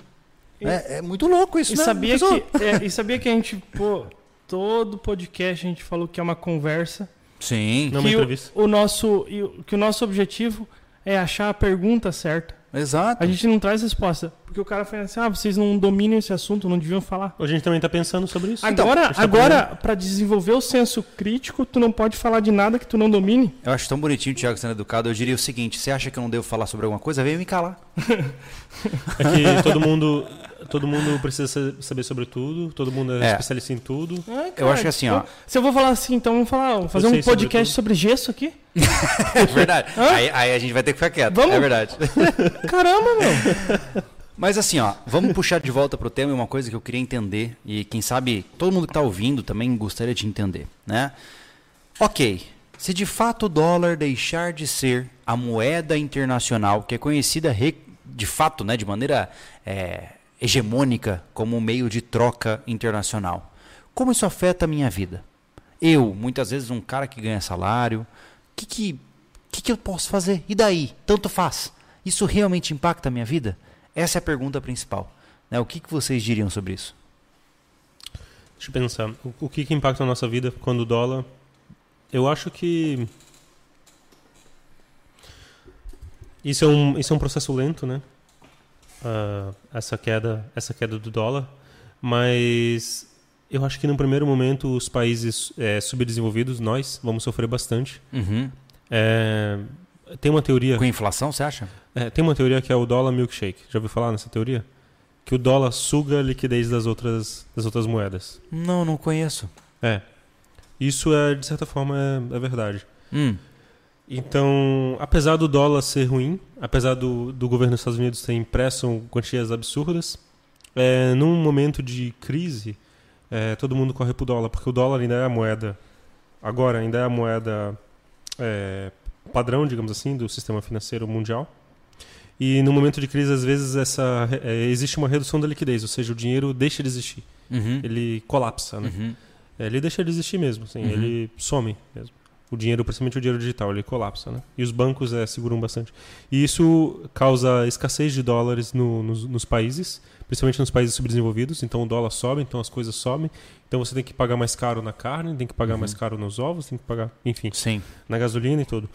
É, é muito louco isso, E né? sabia, que, é, e sabia que a gente, pô, todo podcast a gente falou que é uma conversa. Sim, Não uma que entrevista. o, o nosso, e que o nosso objetivo é achar a pergunta certa. Exato. A gente não traz resposta. Porque o cara fala assim, ah, vocês não dominam esse assunto, não deviam falar. A gente também tá pensando sobre isso. Então, agora, gente tá agora para desenvolver o senso crítico, tu não pode falar de nada que tu não domine. Eu acho tão bonitinho o Thiago sendo educado. Eu diria o seguinte: você acha que eu não devo falar sobre alguma coisa? Vem me calar. É que todo mundo, todo mundo precisa sa- saber sobre tudo, todo mundo é, É. especialista em tudo. Eu cara, acho que assim, ó. Se eu vou falar assim, então vamos falar, vamos fazer um sobre podcast sobre, gesso aqui? É verdade. Aí, aí a gente vai ter que ficar quieto. Vamos? É verdade. Caramba, meu. Mas assim, ó, vamos puxar de volta pro tema e uma coisa que eu queria entender e quem sabe todo mundo que tá ouvindo também gostaria de entender, né? Ok, se de fato o dólar deixar de ser a moeda internacional que é conhecida re- de fato, né, de maneira é, hegemônica como um meio de troca internacional, como isso afeta a minha vida? Eu, muitas vezes, um cara que ganha salário, o que que, que que eu posso fazer? E daí? Tanto faz. Isso realmente impacta a minha vida? Essa é a pergunta principal. Né? O que, que vocês diriam sobre isso? Deixa eu pensar. O, o que, que impacta a nossa vida quando o dólar. Eu acho que. Isso é um, isso é um processo lento, né? Ah, essa, queda, essa queda do dólar. Mas eu acho que no primeiro momento os países eh, subdesenvolvidos, nós, vamos sofrer bastante. É, tem uma teoria. Com inflação, você acha? É, tem uma teoria que é o dólar milkshake. Já ouviu falar nessa teoria? Que o dólar suga a liquidez das outras, das outras moedas. Não, não conheço. É. Isso é, de certa forma, é, é verdade. Hum, Então, apesar do dólar ser ruim, apesar do, do governo dos Estados Unidos ter impresso quantias absurdas, é, num momento de crise, é, todo mundo corre pro dólar, porque o dólar ainda é a moeda, agora ainda é a moeda é, padrão, digamos assim, do sistema financeiro mundial. E no momento de crise, às vezes, essa, é, existe uma redução da liquidez, ou seja, o dinheiro deixa de existir. uhum, Ele colapsa, né? uhum. É, ele deixa de existir mesmo, assim, Uhum. ele some mesmo. O dinheiro, principalmente o dinheiro digital, ele colapsa, né? E os bancos é, seguram bastante. E isso causa escassez de dólares no- nos, nos países, principalmente nos países subdesenvolvidos. Então o dólar sobe, então as coisas sobem. Então você tem que pagar mais caro na carne, tem que pagar Uhum. mais caro nos ovos, tem que pagar, enfim, Sim. na gasolina e tudo.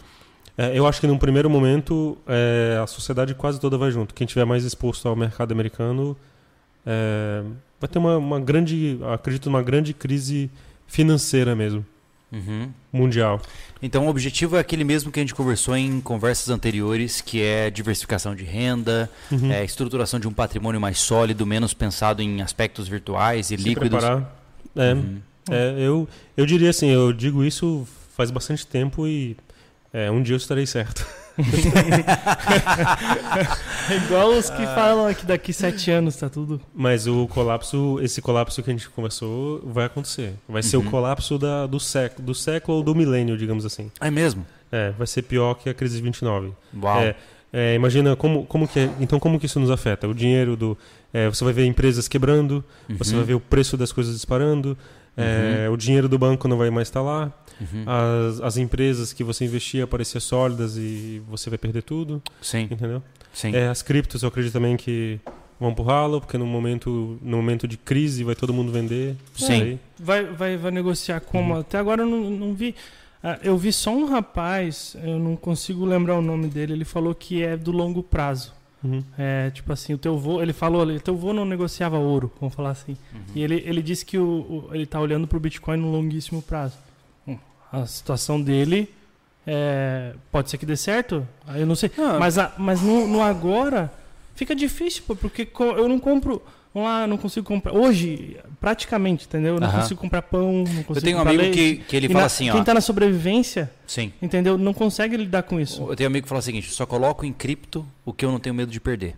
É, eu acho que num primeiro momento é, a sociedade quase toda vai junto. Quem tiver mais exposto ao mercado americano é, vai ter uma, uma grande, acredito, uma grande crise financeira mesmo, Uhum. mundial. Então o objetivo é aquele mesmo que a gente conversou em conversas anteriores, que é diversificação de renda, Uhum. é, estruturação de um patrimônio mais sólido, menos pensado em aspectos virtuais e Se líquidos. preparar. É, Uhum. é, eu, eu diria assim, eu digo isso faz bastante tempo e é, um dia eu estarei certo. É igual os que falam que daqui sete anos tá tudo. Mas o colapso, esse colapso que a gente conversou, vai acontecer. Vai ser o Uhum. colapso da, do século, do século ou do milênio, digamos assim. É mesmo? É, vai ser pior que a crise de 29. Uau. É, é, imagina como, como que é- então como que isso nos afeta? O dinheiro do, é, você vai ver empresas quebrando, você Uhum. vai ver o preço das coisas disparando, é, o dinheiro do banco não vai mais estar lá, Uhum. as, as empresas que você investia parecer sólidas e você vai perder tudo, Sim, entendeu? sim. É, as criptos eu acredito também que vão pro ralo, porque no momento, no momento de crise vai todo mundo vender. Sim. Vai, vai, vai negociar como? Uhum. Até agora eu não, não vi. Ah, eu vi só um rapaz, eu não consigo lembrar o nome dele, ele falou que é do longo prazo. Uhum. É, tipo assim, o teu vô, ele falou ali, teu vô não negociava ouro, vamos falar assim. Uhum. E ele, ele disse que o, o- ele tá olhando pro Bitcoin no longuíssimo prazo. Hum, A situação dele é, pode ser que dê certo, eu não sei. Ah, Mas, a- mas no, no agora fica difícil, pô, porque eu não compro. Vamos lá, eu não consigo comprar. Hoje, praticamente, entendeu? Eu não Aham. consigo comprar pão, não consigo eu tenho um amigo leite. que, que ele E fala na- assim, Quem ó. tá na sobrevivência, Sim. entendeu? Não consegue lidar com isso. Eu tenho um amigo que fala o seguinte: só coloco em cripto o que eu não tenho medo de perder.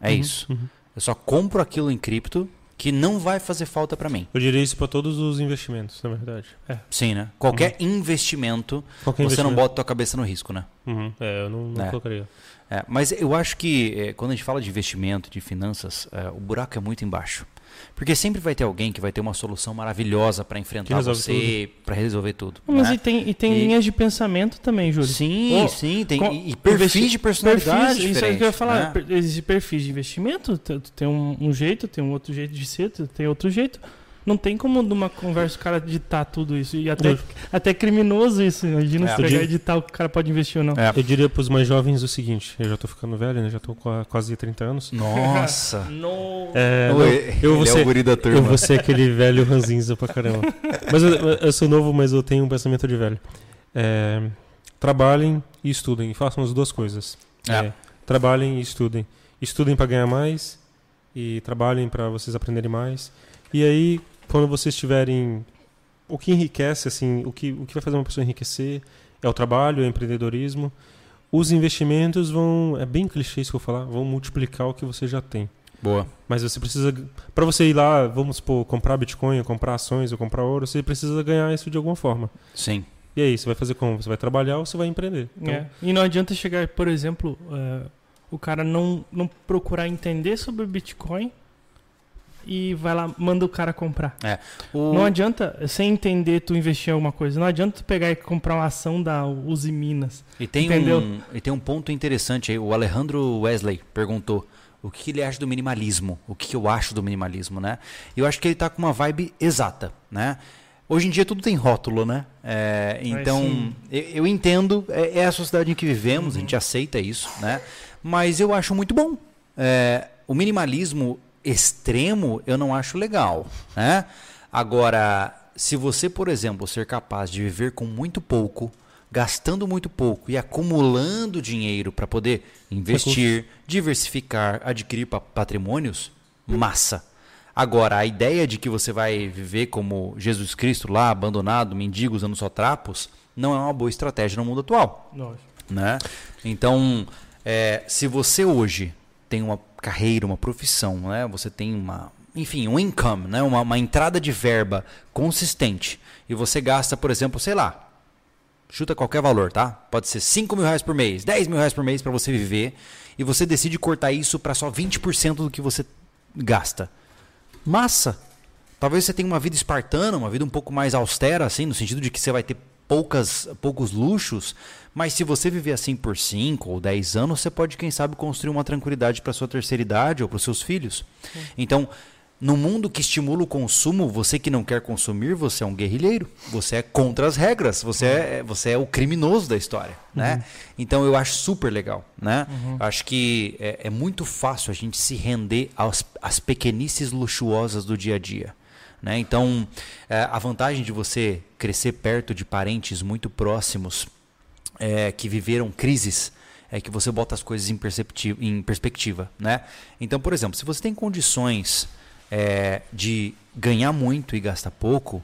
É Uhum, isso. uhum. Eu só compro aquilo em cripto que não vai fazer falta pra mim. Eu diria isso para todos os investimentos, na verdade. Sim, né? Qualquer investimento, Qualquer você não investimento. bota tua cabeça no risco, né? Uhum. É, eu não, não É. colocaria. É, mas eu acho que é, quando a gente fala de investimento, de finanças, é, o buraco é muito embaixo. Porque sempre vai ter alguém que vai ter uma solução maravilhosa pra enfrentar resolve você, pra resolver tudo. Mas né? e tem, e tem E- linhas de pensamento também, Júlio. Sim, Ô, sim, tem com- e, e perfis de personalidade Perfis, isso é o que eu ia falar. né? Existe perfis de investimento, tem um, um jeito, tem um outro jeito de ser, tu tem outro jeito. Não tem como numa conversa o cara editar tudo isso. E até, até é criminoso isso. Imagina É. se pegar e editar o que o cara pode investir ou não. É. Eu diria para os mais jovens o seguinte: eu já tô ficando velho, né? Já tô com a- quase 30 anos. Nossa. No... É, não, eu vou é ser- o guri da turma. eu vou ser aquele velho ranzinza pra caramba. Mas eu, eu sou novo, mas eu tenho um pensamento de velho. É, trabalhem e estudem. Façam as duas coisas. É. É, trabalhem e estudem. Estudem para ganhar mais e trabalhem para vocês aprenderem mais. E aí, quando vocês tiverem o que enriquece, assim, o que, o que vai fazer uma pessoa enriquecer é o trabalho, é o empreendedorismo. Os investimentos vão, é bem clichê isso que eu vou falar, vão multiplicar o que você já tem. Boa. Mas você precisa, para você ir lá, vamos supor, comprar Bitcoin, ou comprar ações ou comprar ouro, você precisa ganhar isso de alguma forma. Sim. E aí, você vai fazer como? Você vai trabalhar ou você vai empreender? Então, É. E não adianta chegar, por exemplo, é, o cara não, não procurar entender sobre Bitcoin e vai lá, manda o cara comprar. O- Não adianta, sem entender, tu investir em alguma coisa. Não adianta tu pegar e comprar uma ação da Uzi Minas. E tem, Entendeu? um, e tem um ponto interessante aí. O Alejandro Wesley perguntou o que ele acha do minimalismo. O que eu acho do minimalismo, né? Eu acho que ele tá com uma vibe exata, né? Hoje em dia tudo tem rótulo, né? É, então, eu, eu entendo, é, é a sociedade em que vivemos, a gente aceita isso, né? Mas eu acho muito bom. É, o minimalismo extremo eu não acho legal, né? Agora, se você, por exemplo, ser capaz de viver com muito pouco, gastando muito pouco e acumulando dinheiro para poder investir, diversificar, adquirir pa- patrimônios, massa. Agora, a ideia de que você vai viver como Jesus Cristo lá, abandonado, mendigo, usando só trapos, não é uma boa estratégia no mundo atual né? Então, é, se você hoje tem uma carreira, uma profissão, né? Você tem uma, enfim, um income, né? Uma, uma entrada de verba consistente e você gasta, por exemplo, sei lá, chuta qualquer valor, tá? Pode ser 5 mil reais por mês, 10 mil reais por mês para você viver e você decide cortar isso para só 20% do que você gasta. Massa! Talvez você tenha uma vida espartana, uma vida um pouco mais austera, assim, no sentido de que você vai ter poucas, poucos luxos, mas se você viver assim por 5 ou 10 anos, você pode, quem sabe, construir uma tranquilidade para sua terceira idade ou para os seus filhos. Então, No mundo que estimula o consumo, você que não quer consumir, você é um guerrilheiro. Você é contra as regras. Você é, você é o criminoso da história, né? Então eu acho super legal, né? Acho que é, é muito fácil a gente se render às pequenices luxuosas do dia a dia. Né? Então, é, a vantagem de você crescer perto de parentes muito próximos é, que viveram crises é que você bota as coisas em, em perspectiva, né? Então, por exemplo, se você tem condições é, de ganhar muito e gastar pouco,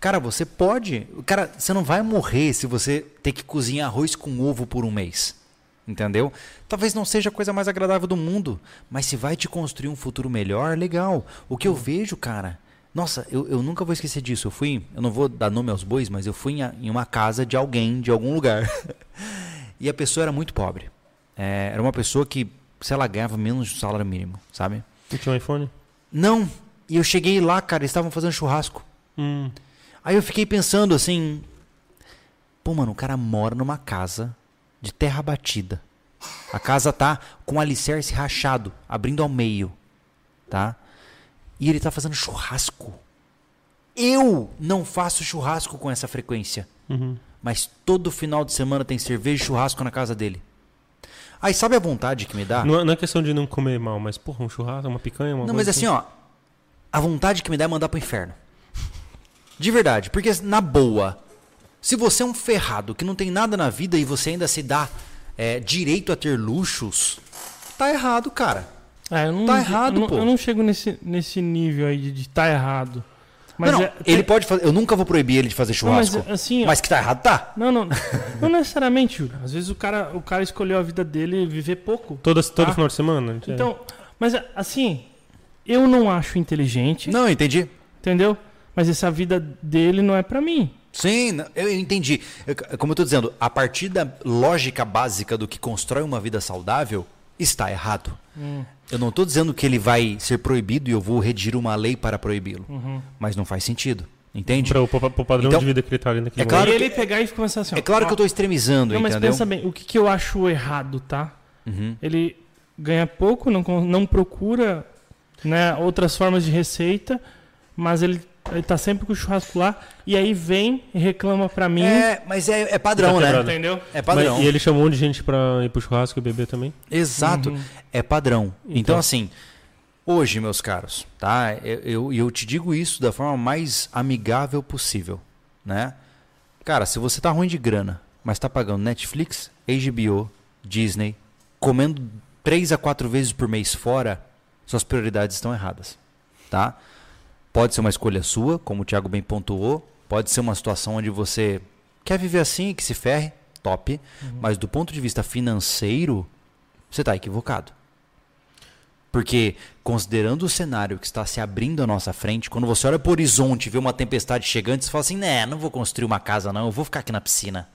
cara, você pode. Cara, você não vai morrer se você ter que cozinhar arroz com ovo por um mês. Entendeu? Talvez não seja a coisa mais agradável do mundo, mas se vai te construir um futuro melhor, legal. O que eu vejo, cara. Nossa, eu, eu nunca vou esquecer disso. Eu fui, eu não vou dar nome aos bois, mas eu fui em, em uma casa de alguém, de algum lugar. e a pessoa era muito pobre. É, era uma pessoa que, sei lá, ganhava menos do salário mínimo, sabe? Não tinha um iPhone? Não. E eu cheguei lá, cara, eles estavam fazendo churrasco. Hum. Aí eu fiquei pensando assim. Pô, mano, o cara mora numa casa de terra batida. A casa tá com alicerce rachado, abrindo ao meio. Tá? E ele tá fazendo churrasco. Eu não faço churrasco com essa frequência. Uhum. Mas todo final de semana tem cerveja e churrasco na casa dele. Aí sabe a vontade que me dá? Não, é- não é questão de não comer mal, mas, porra, um churrasco, uma picanha, uma Não, mas coisa assim, ó. A vontade que me dá é mandar pro inferno. De verdade. Porque, na boa, se você é um ferrado que não tem nada na vida e você ainda se dá é, direito a ter luxos, tá errado, cara. Eu não, Tá errado, eu não, pô. Eu não chego nesse, nesse nível aí de, de tá errado. Mas não, não, é- ele tem- pode fazer. Eu nunca vou proibir ele de fazer Não, mas churrasco. assim, mas que tá errado, tá. não, não, não necessariamente, Júlio. Às vezes o cara, o cara escolheu a vida dele viver pouco. Todo, todo Ah. final de semana? é- Então, mas assim, eu não acho inteligente, Não, entendi. entendeu? Mas essa vida dele não é pra mim. Sim, eu entendi. Como eu tô dizendo, a partir da lógica básica do que constrói uma vida saudável, está errado. Eu não estou dizendo que ele vai ser proibido e eu vou redigir uma lei para proibi-lo. Mas não faz sentido. Entende? Pra o padrão Então, de vida que ele tá ali naquele é claro e momento. ele pegar e começar assim, É claro ó, que eu estou extremizando, Não, mas entendeu? pensa bem, o que, que eu acho errado, tá? Uhum. Ele ganha pouco, não, não procura né, outras formas de receita, mas ele, ele tá sempre com o churrasco lá, e aí vem e reclama pra mim, É, mas é, é padrão, Tá né? entendeu? É padrão. Mas- e ele chamou um monte de gente pra ir pro churrasco e beber também? Exato. Uhum. É padrão. Então, Então. assim, hoje, meus caros, tá? Eu, eu, eu te digo isso da forma mais amigável possível, né? Cara, se você tá ruim de grana, mas tá pagando Netflix, HBO, Disney, comendo três a quatro vezes por mês fora, suas prioridades estão erradas, tá? Pode ser uma escolha sua, como o Thiago bem pontuou, pode ser uma situação onde você quer viver assim, que se ferre, top, mas do ponto de vista financeiro, você está equivocado. Porque, considerando o cenário que está se abrindo à nossa frente, quando você olha para o horizonte e vê uma tempestade chegando, você fala assim: né, não vou construir uma casa, não, eu vou ficar aqui na piscina.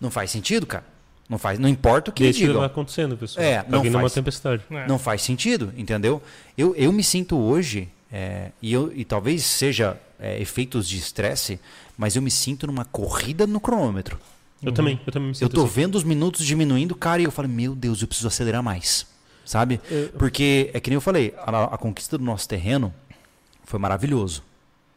Não faz sentido, cara. Não, faz, não importa o que Deixa digam. vai acontecendo, pessoal. É, tá não vindo uma faz. tempestade. É. Não faz sentido, entendeu? Eu, eu me sinto hoje, é, e, eu, e talvez seja é, efeitos de estresse, mas eu me sinto numa corrida no cronômetro. Eu também, eu também me Eu sinto tô assim. vendo os minutos diminuindo, cara, e eu falo, meu Deus, eu preciso acelerar mais. Sabe? Eu- Porque é que nem eu falei, a, a conquista do nosso terreno foi maravilhoso,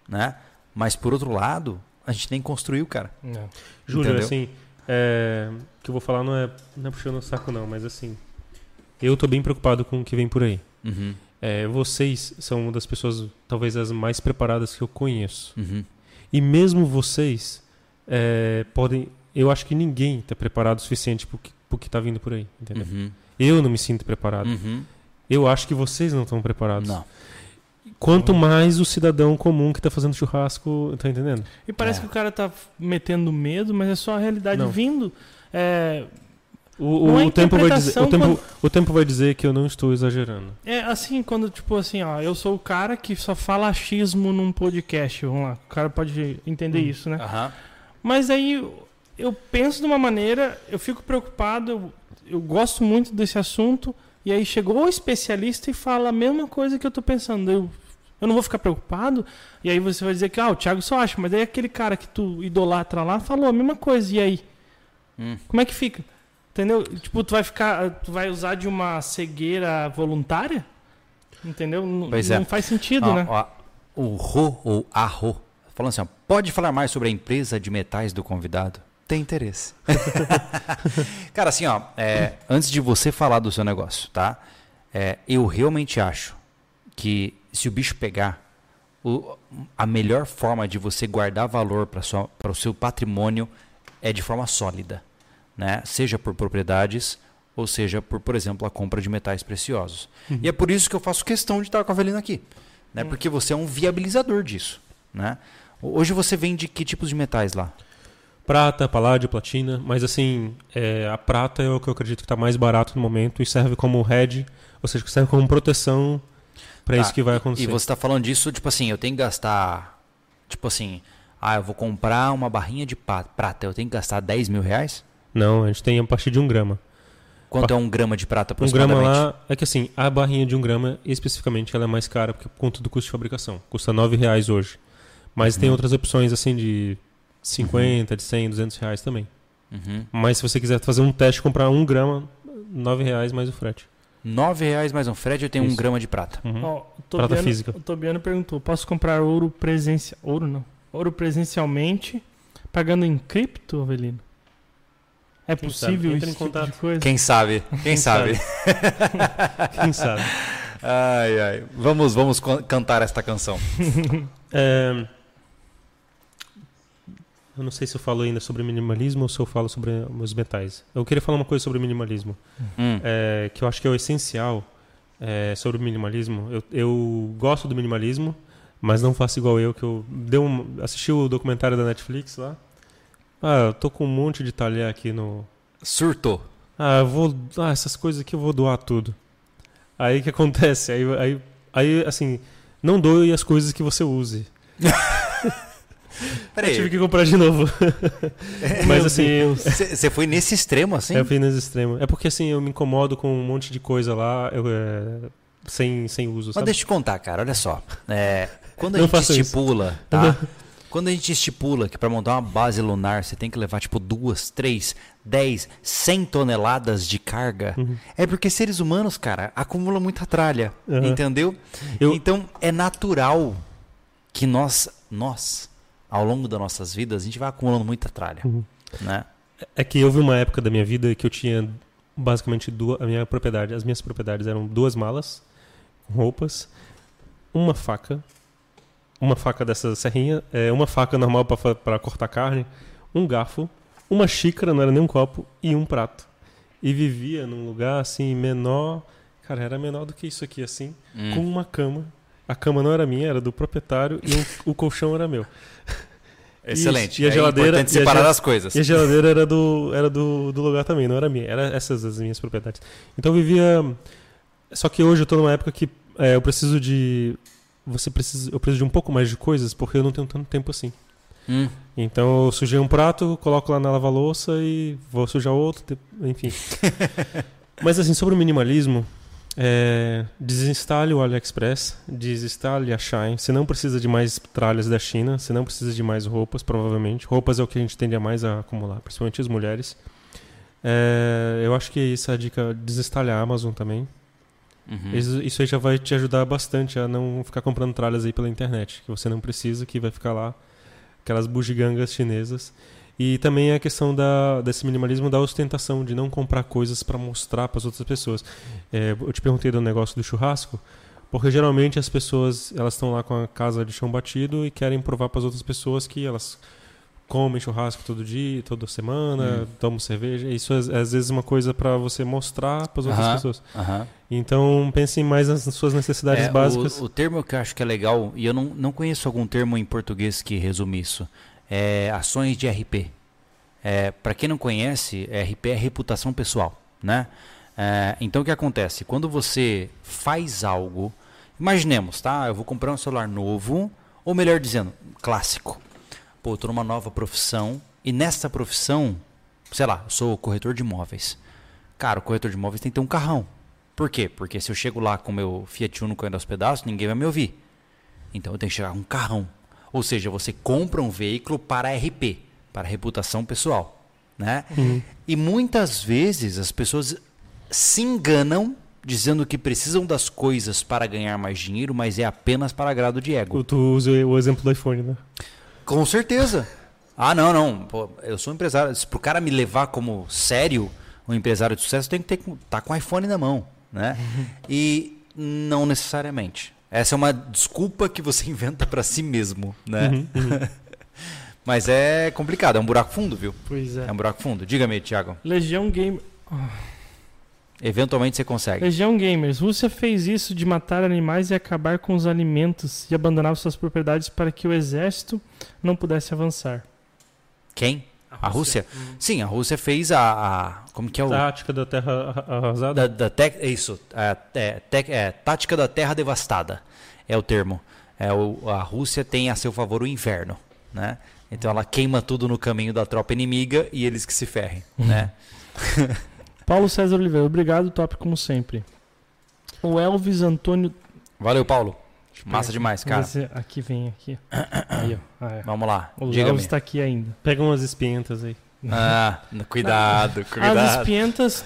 né? Mas por outro lado, a gente nem construiu, cara. Não. Júlio, Entendeu? assim, é, o que eu vou falar não é, não é puxando o saco não, mas assim, eu tô bem preocupado com o que vem por aí. Uhum, É, vocês são uma das pessoas, talvez as mais preparadas que eu conheço. uhum. E mesmo vocês é, podem, eu acho que ninguém está preparado o suficiente que, pro que tá vindo por aí, entendeu? Uhum. Eu não me sinto preparado. Uhum. Eu acho que vocês não estão preparados. Não. Quanto mais o cidadão comum que tá fazendo churrasco, tá entendendo? E parece É. que o cara tá metendo medo, mas é só a realidade Não. vindo. É, O, o é tempo vai dizer, o tempo, o tempo vai dizer que eu não estou exagerando. é assim, quando, tipo assim, ó, eu sou o cara que só fala achismo num podcast, vamos lá. O cara pode entender Hum. isso, né? Aham. Mas aí eu- eu penso de uma maneira, eu fico preocupado, eu, eu gosto muito desse assunto, e aí chegou o especialista e fala a mesma coisa que eu tô pensando. Eu, eu não vou ficar preocupado, e aí você vai dizer que ah, o Thiago só acha, mas aí aquele cara que tu idolatra lá falou a mesma coisa, e aí? Hum. Como é que fica? Entendeu? Tipo, tu vai ficar. Tu vai usar de uma cegueira voluntária? Entendeu? N- Pois não é. faz sentido, Ó, né? ó, o Rô ou a Rô, falando assim, ó, pode falar mais sobre a empresa de metais do convidado? Tem interesse. Cara, assim, ó, é, antes de você falar do seu negócio, tá? É, eu realmente acho que se o bicho pegar, o- a melhor forma de você guardar valor para o seu patrimônio é de forma sólida, né? Seja por propriedades ou seja por, por exemplo, a compra de metais preciosos. E é por isso que eu faço questão de estar com a Avelina aqui, né? Porque você é um viabilizador disso, né? Hoje você vende que tipos de metais lá? Prata, paládio, platina, mas assim, é, a prata é o que eu acredito que está mais barato no momento e serve como hedge, ou seja, serve como proteção para Tá, isso que vai E acontecer. você está falando disso, tipo assim, eu tenho que gastar, tipo assim, ah, eu vou comprar uma barrinha de prata, eu tenho que gastar 10 mil reais? Não, a gente tem a partir de um grama. Quanto é um grama de prata Um grama aproximadamente? lá, é que assim, a barrinha de um grama, especificamente, ela é mais cara porque, por conta do custo de fabricação. Custa 9 reais hoje. Mas tem Uhum. outras opções, assim, de 50, de 100, 200 reais também. Uhum. Mas se você quiser fazer um teste, comprar um grama, 9 reais mais o frete. 9 reais mais um frete, eu tenho um Isso. grama de prata. Uhum. Ó, o Prata Tobiano, física. o Tobiano perguntou: posso comprar ouro presencial? Ouro não. Ouro presencialmente, pagando em cripto, Avelino? É Quem possível sabe? Em tipo de contato. coisa? Quem sabe? Quem sabe? Quem sabe? Ai, ai. Vamos, vamos cantar esta canção. É, Eu não sei se eu falo ainda sobre minimalismo ou se eu falo sobre os metais. Eu queria falar uma coisa sobre minimalismo. Hum. é, que eu acho que é o essencial é, sobre o minimalismo. Eu, eu gosto do minimalismo, mas não faço igual eu, que eu deu um, assisti o documentário da Netflix lá. Ah, eu tô com um monte de talher aqui no. Surtou. Ah, eu vou. Ah, essas coisas aqui eu vou doar tudo. Aí o que acontece? Aí, aí, aí, assim, não doe as coisas que você use. Eu tive que comprar de novo. Mas assim, Você foi nesse extremo assim? eu fui nesse extremo. É porque assim, eu me incomodo com um monte de coisa lá eu, é, sem, sem uso, Mas sabe? deixa eu te contar, cara, olha só. É, quando a Não gente faça isso. estipula, tá? Quando a gente estipula que para montar uma base lunar você tem que levar tipo duas, três, dez, cem toneladas de carga, Uhum. é porque seres humanos, cara, acumulam muita tralha, Uhum. entendeu? Eu- Então é natural que nós, nós, ao longo das nossas vidas, a gente vai acumulando muita tralha, Uhum. né? É que houve uma época da minha vida que eu tinha basicamente duas, a minha propriedade, as minhas propriedades eram duas malas com roupas, uma faca, uma faca dessa serrinha, é, uma faca normal para cortar carne, um garfo, uma xícara, não era nem um copo, e um prato. E vivia num lugar assim menor, cara, era menor do que isso aqui assim, Hum. com uma cama. A cama não era minha, era do proprietário e um- o colchão era meu. Excelente. E a é geladeira- importante e a separar as coisas. E a geladeira era do, era do, do lugar também, não era minha. Era essas as minhas propriedades. Então eu vivia. Só que hoje eu tô numa época que é, eu preciso de. Você precisa. Eu preciso de um pouco mais de coisas porque eu não tenho tanto tempo assim. Hum. Então eu sujei um prato, coloco lá na lava-louça e vou sujar outro, enfim. Mas assim, sobre o minimalismo, é, desinstale o AliExpress, desinstale a Shine. Você não precisa de mais tralhas da China, você não precisa de mais roupas, provavelmente. Roupas é o que a gente tende a mais a acumular, principalmente as mulheres. É, eu acho que isso é a dica, desinstale a Amazon também. Uhum. Isso, isso aí já vai te ajudar bastante a não ficar comprando tralhas aí pela internet, que você não precisa, que vai ficar lá aquelas bugigangas chinesas. E também a questão da, desse minimalismo da ostentação, de não comprar coisas para mostrar para as outras pessoas. É, eu te perguntei do negócio do churrasco, porque geralmente as pessoas elas estão lá com a casa de chão batido e querem provar para as outras pessoas que elas comem churrasco todo dia, toda semana, Hum. tomam cerveja. Isso é, às vezes uma coisa para você mostrar para as outras Aham. pessoas. Aham. Então pensem mais nas suas necessidades É, o- básicas. O, termo que eu acho que é legal, e eu não, não conheço algum termo em português que resume isso, é ações de RP. É, Para quem não conhece, RP é reputação pessoal, né? É, então o que acontece? Quando você faz algo, imaginemos, tá? Eu vou comprar um celular novo, ou melhor dizendo, clássico. Pô, eu tô numa nova profissão, e nessa profissão, sei lá, eu sou corretor de imóveis. Cara, o corretor de imóveis tem que ter um carrão. Por quê? Porque se eu chego lá com meu Fiat Uno caindo aos pedaços, ninguém vai me ouvir. Então eu tenho que chegar com um carrão. Ou seja, você compra um veículo para RP, para reputação pessoal, né? Uhum. E muitas vezes as pessoas se enganam dizendo que precisam das coisas para ganhar mais dinheiro, mas é apenas para agrado de ego. Tu usa o exemplo do iPhone, né? Com certeza. Ah, não, não. Pô, eu sou um empresário. Se pro cara me levar como sério, um empresário de sucesso, tem que ter tá com o iPhone na mão, né? E não necessariamente. Essa é uma desculpa que você inventa para si mesmo, né? Mas é complicado, é um buraco fundo, viu? Pois é. É um buraco fundo. Diga-me, Thiago. Legião Gamer. Eventualmente você consegue. Legião Gamers. Rússia fez isso de matar animais e acabar com os alimentos e abandonar suas propriedades para que o exército não pudesse avançar. Quem? A Rússia? Sim, a Rússia fez a, a- como que é o Tática da Terra arra- Arrasada. da, da tec- é isso, é, é, tec- é, tática da terra devastada é o termo. É o, a Rússia tem a seu favor o inverno, né? Então ela queima tudo no caminho da tropa inimiga e eles que se ferrem, né? Paulo César Oliveira, obrigado, top como sempre. O Elvis Antônio. Valeu, Paulo. Massa demais, cara. Se Aqui vem, aqui. Aí, ó. Ah, é. Vamos lá. O Diga-me. Elvis tá aqui ainda. Pega umas espinhentas aí. Ah, cuidado, As cuidado. espientas.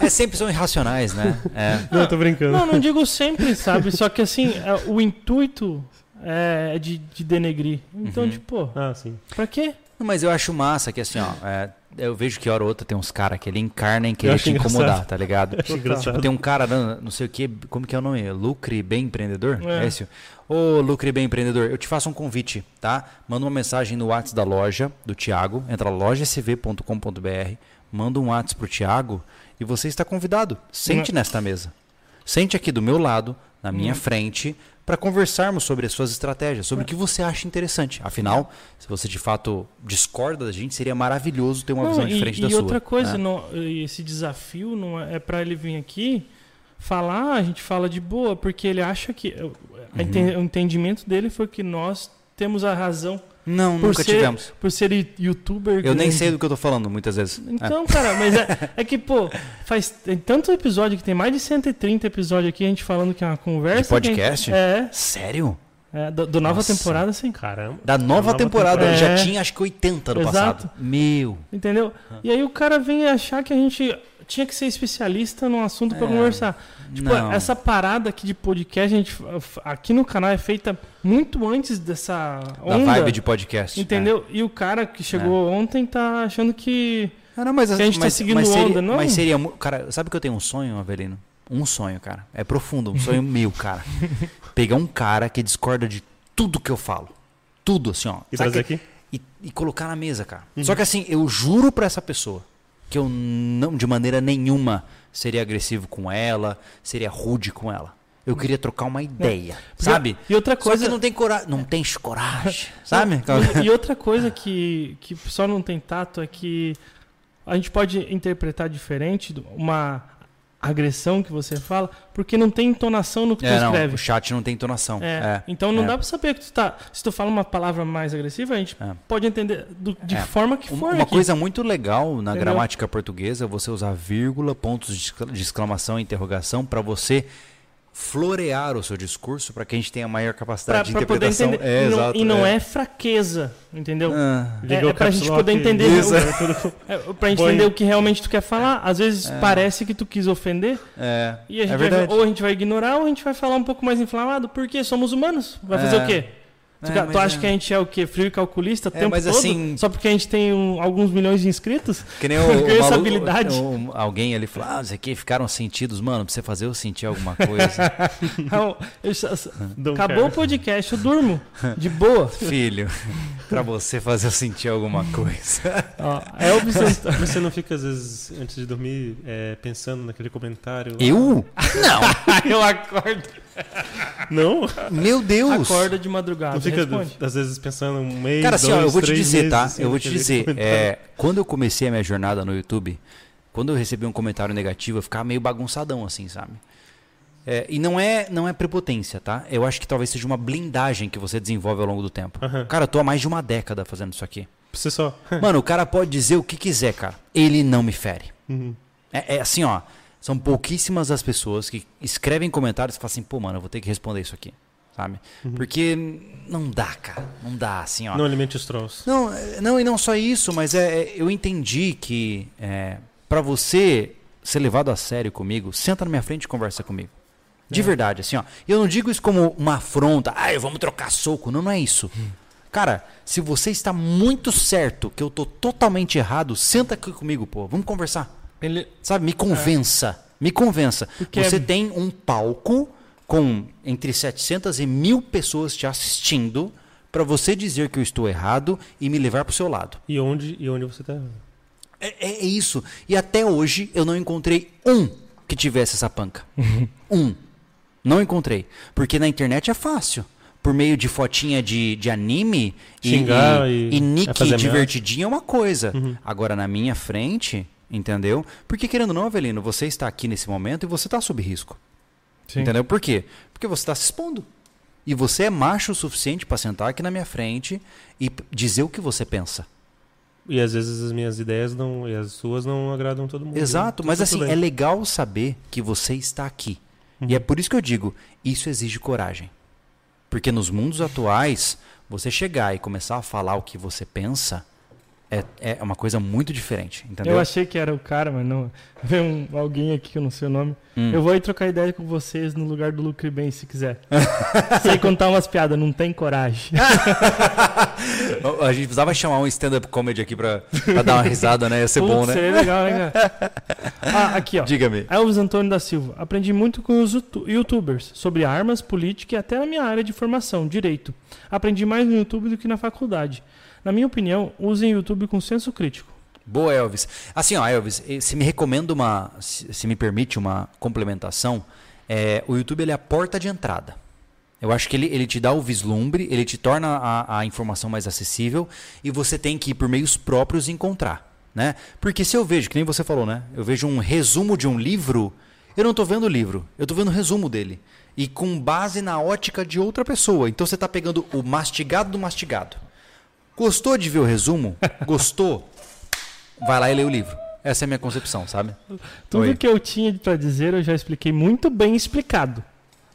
É sempre são irracionais, né? É. Não, tô brincando. Não, não digo sempre, sabe? Só que assim, é, o intuito é de, de denegrir. Então, Uhum. tipo, Ah, sim. pra quê? Mas eu acho massa que assim, ó, é, eu vejo que hora ou outra tem uns caras que ele encarna em querer te incomodar, engraçado. tá ligado? Engraçado. Tem um cara, não, sei o que, como que é o nome? Lucre Bem Empreendedor? É. É esse? Ô, Lucre Bem Empreendedor, eu te faço um convite, tá? Manda uma mensagem no WhatsApp da loja do Thiago, entra lojasv.com.br, manda um WhatsApp pro Thiago e você está convidado. Sente nesta mesa. Sente aqui do meu lado, na minha Hum. frente, para conversarmos sobre as suas estratégias, sobre o que você acha interessante. Afinal, se você de fato discorda da gente, seria maravilhoso ter uma Não, visão e, diferente e da sua. outra coisa, né? não- esse desafio não é, é para ele vir aqui falar, a gente fala de boa, porque ele acha que Uhum. o entendimento dele foi que nós temos a razão Não, por nunca ser- tivemos. por ser youtuber. Eu nem grande. sei do que eu tô falando muitas vezes. É. Então, cara, mas é, é que, pô, faz tem tanto episódio que tem mais de 130 episódios aqui, a gente falando que é uma conversa. De podcast? gente- Sério? é, é, do, do nova temporada, sim. Caramba. Da nova, nova temporada, temporada. já É. tinha acho que 80 no Exato. passado. Meu. Entendeu? E aí o cara vem achar que a gente tinha que ser especialista num assunto pra É, conversar. Tipo, não. essa parada aqui de podcast, a gente, aqui no canal é feita muito antes dessa Da onda. vibe de podcast. Entendeu? E o cara que chegou ontem tá achando que. É. Ah, não, mas, Que a gente tá mas, seguindo mas seria, onda, não? Mas seria. Cara, sabe que eu tenho um sonho, Avelino? Um sonho, cara. É profundo, um sonho meu, cara. Pegar um cara que discorda de tudo que eu falo. Tudo, assim, ó. E trazer que- aqui? e, e colocar na mesa, cara. Só que assim, eu juro pra essa pessoa que eu não, de maneira nenhuma, seria agressivo com ela, seria rude com ela. Eu queria trocar uma ideia, sabe? E outra Coisa coisa. que não tem coragem. Não tem coragem, sabe? E, e outra coisa que, que só não tem tato é que a gente pode interpretar diferente uma agressão que você fala, porque não tem entonação no que tu É, não, escreve. o chat não tem entonação. É, É. Então não é. dá pra saber que tu tá. Se tu fala uma palavra mais agressiva, a gente É. pode entender do- de É. forma que for. uma aqui. coisa muito legal na Entendeu? gramática portuguesa é você usar vírgula, pontos de excla- de exclamação e interrogação para você florear o seu discurso para que a gente tenha maior capacidade pra de poder interpretação. entender. É, e não, exato, e não é. fraqueza, entendeu? Ah, É, é pra caps gente poder entender Isso. o- é, pra gente Põe. entender o que realmente tu quer falar. Às vezes parece que tu quis ofender é, e a gente é vai- verdade. ou a gente vai ignorar ou a gente vai falar um pouco mais inflamado, porque somos humanos. Vai fazer É. o quê? Tu, É, tu acha é. que a gente é o quê? Frio e calculista o É, tempo mas todo? assim- Só porque a gente tem um- alguns milhões de inscritos? Que nem o, o essa maluco- habilidade. o- alguém ali falou, ah, isso aqui ficaram sentidos, mano, pra você fazer eu sentir alguma coisa. Não, eu acabou o care. podcast, eu durmo. De boa. Filho, pra você fazer eu sentir alguma coisa. Ó, Elvis você não fica, às vezes, antes de dormir, é, pensando naquele comentário? Eu? Não, eu acordo. Não? meu Deus. Acorda de madrugada. Não fica, responde. às vezes, pensando um mês, Cara, assim, ó, dois, eu vou te dizer, tá? assim, Eu vou te dizer, é, quando eu comecei a minha jornada no YouTube, quando eu recebi um comentário negativo, eu ficava meio bagunçadão, assim, sabe? É, e não é, não é prepotência, tá? Eu acho que talvez seja uma blindagem que você desenvolve ao longo do tempo. Aham. Cara, eu tô há mais de uma década fazendo isso aqui. Você só... Mano, o cara pode dizer o que quiser, cara. Ele não me fere. Uhum. É, é assim, ó. São pouquíssimas as pessoas que escrevem comentários e falam assim, pô, mano, eu vou ter que responder isso aqui. Sabe? Porque não dá, cara. Não dá, assim, ó. Não alimente os trolls. Não, é, não, e não só isso, mas é, é, eu entendi que é, para você ser levado a sério comigo, senta na minha frente e conversa comigo. De verdade, assim, ó. Eu não digo isso como uma afronta, ah, vamos trocar soco. Não, não é isso. Cara, se você está muito certo que eu tô totalmente errado, senta aqui comigo, pô. Vamos conversar. Ele, Sabe? Me convença. Me convença. Porque- Você tem um palco com entre 700 e mil pessoas te assistindo para você dizer que eu estou errado e me levar pro seu lado. E onde, e onde você tá? É, é isso. E até hoje eu não encontrei um que tivesse essa panca. um. Não encontrei. Porque na internet é fácil. Por meio de fotinha de, de anime e, Xingar e, e- e nick é divertidinho é uma coisa. Agora na minha frente, entendeu? Porque querendo ou não, Avelino, você está aqui nesse momento e você está sob risco. sim. Entendeu? Por quê? Porque você está se expondo. E você é macho o suficiente para sentar aqui na minha frente e dizer o que você pensa. E às vezes as minhas ideias não, e as suas não agradam todo mundo. Exato, Tudo mas tudo assim, bem. é legal saber que você está aqui. E é por isso que eu digo, isso exige coragem. Porque nos mundos atuais, você chegar e começar a falar o que você pensa é, é uma coisa muito diferente, entendeu? Eu achei que era o cara, mas não. Veio um, alguém aqui que eu não sei o nome. Hum. Eu vou aí trocar ideia com vocês no lugar do Lucre Bem, se quiser. Sei contar umas piadas, não tem coragem. A gente precisava chamar um stand-up comedy aqui pra, pra dar uma risada, né? Ia ser bom, Putz, né? seria legal, né, cara? Ah, aqui, ó. Diga-me. Elvis Antônio da Silva. Aprendi muito com os youtu- youtubers sobre armas, política e até na minha área de formação, direito. Aprendi mais no YouTube do que na faculdade. Na minha opinião, usem o YouTube com senso crítico. Boa, Elvis. Assim, ó, Elvis, eh, se me recomenda uma. Se, se me permite uma complementação, é, o YouTube ele é a porta de entrada. Eu acho que ele, ele te dá o vislumbre, ele te torna a, a informação mais acessível e você tem que ir por meios próprios encontrar. Né? Porque se eu vejo, que nem você falou, né? Eu vejo um resumo de um livro, eu não estou vendo o livro, eu estou vendo o resumo dele. E com base na ótica de outra pessoa. Então você está pegando o mastigado do mastigado. Gostou de ver o resumo? Gostou? Vai lá e lê o livro. Essa é a minha concepção, sabe? Tudo Oi. que eu tinha pra dizer eu já expliquei muito bem explicado.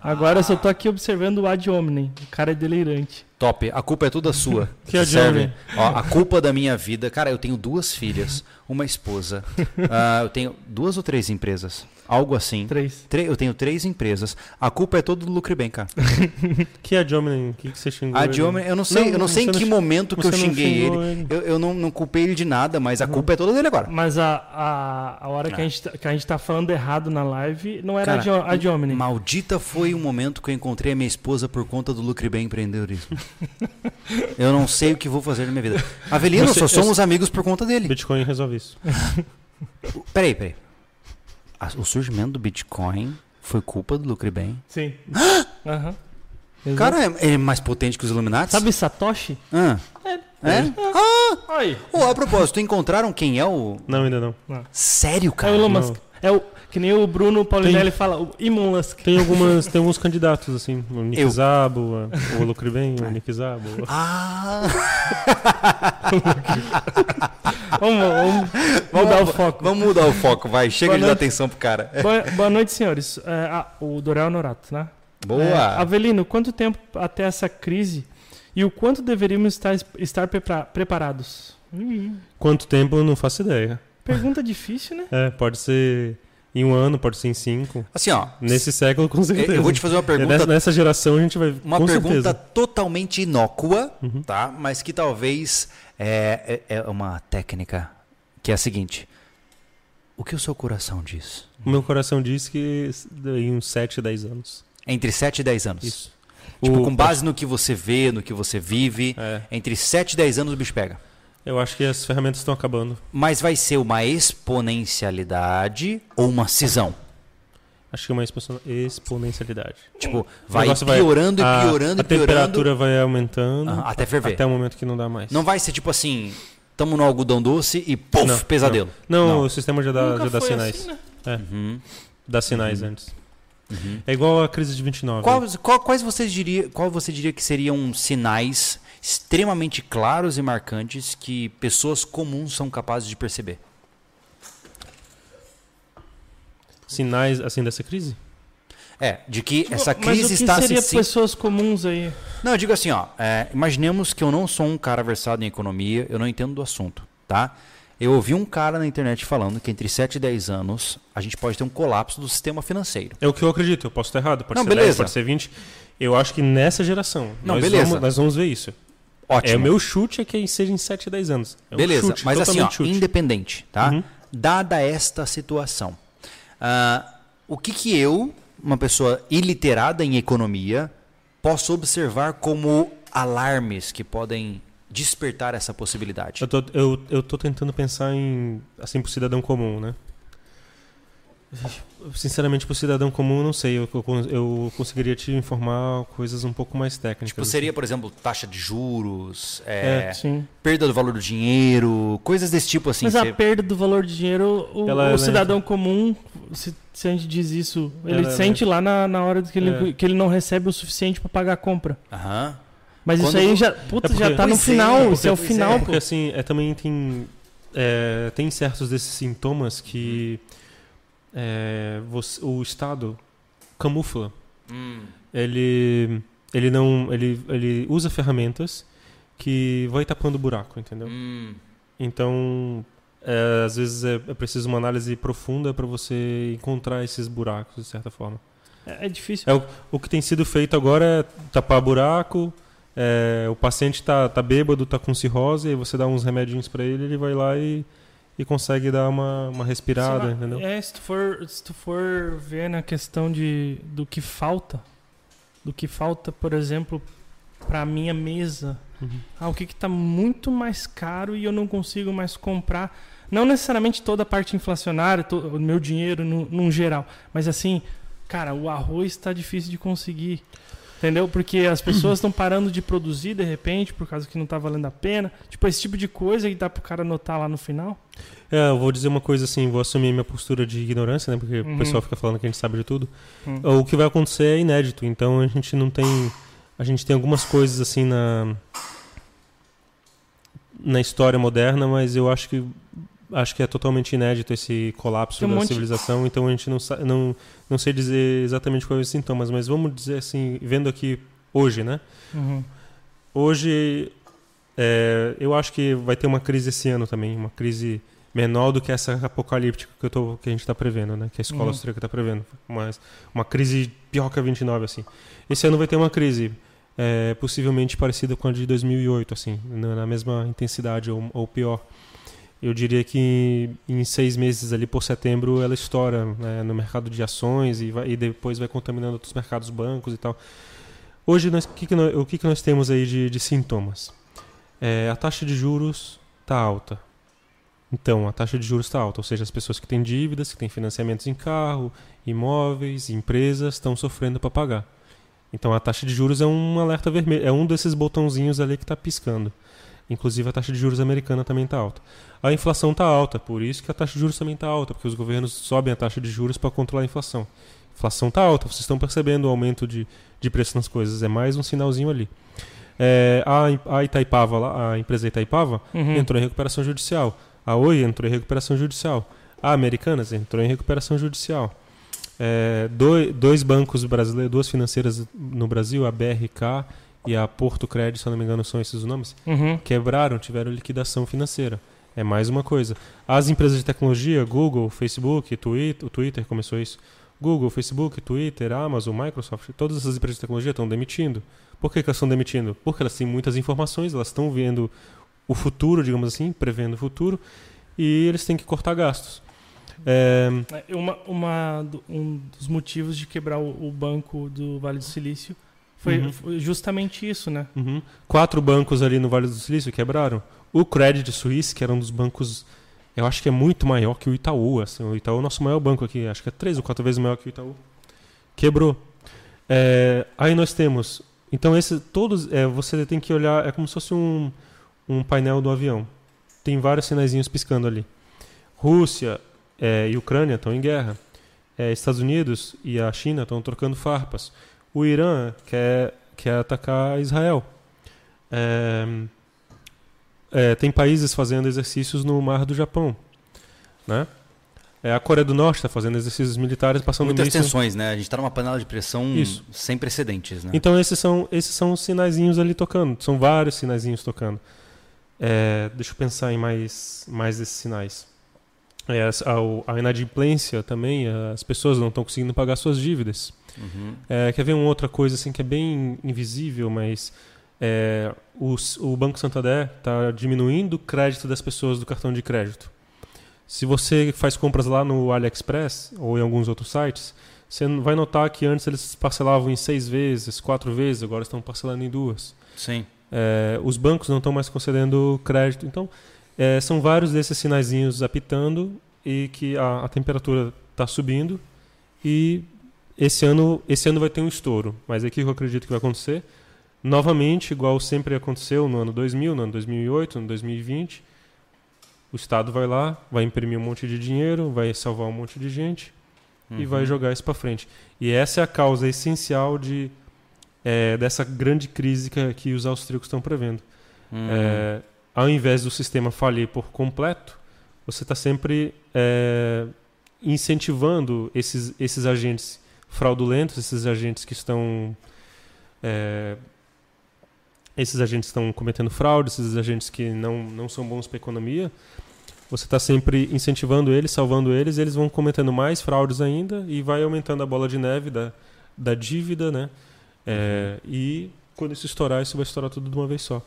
Agora eu só tô aqui observando o ad hominem. O cara é delirante. Top. A culpa é toda sua. Que Você serve. Ó, a culpa da minha vida. Cara, eu tenho duas filhas, uma esposa. ah, eu tenho duas ou três empresas. Algo assim. Três. Tre- eu tenho três empresas. A culpa é toda do Lucre Bem, cara. Que é Jomini? O que, que você xingou? A? Diomene, eu não sei, eu não sei em que não- momento que eu não xinguei ele. ele. Eu, eu não, não culpei ele de nada, mas a culpa é toda dele agora. Mas a, a, a hora que, a Ah. gente, tá- que a gente tá falando errado na live não era Cara, ad hominem. Maldita foi o momento que eu encontrei a minha esposa por conta do Lucre Bem Empreendedorismo. eu não sei o que vou fazer na minha vida. Avelino, Você- só eu- somos amigos por conta dele. Bitcoin resolve isso. Peraí, peraí. O surgimento do Bitcoin foi culpa do Lucre Bem? Sim. Aham. Exato. Cara, é, é mais potente que os Illuminati? Sabe Satoshi? Ah. É? Ah! Aí. Oh, a propósito, encontraram quem é o. Não, ainda não. Sério, É cara? o Elon. Musk. É o, que nem o Bruno Paulinelli fala, o Elon Musk. Tem algumas, tem alguns candidatos assim, o Nick Eu. Zabo, o Lucre Bem, o Nick Zabo. Ah! Vamos, vamos mudar o foco. Vamos mudar o foco, vai. Chega Boa de dar atenção pro cara. Boa, boa noite, senhores. É, ah, o Dorel Norato, né? Boa! É, Avelino, quanto tempo até essa crise e o quanto deveríamos estar, estar prepara- preparados? Hum, Quanto tempo eu não faço ideia. pergunta difícil, né? É, pode ser em um ano, pode ser em cinco. Assim, ó. Nesse século, com certeza. Eu vou te fazer uma É, pergunta nessa, nessa geração a gente vai. Uma pergunta certeza. totalmente inócua, Uhum. tá? Mas que talvez é, é, é uma técnica que é a seguinte: O que o seu coração diz? O meu coração diz que em uns 7, 10 anos. Entre 7 e 10 anos. Isso. Tipo, O- com base no que você vê, no que você vive, É, entre 7 e 10 anos o bicho pega. Eu acho que as ferramentas estão acabando. Mas vai ser uma exponencialidade ou uma cisão? Acho que é uma expo- exponencialidade. Tipo, vai piorando a- e piorando A e piorando. temperatura vai aumentando Ah, até ferver. até o momento que não dá mais. Não vai ser tipo assim, tamo no algodão doce e puf, Não, pesadelo. Não, Não. o sistema já dá, já dá sinais. assim, né? Uhum, Dá sinais Uhum. antes. uhum. É igual a crise de 29. Quais, qual- quais você diria, qual você diria que seriam sinais extremamente claros e marcantes que pessoas comuns são capazes de perceber? Sinais assim dessa crise? É, de que Tipo, essa mas crise o que está seria se... pessoas comuns aí? Não, eu digo assim, ó, é, imaginemos que eu não sou um cara versado em economia, eu não entendo do assunto, tá? Eu ouvi um cara na internet falando que entre 7 e 10 anos a gente pode ter um colapso do sistema financeiro. É o que eu acredito, eu posso estar errado, pode Não, ser beleza. 10, pode ser 20. Eu acho que nessa geração, Não, nós, beleza. Vamos, nós vamos ver isso. Ótimo. É, o meu chute é que seja em 7 a 10 anos. É um Beleza, chute, mas assim, ó, chute. independente, tá? Uhum. Dada esta situação, ah, o que que eu, uma pessoa iliterada em economia, posso observar como alarmes que podem despertar essa possibilidade? Eu tô, eu, eu tô tentando pensar em, assim, pro cidadão comum, né? Sinceramente, pro cidadão comum, eu não sei. Eu, eu, eu conseguiria te informar coisas um pouco mais técnicas. Tipo, seria, por exemplo, taxa de juros, é, Sim. perda do valor do dinheiro, coisas desse tipo assim. Mas a você- perda do valor de dinheiro, o, Ela- o ela- cidadão comum, se, se a gente diz isso, ele Ela- sente lá na, na hora que ele, É. que ele não recebe o suficiente pra pagar a compra. Aham. Mas Quando isso aí já, puta, É porque- já tá no Pois é, final, isso é o final, é. pô. Porque assim, é, também tem, é, tem certos desses sintomas que é, você- o Estado camufla. Hum. Ele, ele não, ele, ele usa ferramentas que vai tapando o buraco, entendeu? Hum. Então, é, às vezes é, é preciso uma análise profunda para você encontrar esses buracos de certa forma. É, é difícil. É o, o que tem sido feito agora é tapar buraco. é, o paciente tá, tá bêbado, tá com cirrose, aí você dá uns remedinhos para ele, ele vai lá e, e consegue dar uma, uma respirada, entendeu? É, se tu for, se tu for ver na questão de, do que falta, do que falta, por exemplo, pra minha mesa, Uhum. ah, o que que tá muito mais caro e eu não consigo mais comprar, não necessariamente toda a parte inflacionária, to- o meu dinheiro no, num geral, mas assim, cara, o arroz tá difícil de conseguir. Entendeu? Porque as pessoas estão parando de produzir de repente, por causa que não tá valendo a pena. Tipo, esse tipo de coisa que dá pro cara anotar lá no final. É, eu vou dizer uma coisa assim, vou assumir minha postura de ignorância, né? Porque Uhum. o pessoal fica falando que a gente sabe de tudo. Hum. O que vai acontecer é inédito, então a gente não tem. A gente tem algumas coisas assim na. na história moderna, mas eu acho que. Acho que é totalmente inédito esse colapso um da monte- civilização, então a gente não, não, não sei dizer exatamente quais os sintomas, mas vamos dizer assim, vendo aqui hoje, né? Uhum. Hoje, é, eu acho que vai ter uma crise esse ano também, uma crise menor do que essa apocalíptica que, eu tô, que a gente está prevendo, né? Que a escola Uhum. austríaca está prevendo. Mas uma crise pior que a 29, assim. Esse ano vai ter uma crise é, possivelmente parecida com a de 2008, assim, na mesma intensidade ou, ou pior. Eu diria que em seis meses ali por setembro ela estoura né, no mercado de ações e, vai- e depois vai contaminando outros mercados, bancos e tal. Hoje, nós, que, que nós, o que, que nós temos aí de, de sintomas? É, a taxa de juros está alta. Então, a taxa de juros está alta, ou seja, as pessoas que têm dívidas, que têm financiamentos em carro, imóveis, empresas, estão sofrendo para pagar. Então, a taxa de juros é um alerta vermelho, é um desses botãozinhos ali que está piscando. Inclusive, a taxa de juros americana também está alta. A inflação está alta, por isso que a taxa de juros também está alta, porque os governos sobem a taxa de juros para controlar a inflação. A inflação está alta, vocês estão percebendo o aumento de, de preço nas coisas, é mais um sinalzinho ali. É, a, a Itaipava, a empresa Itaipava, Uhum. entrou em recuperação judicial. A Oi entrou em recuperação judicial. A Americanas entrou em recuperação judicial. É, dois, dois bancos brasileiros, duas financeiras no Brasil, a BRK e a Porto Crédito, se eu não me engano, são esses os nomes, Uhum. quebraram, tiveram liquidação financeira. É mais uma coisa. As empresas de tecnologia, Google, Facebook, Twitter, o Twitter começou isso. Google, Facebook, Twitter, Amazon, Microsoft, todas essas empresas de tecnologia estão demitindo. Por que, que elas estão demitindo? Porque elas têm muitas informações, elas estão vendo o futuro, digamos assim, prevendo o futuro, e eles têm que cortar gastos. É, É, Uma, uma um dos motivos de quebrar o, o banco do Vale do Silício foi, Uhum. justamente isso, né? Uhum. Quatro bancos ali no Vale do Silício quebraram. O Credit Suisse, que era um dos bancos, eu acho que é muito maior que o Itaú. Assim, o Itaú é o nosso maior banco aqui, acho que é três ou quatro vezes maior que o Itaú. Quebrou. É, aí nós temos. Então, esse, todos. é, você tem que olhar. É como se fosse um, um painel do avião. Tem vários sinaizinhos piscando ali. Rússia é, e Ucrânia estão em guerra. É, Estados Unidos e a China estão trocando farpas. O Irã quer, quer atacar Israel. É, é, tem países fazendo exercícios no mar do Japão. Né? É, a Coreia do Norte está fazendo exercícios militares passando Muitas míssil- tensões, né? A gente tá numa panela de pressão Isso. sem precedentes, né? Então esses são, esses são os sinaizinhos ali tocando. São vários sinaizinhos tocando. É, deixa eu pensar em mais, mais esses sinais. É, a, a inadimplência também, as pessoas não estão conseguindo pagar suas dívidas. Uhum. É, quer ver uma outra coisa assim que é bem invisível, mas é, o, o Banco Santander está diminuindo o crédito das pessoas do cartão de crédito. Se você faz compras lá no AliExpress ou em alguns outros sites, você vai notar que antes eles parcelavam em seis vezes, quatro vezes, agora estão parcelando em duas. Sim. É, os bancos não estão mais concedendo crédito. Então, é, são vários desses sinaizinhos apitando e que a, a temperatura está subindo e esse ano, esse ano vai ter um estouro. Mas aqui eu acredito que vai acontecer. Novamente, igual sempre aconteceu no ano 2000, no ano 2008, no ano 2020, o Estado vai lá, vai imprimir um monte de dinheiro, vai salvar um monte de gente Uhum. e vai jogar isso para frente. E essa é a causa essencial de, é, dessa grande crise que, que os austríacos estão prevendo. Hum. É, ao invés do sistema falir por completo, você está sempre é, incentivando esses, esses agentes fraudulentos, esses agentes que estão é, esses agentes estão cometendo fraude, esses agentes que não, não são bons para a economia, você está sempre incentivando eles, salvando eles, eles vão cometendo mais fraudes ainda e vai aumentando a bola de neve da, da dívida, né? É, E quando isso estourar, isso vai estourar tudo de uma vez só.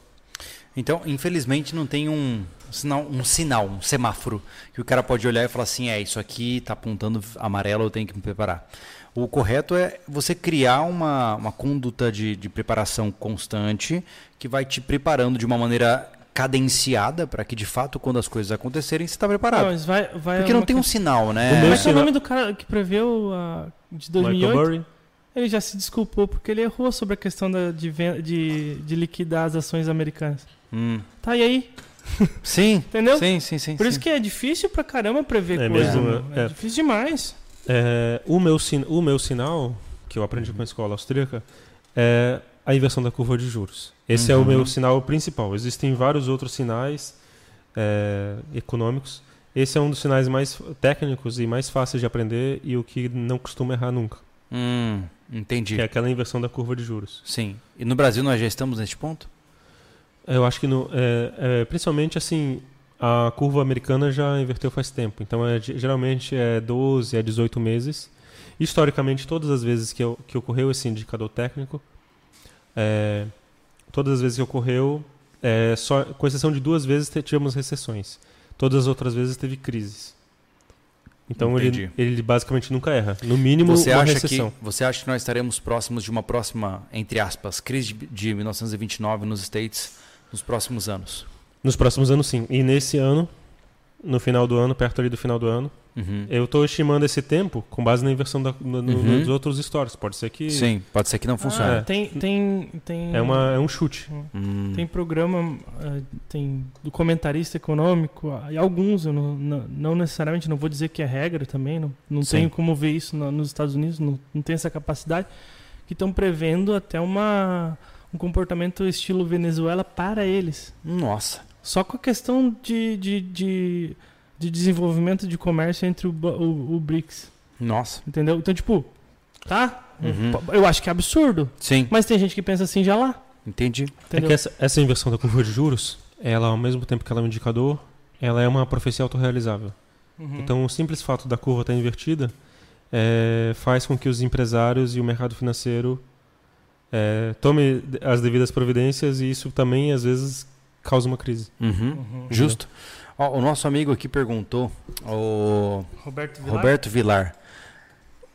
Então, infelizmente, não tem um sinal, um sinal, um semáforo, que o cara pode olhar e falar assim, é, isso aqui está apontando amarelo, eu tenho que me preparar. O correto é você criar uma, uma conduta de, de preparação constante que vai te preparando de uma maneira cadenciada para que, de fato, quando as coisas acontecerem, você está Não, preparado. mas vai, vai Porque não tem um sinal, né? O Como meu é que é o sinal- nome do cara que preveu a de Michael 2008? Burry, Ele já se desculpou porque ele errou sobre a questão da, de, de, de liquidar as ações americanas. Hum. Tá, e aí? Sim, Entendeu? sim, sim, sim. Por sim. isso que é difícil pra caramba prever É coisa. mesmo, meu. É, é. difícil demais. É, o, meu o meu sinal, que eu aprendi com a escola austríaca, é a inversão da curva de juros. Esse é o Uhum. meu sinal principal. Existem vários outros sinais é, econômicos. Esse é um dos sinais mais técnicos e mais fáceis de aprender e o que não costuma errar nunca. Hum, entendi. Que é aquela inversão da curva de juros. Sim. E no Brasil nós já estamos neste ponto? Eu acho que no, é, é, principalmente assim, a curva americana já inverteu faz tempo. Então é, ge- geralmente é 12 a 18 meses. Historicamente, todas as vezes que, eu- que ocorreu esse indicador técnico, é, todas as vezes que ocorreu, é, só, com exceção de duas vezes tivemos recessões. Todas as outras vezes teve crises. Então ele, ele basicamente nunca erra. No mínimo, Você acha, recessão. que, você acha que nós estaremos próximos de uma próxima, entre aspas, crise de, de 1929 nos States nos próximos anos? Nos próximos anos, sim. E nesse ano, no final do ano, perto ali do final do ano, Uhum. Eu estou estimando esse tempo com base na inversão da, no, no- Uhum. dos outros stories. Pode ser que. Sim, pode ser que não Ah, funcione. tem, tem, tem, É, uma, é um chute. Hum. tem programa, ah, tem do comentarista econômico, ah, e alguns, eu não, não, não necessariamente, não vou dizer que é regra também, não, não Sim. tenho como ver isso no- nos Estados Unidos, não, não tenho essa capacidade, que estão prevendo até uma, um comportamento estilo Venezuela para eles. Nossa. Só com a questão de, de, de, de desenvolvimento de comércio entre o, o, o BRICS. Nossa. Entendeu? Então, tipo, tá? Uhum. Eu acho que é absurdo. Sim, Mas tem gente que pensa assim já lá. entendi. É Entendeu? que essa, essa inversão da curva de juros, ela, ao mesmo tempo que ela é um indicador, ela é uma profecia autorrealizável. Uhum. Então, o simples fato da curva estar invertida é, faz com que os empresários e o mercado financeiro é, tome as devidas providências e isso também, às vezes, causa uma crise. Uhum. Uhum. Justo. Ó, o nosso amigo aqui perguntou, o Roberto Vilar. Roberto Vilar.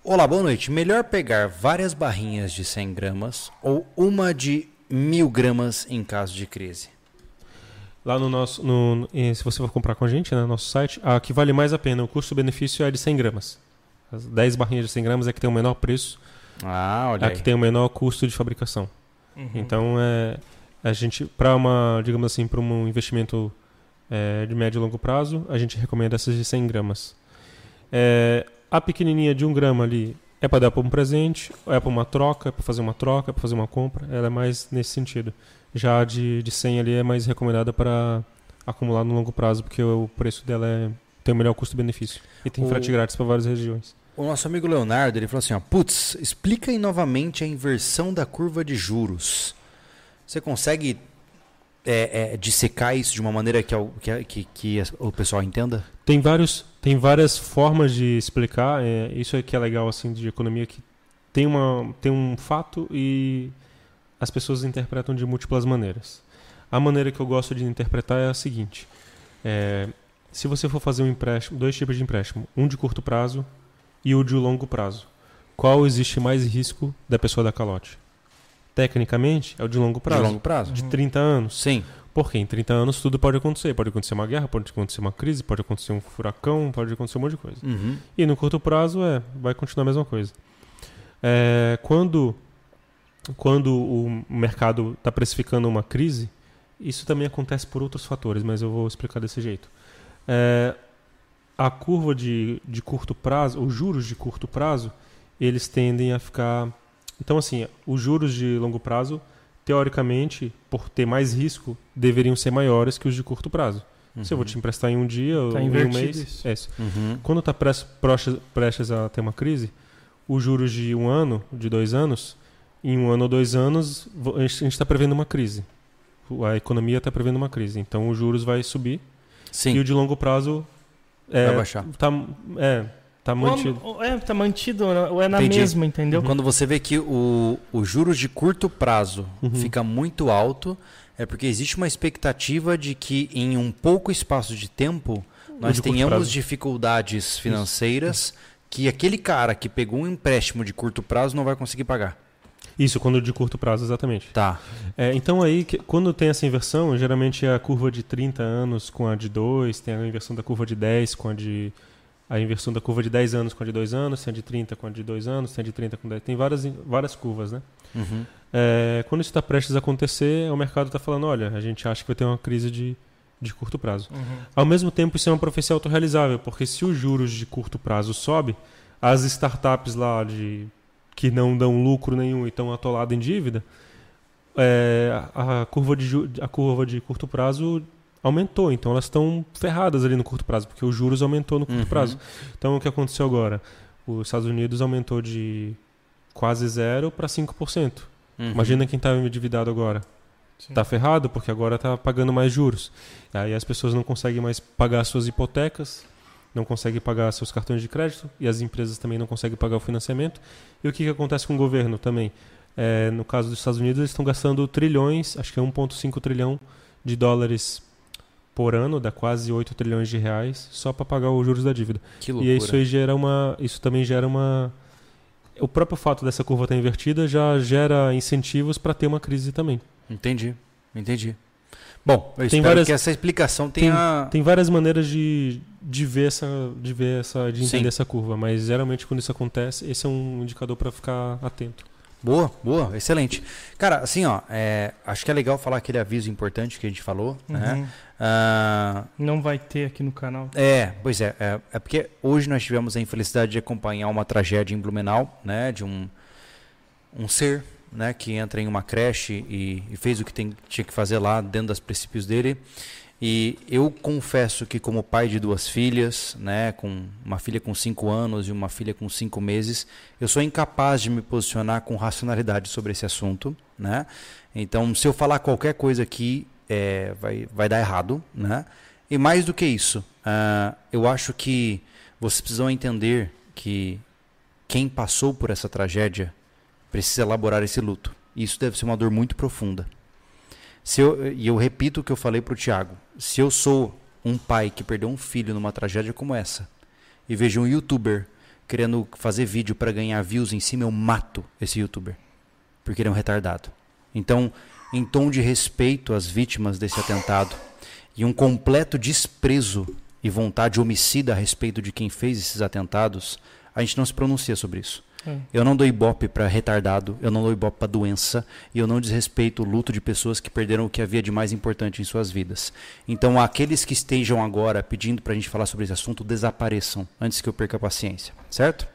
Olá, boa noite. Melhor pegar várias barrinhas de 100 gramas ou uma de mil gramas em caso de crise? Lá no nosso, no, se você for comprar com a gente, né, no nosso site, a que vale mais a pena, o custo-benefício é de 100 gramas. As 10 barrinhas de 100 gramas é que tem o menor preço, Ah, olha a aí. que tem o menor custo de fabricação. Uhum. Então, é, a gente, para uma, digamos assim, para um investimento é, de médio e longo prazo, a gente recomenda essas de 100 gramas. É, a pequenininha de 1 grama ali é para dar para um presente, é para uma troca, é para fazer uma troca, é para fazer uma compra, ela é mais nesse sentido. Já a de, de 100 ali é mais recomendada para acumular no longo prazo, porque o preço dela é, tem o melhor custo-benefício. E tem O- frete grátis para várias regiões. O nosso amigo Leonardo, ele falou assim, ó, putz, explica aí novamente a inversão da curva de juros. Você consegue é, é, dissecar isso de uma maneira que, que, que, que o pessoal entenda? Tem, vários, tem várias formas de explicar. é, isso é que é legal assim de economia que tem, uma, tem um fato e as pessoas interpretam de múltiplas maneiras. A maneira que eu gosto de interpretar é a seguinte: é, se você for fazer um empréstimo, dois tipos de empréstimo, um de curto prazo e o de longo prazo, qual existe mais risco da pessoa dar calote? Tecnicamente, é o de longo prazo, De longo prazo? de 30 anos. Sim. Porque em 30 anos tudo pode acontecer. Pode acontecer uma guerra, pode acontecer uma crise, pode acontecer um furacão, pode acontecer um monte de coisa. Uhum. E no curto prazo é, vai continuar a mesma coisa. É, quando, quando o mercado está precificando uma crise, isso também acontece por outros fatores, mas eu vou explicar desse jeito. É, a curva de, de curto prazo, os juros de curto prazo, eles tendem a ficar. Então, assim, os juros de longo prazo, teoricamente, por ter mais risco, deveriam ser maiores que os de curto prazo. Se eu vou te emprestar em um dia ou Tá em um mês. isso. É isso. Uhum. Quando está prestes, prestes a ter uma crise, os juros de um ano, de dois anos, em um ano ou dois anos, a gente está prevendo uma crise. A economia está prevendo uma crise. Então, os juros vai subir Sim. e o de longo prazo é, Vai baixar. Tá, é, tá mantido. Ou, ou é, tá mantido, ou é na Entendi. mesma, entendeu? Quando você vê que o, os juros de curto prazo Uhum. fica muito alto, é porque existe uma expectativa de que em um pouco espaço de tempo nós de tenhamos dificuldades financeiras que aquele cara que pegou um empréstimo de curto prazo não vai conseguir pagar. Isso, quando de curto prazo, exatamente. Tá. É, então aí, que- quando tem essa inversão, geralmente é a curva de 30 anos com a de 2, tem a inversão da curva de 10 com a de... A inversão da curva de 10 anos com a de 2 anos, tem a de 30 com a de 2 anos, tem a de 30 com 10. Tem várias, várias curvas, né? Uhum. É, quando isso está prestes a acontecer, o mercado está falando, olha, a gente acha que vai ter uma crise de, de curto prazo. Uhum. Ao mesmo tempo, isso é uma profecia autorrealizável, porque se os juros de curto prazo sobe, as startups lá de que não dão lucro nenhum e estão atoladas em dívida, é, a, curva de, a curva de curto prazo aumentou. Então elas estão ferradas ali no curto prazo, porque os juros aumentou no curto Uhum. prazo. Então o que aconteceu agora? Os Estados Unidos aumentou de quase zero para 5%. Uhum. Imagina quem está endividado agora. Sim. Tá ferrado porque agora tá pagando mais juros. Aí as pessoas não conseguem mais pagar suas hipotecas, não conseguem pagar seus cartões de crédito e as empresas também não conseguem pagar o financiamento. E o que, que acontece com o governo também? É, no caso dos Estados Unidos, eles estão gastando trilhões, acho que é 1,5 trilhão de dólares por ano, dá quase 8 trilhões de reais, só para pagar os juros da dívida. Que E loucura. isso aí gera uma. Isso também gera uma. O próprio fato dessa curva estar invertida já gera incentivos para ter uma crise também. Entendi. Entendi. Bom, eu Tem várias- que essa explicação tenha... Tem várias maneiras de, de ver essa. de ver essa. de entender Sim. essa curva, mas geralmente quando isso acontece, esse é um indicador para ficar atento. Boa, boa, excelente. Cara, assim, ó, é, acho que é legal falar aquele aviso importante que a gente falou, né? Uhum. Ah, Não vai ter aqui no canal. É, pois é, é. É porque hoje nós tivemos a infelicidade de acompanhar uma tragédia em Blumenau, né? De um, um ser, né? Que entra em uma creche e, e fez o que tem, tinha que fazer lá dentro dos princípios dele. E eu confesso que como pai de duas filhas, né? Com uma filha com cinco anos e uma filha com cinco meses, eu sou incapaz de me posicionar com racionalidade sobre esse assunto, né? Então, se eu falar qualquer coisa aqui, é, vai, vai dar errado, né? E mais do que isso, ah, eu acho que vocês precisam entender que quem passou por essa tragédia precisa elaborar esse luto. Isso deve ser uma dor muito profunda. Eu, e eu repito o que eu falei para o Tiago. Se eu sou um pai que perdeu um filho numa tragédia como essa e vejo um youtuber querendo fazer vídeo para ganhar views em cima, eu mato esse youtuber. Porque ele é um retardado. Então, em tom de respeito às vítimas desse atentado e um completo desprezo e vontade homicida a respeito de quem fez esses atentados, a gente não se pronuncia sobre isso. É. Eu não dou ibope para retardado, eu não dou ibope para doença e eu não desrespeito o luto de pessoas que perderam o que havia de mais importante em suas vidas. Então, aqueles que estejam agora pedindo para a gente falar sobre esse assunto, desapareçam antes que eu perca a paciência, certo?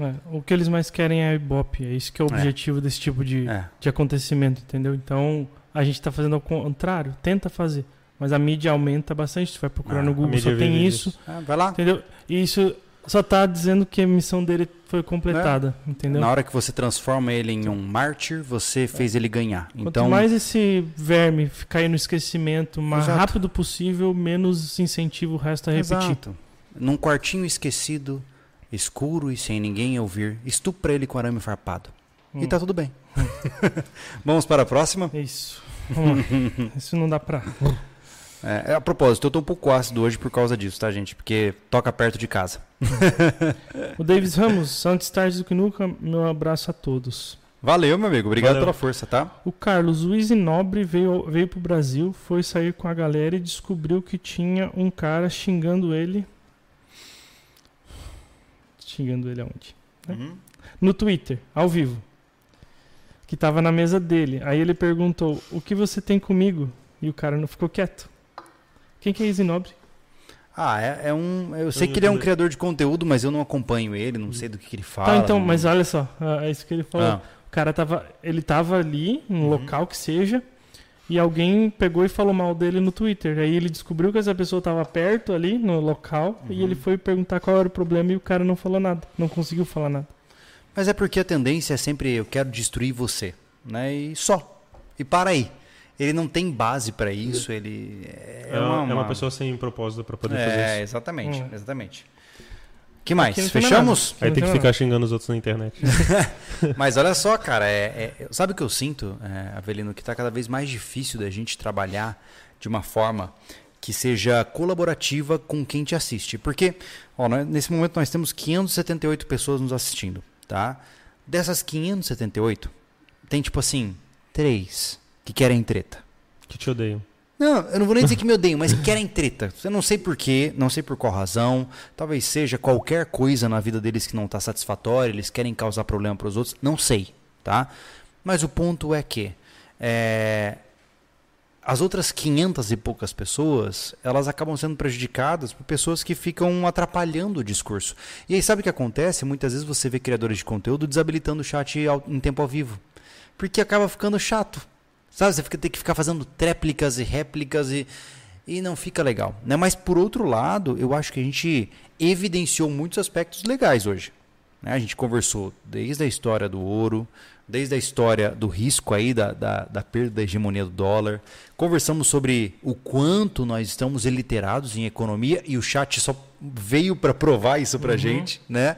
É, o que eles mais querem é Ibope. É isso que é o É. objetivo desse tipo de, É. de acontecimento, entendeu? Então, a gente tá fazendo ao contrário, tenta fazer. Mas a mídia aumenta bastante, você vai procurar Ah, no Google, só tem isso, Ah, vai lá. entendeu? E isso Só tá dizendo que a missão dele foi completada, entendeu? Na hora que você transforma ele em um mártir, você fez ele ganhar. Quanto Então, mais esse verme cair no esquecimento o mais Exato. rápido possível, menos incentivo o resto a repetir. Exato. Num quartinho esquecido, escuro e sem ninguém ouvir, estupra ele com arame farpado. E Hum. tá tudo bem. Vamos para a próxima? É isso. Isso não dá pra. É, a propósito, eu tô um pouco ácido hoje por causa disso, tá, gente? Porque toca perto de casa. O Davis Ramos, antes tarde do que nunca, meu abraço a todos. Valeu, meu amigo. Obrigado Valeu. pela força, tá? O Carlos Luiz Nobre veio, veio pro Brasil, foi sair com a galera e descobriu que tinha um cara xingando ele. Xingando ele aonde? Uhum. No Twitter, ao vivo. Que tava na mesa dele. Aí ele perguntou: O que você tem comigo? E o cara não ficou quieto. Quem que é Easy Nobre? Ah, é, é um. Eu sei que ele é um criador de conteúdo, mas eu não acompanho ele, não sei do que, que ele fala. Tá, então, não- mas olha só, ah, é isso que ele falou. Ah, O cara tava. Ele tava ali, num Uhum. local que seja, e alguém pegou e falou mal dele no Twitter. Aí ele descobriu que essa pessoa tava perto ali, no local, Uhum. e ele foi perguntar qual era o problema e o cara não falou nada. Não conseguiu falar nada. Mas é porque a tendência é sempre eu quero destruir você, né? E só. E para aí. Ele não tem base pra isso, ele é, É, uma, é uma pessoa sem propósito pra poder fazer É, isso. exatamente, Hum. exatamente. que mais? Aqui Fechamos? Aí tem que ficar xingando os outros na internet. Mas olha só, cara, é, é- sabe o que eu sinto, é, Avelino, que tá cada vez mais difícil da gente trabalhar de uma forma que seja colaborativa com quem te assiste. Porque, ó, nós- nesse momento nós temos 578 pessoas nos assistindo, tá? Dessas 578, tem tipo assim, três que querem treta. que te odeiam. Não, eu não vou nem dizer que me odeiam, mas que querem treta. Eu não sei porquê, não sei por qual razão. Talvez seja qualquer coisa na vida deles que não está satisfatória, eles querem causar problema para os outros. Não sei, tá? Mas o ponto é que é, as outras 500 e poucas pessoas, elas acabam sendo prejudicadas por pessoas que ficam atrapalhando o discurso. E aí sabe o que acontece? Muitas vezes você vê criadores de conteúdo desabilitando o chat em tempo ao vivo. Porque acaba ficando chato. Sabe, você fica, tem que ficar fazendo tréplicas e réplicas e, e não fica legal. Né? Mas por outro lado, eu acho que a gente evidenciou muitos aspectos legais hoje. né? A gente conversou desde a história do ouro, desde a história do risco aí, da, da, da perda da hegemonia do dólar. Conversamos sobre o quanto nós estamos iliterados em economia e o chat só veio para provar isso para gente. Né?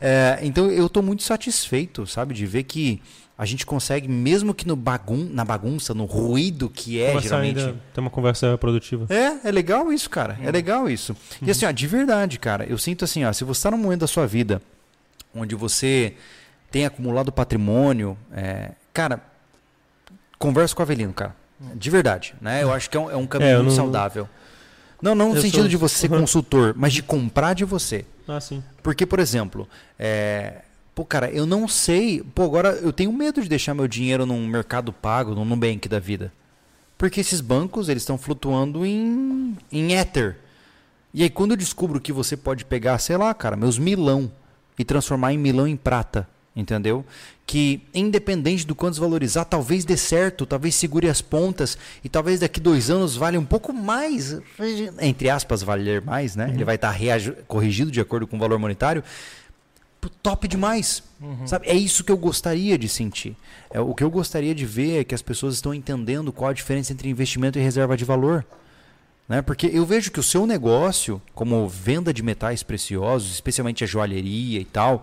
É, então eu estou muito satisfeito, sabe, de ver que a gente consegue, mesmo que no bagun na bagunça, no ruído que é Conversar geralmente. ter uma conversa produtiva. É, é legal isso, cara. É legal isso. E assim, ó, de verdade, cara, eu sinto assim, ó, se você está num momento da sua vida onde você tem acumulado patrimônio, é, cara, conversa com o Avelino, cara. De verdade, né? Eu acho que é um, é um caminho É, não- saudável. Não, não no Eu sentido sou- de você ser consultor, mas de comprar de você. Ah, sim. Porque, por exemplo, é, pô, cara, eu não sei. Pô, agora eu tenho medo de deixar meu dinheiro num mercado pago, num Nubank da vida. Porque esses bancos, eles estão flutuando em, em éter. E aí, quando eu descubro que você pode pegar, sei lá, cara, meus milão e transformar em milão em prata, entendeu? Que, independente do quanto desvalorizar, talvez dê certo, talvez segure as pontas e talvez daqui dois anos valha um pouco mais, entre aspas, valer mais, né? Ele vai estar corrigido de acordo com o valor monetário. Pô, Top demais. Sabe? É isso que eu gostaria de sentir. É, o que eu gostaria de ver é que as pessoas estão entendendo qual a diferença entre investimento e reserva de valor. Né? Porque eu vejo que o seu negócio, como venda de metais preciosos, especialmente a joalheria e tal,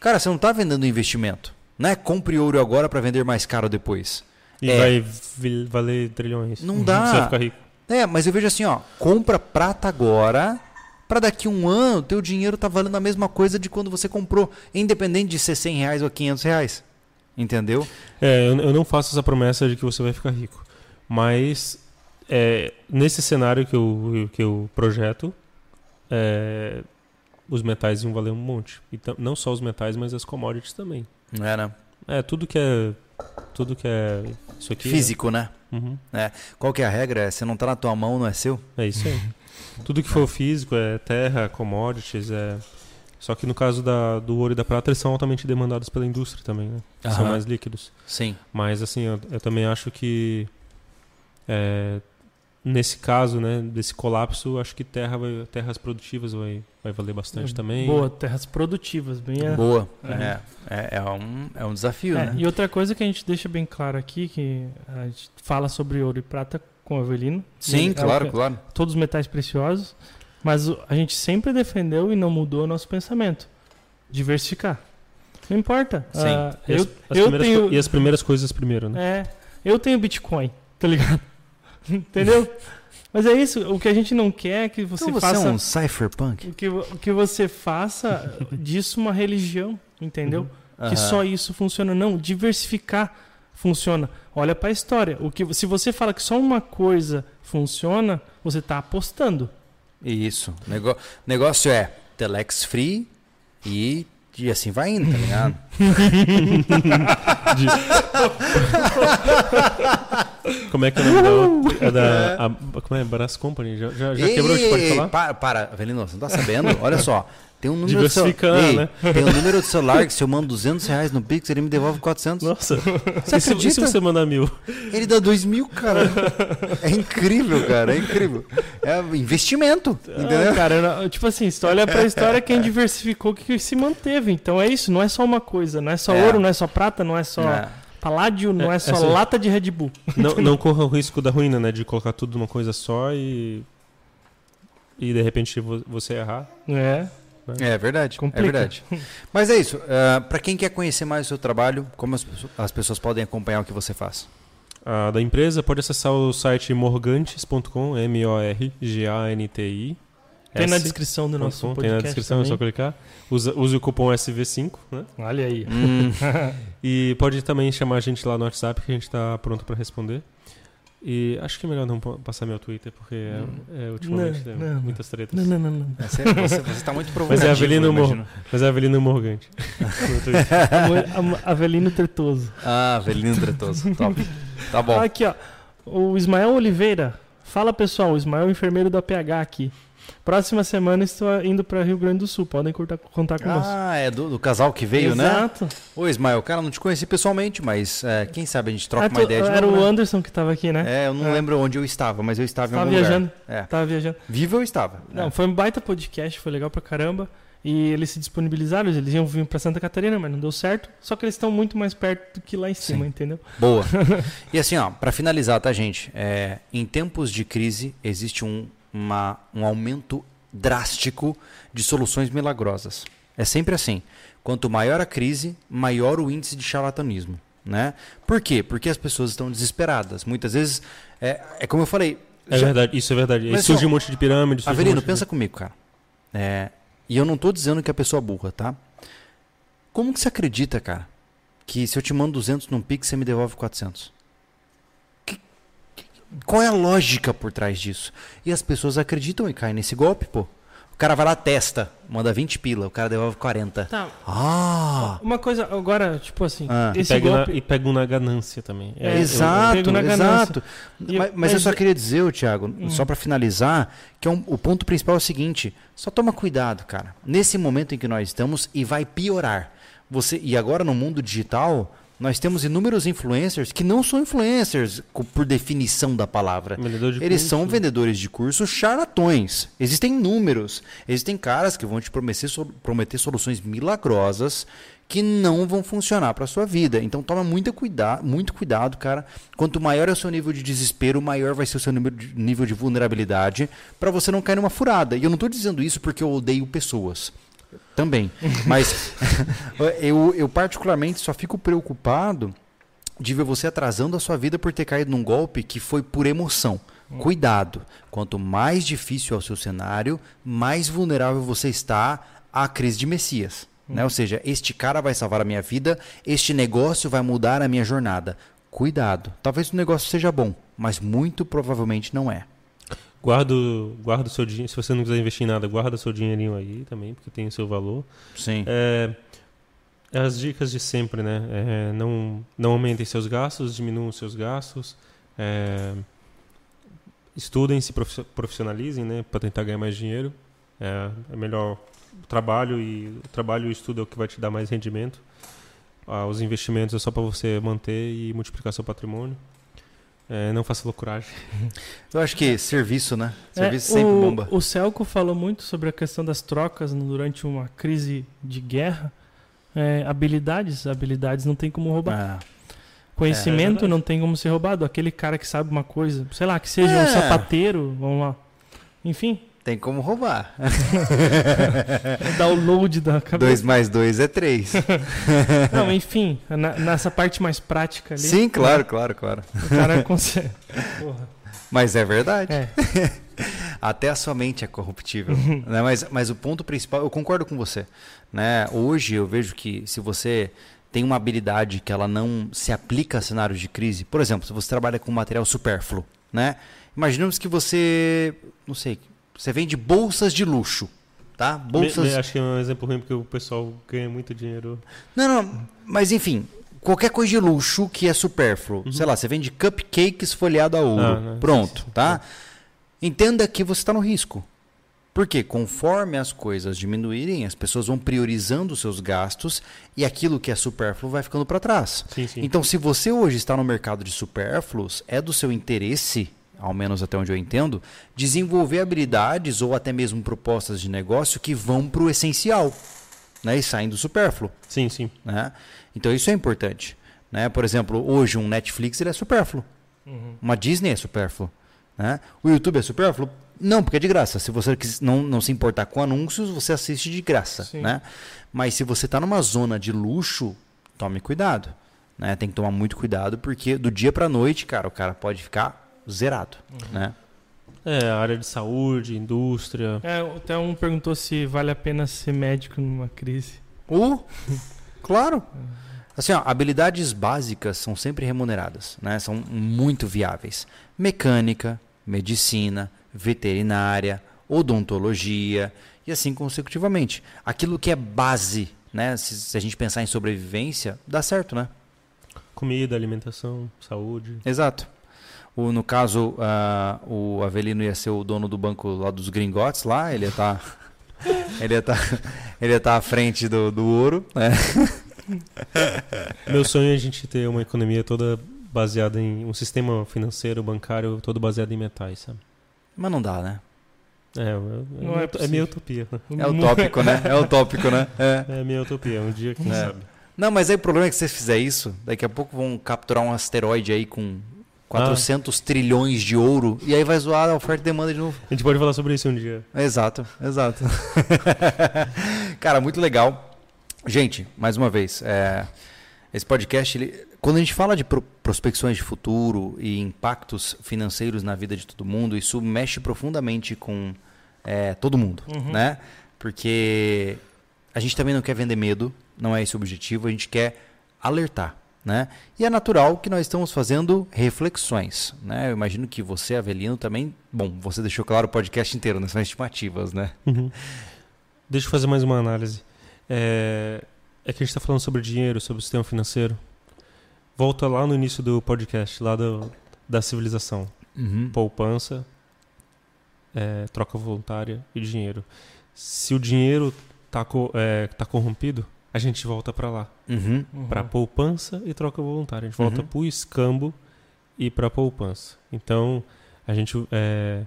cara, você não está vendendo investimento. Não é compre ouro agora para vender mais caro depois. E É. vai valer trilhões. Não dá. Você vai ficar rico. É, mas eu vejo assim, ó, compra prata agora, para daqui um ano teu dinheiro tá valendo a mesma coisa de quando você comprou, independente de ser 100 reais ou 500 reais. Entendeu? É, eu, não faço essa promessa de que você vai ficar rico. Mas é, nesse cenário que eu, que eu projeto, é, os metais iam valer um monte. Então, não só os metais, mas as commodities também. É, né? É, tudo que é. Tudo que é. Isso aqui. Físico, né? É, Uhum, Qual que é a regra? É, se não tá na tua mão, não é seu? é isso aí. tudo que for físico é terra, commodities, é. Só que no caso da, do ouro e da prata, eles são altamente demandados pela indústria também, né? São mais líquidos. Sim. Mas assim, eu, eu também acho que é, nesse caso, né, desse colapso, acho que terra vai- terras produtivas vai, vai valer bastante também. Boa, terras produtivas, bem a- Boa. É. É, é, é um, é um desafio, É, né? E outra coisa que a gente deixa bem claro aqui, que a gente fala sobre ouro e prata com o Avelino. Sim, Ele- é claro, claro. Todos os metais preciosos. Mas a gente sempre defendeu e não mudou o nosso pensamento. Diversificar. Não importa. Sim. Ah, E as, eu, as eu primeiras, tenho... e as primeiras coisas primeiro, né? É, eu tenho Bitcoin, tá ligado? Entendeu? Mas é isso, o que a gente não quer é que você Então você faça é um cypherpunk? o, que, que você faça disso uma religião, entendeu? Que Aham. só isso funciona não, diversificar funciona. Olha pra história, o que se você fala que só uma coisa funciona, você tá apostando. Isso. Nego... Negócio é telex free e, e assim vai indo, tá ligado? Como é que é o nome da outra? É da. a- como é? Brás Company? Já, já, já quebrou? A gente pode Ei, falar? Para, para, Avelino, você não tá sabendo? Olha só. Tem um número de Diversificando, celular. né? Tem um número de celular que se eu mando 200 reais no Pix, ele me devolve 400. Nossa. Você e, se, e se acredita? você mandar mil? Ele dá 2 mil, cara. É incrível, cara. É incrível. É investimento, entendeu? Ah, cara, eu não- tipo assim, se tu olha pra história, quem diversificou que se manteve. Então é isso, não é só uma coisa, não é só É. ouro, não é só prata, não é só É. paládio, não É, é, só essa- lata de Red Bull. Não, não corra o risco da ruína, né? De colocar tudo numa coisa só e. E de repente vo- você errar. É. É verdade, Complica. é verdade. Mas é isso. para quem quer conhecer mais o seu trabalho, como as, pessoas- as pessoas podem acompanhar o que você faz? A da empresa pode acessar o site morgantes.com, M-O-R-G-A-N-T-I. Tem na descrição do nosso podcast. Tem na descrição, é só clicar. Usa, use o cupom SV5, né? Olha aí. Hum, E pode também chamar a gente lá no WhatsApp que a gente está pronto para responder. E acho que é melhor não pa- passar meu Twitter, porque é, é, ultimamente Não, tem não. muitas tretas. Não, não, não, não. você, você, você tá muito provocativo, Mas é Avelino eu Morro. imagino. Mas é Avelino Morgante. Avelino Tretoso. Ah, Avelino Tretoso. Top. Tá bom. Aqui, ó. O Ismael Oliveira. Fala pessoal, o Ismael enfermeiro da PH aqui. Próxima semana estou indo para Rio Grande do Sul. Podem contar, contar conosco. Ah, é do, do casal que veio, né? Exato. Ô, Ismael, cara, não te conheci pessoalmente, mas é, quem sabe a gente troca Ah, uma tu- ideia de Era novo, o né? Anderson que estava aqui, né? É, eu não É. lembro onde eu estava, mas eu estava em algum viajando. lugar. É. Tava viajando. Vivo eu estava. Não, É. foi um baita podcast, foi legal pra caramba. E eles se disponibilizaram, eles iam vir pra Santa Catarina, mas não deu certo. Só que eles estão muito mais perto do que lá em cima, Sim. entendeu? Boa. E assim, ó, para finalizar, tá, gente? É, em tempos de crise, existe um, uma, um aumento drástico de soluções milagrosas. É sempre assim. Quanto maior a crise, maior o índice de charlatanismo. Né? Por quê? Porque as pessoas estão desesperadas. Muitas vezes, é, é como eu falei. É já- verdade, isso é verdade. Mas, surge um monte de pirâmide. surge um Avelino, monte de- pensa comigo, cara. É, e eu não tô dizendo que a pessoa é burra, tá? Como que você acredita, cara, que se eu te mando 200 num Pix, você me devolve 400? Qual é a lógica por trás disso? E as pessoas acreditam e caem nesse golpe, pô. O cara vai lá, testa, manda 20 pila, o cara devolve 40. Tá. Ah! Uma coisa, agora, tipo assim, Ah. E esse pega, golpe. na, e pega um na ganância também. É, eu- eu- exato, pego na ganância. exato. E eu- mas, mas eu mas- só queria dizer, Thiago, Hum. só pra finalizar, que é um- o ponto principal é o seguinte: só toma cuidado, cara. Nesse momento em que nós estamos e vai piorar. Você e agora no mundo digital nós temos inúmeros influencers que não são influencers por definição da palavra. Vendedor de Eles curso. são vendedores de curso charlatões. Existem números. Existem caras que vão te prometer, prometer soluções milagrosas que não vão funcionar para sua vida. Então toma muito, cuida muito cuidado, cara. Quanto maior é o seu nível de desespero, maior vai ser o seu nível de, nível de vulnerabilidade para você não cair numa furada. E eu não estou dizendo isso porque eu odeio pessoas. Também. Mas eu, eu particularmente só fico preocupado de ver você atrasando a sua vida por ter caído num golpe que foi por emoção. Cuidado. Quanto mais difícil é o seu cenário, mais vulnerável você está à crise de Messias. Né? Ou seja, este cara vai salvar a minha vida, este negócio vai mudar a minha jornada. Cuidado. Talvez o negócio seja bom, mas muito provavelmente não é. Guarda, o- guarda o seu dinheiro. Se você não quiser investir em nada, guarda seu dinheirinho aí também, porque tem o seu valor. Sim. É, as dicas de sempre, né? É, não, não aumentem seus gastos, diminuam seus gastos. É, estudem, se profi- profissionalizem, né? Para tentar ganhar mais dinheiro. É, é melhor o trabalho e o trabalho e o estudo é o que vai te dar mais rendimento. Ah, os investimentos é só para você manter e multiplicar seu patrimônio. É, não faça loucuragem. Eu acho que serviço, né? É, Serviço sempre o, bomba. O Celco falou muito sobre a questão das trocas durante uma crise de guerra. É, habilidades, habilidades não tem como roubar. Ah, Conhecimento verdade. não tem como ser roubado. Aquele cara que sabe uma coisa, sei lá, que seja É. um sapateiro, vamos lá. Enfim, tem como roubar. download da cabeça. 2 mais 2 é 3. Não, enfim, na- nessa parte mais prática ali. Sim, claro, claro, claro. O cara consegue. Porra. Mas é verdade. É. Até a sua mente é corruptível. né? mas, mas o ponto principal, eu concordo com você. Né? Hoje eu vejo que se você tem uma habilidade que ela não se aplica a cenários de crise, por exemplo, se você trabalha com material supérfluo, né? Imaginemos que você, não sei, você vende bolsas de luxo, tá? Bolsas. Me- me- acho que é um exemplo ruim porque o pessoal ganha muito dinheiro. Não, não, mas enfim, qualquer coisa de luxo que é supérfluo. Sei lá, você vende cupcakes folheado a ouro. Ah, né? Pronto, tá? Entenda que você está no risco. Porque conforme as coisas diminuírem, as pessoas vão priorizando os seus gastos e aquilo que é supérfluo vai ficando para trás. Sim, sim. Então, se você hoje está no mercado de supérfluos, é do seu interesse, ao menos até onde eu entendo, desenvolver habilidades ou até mesmo propostas de negócio que vão para o essencial né, e saem do supérfluo. Sim, sim. Né? Então, isso é importante. Né? Por exemplo, hoje um Netflix ele é supérfluo. Uma Disney é supérfluo. Né? O YouTube é supérfluo? Não, porque é de graça. Se você não, não se importar com anúncios, você assiste de graça. Sim. Né? Mas se você está numa zona de luxo, tome cuidado. Né? Tem que tomar muito cuidado, porque do dia para noite, cara, o cara pode ficar zerado. Né? É, área de saúde, indústria. É, até um perguntou se vale a pena ser médico numa crise. Uh, claro. Assim, ó, habilidades básicas são sempre remuneradas, né? São muito viáveis. Mecânica, medicina, veterinária, odontologia e assim consecutivamente. Aquilo que é base, né? Se, se a gente pensar em sobrevivência, dá certo, né? Comida, alimentação, saúde. Exato. O, no caso, ah, o Avelino ia ser o dono do banco lá dos gringotes lá, ele ia estar ele tá, ele ia tá à frente do, do ouro, né? Meu sonho é a gente ter uma economia toda baseada em um sistema financeiro, bancário, todo baseado em metais, sabe? Mas não dá, né? É, é, Não é, é minha utopia. É utópico, né? É utópico, né? É. É minha utopia, um dia, quem É. sabe. Não, mas aí o problema é que se você fizer isso, daqui a pouco vão capturar um asteroide aí com 400 trilhões de ouro e aí vai zoar a oferta e demanda de novo. A gente pode falar sobre isso um dia. Exato, exato. Cara, muito legal. Gente, mais uma vez, é, esse podcast, ele- quando a gente fala de pro- prospecções de futuro e impactos financeiros na vida de todo mundo, isso mexe profundamente com é, todo mundo, né? Porque a gente também não quer vender medo, não é esse o objetivo, a gente quer alertar. Né? E é natural que nós estamos fazendo reflexões. Né? Eu imagino que você, Avelino, também. Bom, você deixou claro o podcast inteiro, né? São estimativas, né? Deixa eu fazer mais uma análise. É, é que a gente está falando sobre dinheiro, sobre o sistema financeiro. Volta lá no início do podcast, lá do, da civilização. Uhum. Poupança, é, troca voluntária e dinheiro. Se o dinheiro está tá corrompido, a gente volta para lá. Uhum. Para poupança e troca voluntária. A gente volta Uhum. para o escambo e para poupança. Então, a gente. É,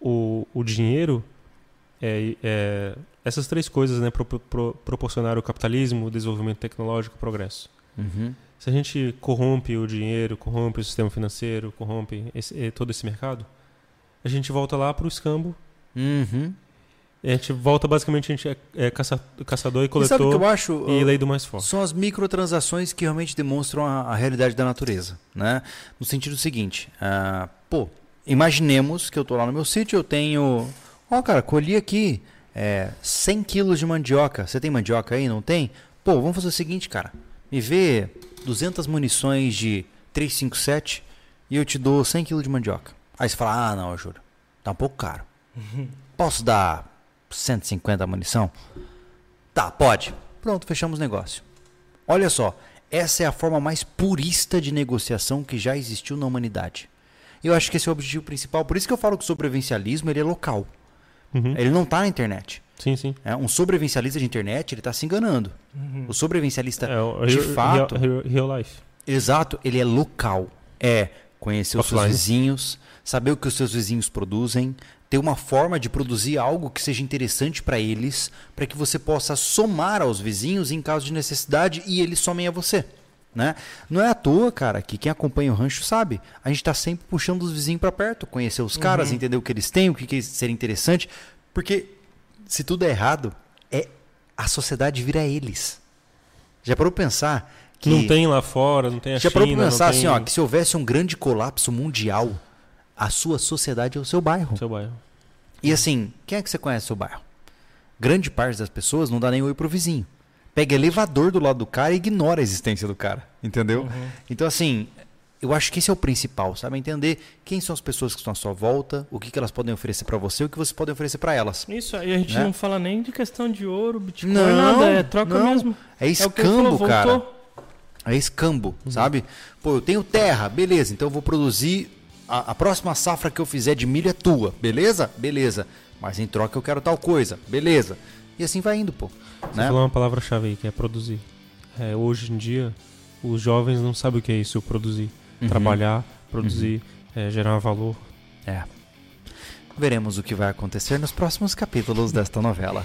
o, o dinheiro. É, é, essas três coisas né, pro, pro, proporcionaram o capitalismo, o desenvolvimento tecnológico e o progresso. Uhum. Se a gente corrompe o dinheiro, corrompe o sistema financeiro, corrompe esse- eh, todo esse mercado, a gente volta lá para o escambo. Uhum. E a gente volta, basicamente, a gente é, é caça- caçador e E sabe o que coletor eu acho? e lei do mais forte. São as microtransações que realmente demonstram a, a realidade da natureza, né? No sentido seguinte, ah, pô, imaginemos que eu tô lá no meu sítio, eu tenho, ó, cara, colhi aqui é, 100 quilos de mandioca. Você tem mandioca aí? Não tem? Pô, vamos fazer o seguinte, cara, me vê 200 munições de 357 e eu te dou 100 quilos de mandioca. Aí você fala, ah, não, eu juro, tá um pouco caro. Posso dar 150 munição? Tá, pode. Pronto, fechamos o negócio. Olha só, essa é a forma mais purista de negociação que já existiu na humanidade. Eu acho que esse é o objetivo principal. Por isso que eu falo que o sobrevivencialismo ele é local. Uhum. Ele não está na internet. Sim, sim. É, um sobrevivencialista de internet ele está se enganando. O sobrevivencialista, É, o de real- fato, real, real life. exato, ele é local. É conhecer os seus Offline. vizinhos, saber o que os seus vizinhos produzem, ter uma forma de produzir algo que seja interessante para eles, para que você possa somar aos vizinhos em caso de necessidade e eles somem a você. Né? Não é à toa, cara, que quem acompanha o rancho sabe. A gente está sempre puxando os vizinhos para perto, conhecer os caras, entender o que eles têm, o que, que seria interessante. Porque se tudo é errado, é a sociedade vira eles. Já parou pensar que. Não tem lá fora, não tem a Já China, parou pensar assim, tem ó, que se houvesse um grande colapso mundial, a sua sociedade é o seu bairro. seu bairro. E assim, quem é que você conhece seu bairro? Grande parte das pessoas não dá nem oi pro vizinho. Pega elevador do lado do cara e ignora a existência do cara. Entendeu? Então, assim, eu acho que esse é o principal, sabe? Entender quem são as pessoas que estão à sua volta, o que, que elas podem oferecer pra você, o que você pode oferecer pra elas. Isso aí a gente Né? não fala nem de questão de ouro, Bitcoin, Não, nada, é troca não. mesmo. É É escambo, falou, cara. É escambo, sabe? Pô, eu tenho terra, beleza, então eu vou produzir. A, a próxima safra que eu fizer de milho é tua, beleza? Beleza. Mas em troca eu quero tal coisa, beleza. E assim vai indo, pô. Você Né? falou uma palavra-chave aí, que é produzir. É, hoje em dia, os jovens não sabem o que é isso, produzir. Uhum. Trabalhar, produzir, é, gerar valor. É. Veremos o que vai acontecer nos próximos capítulos desta novela.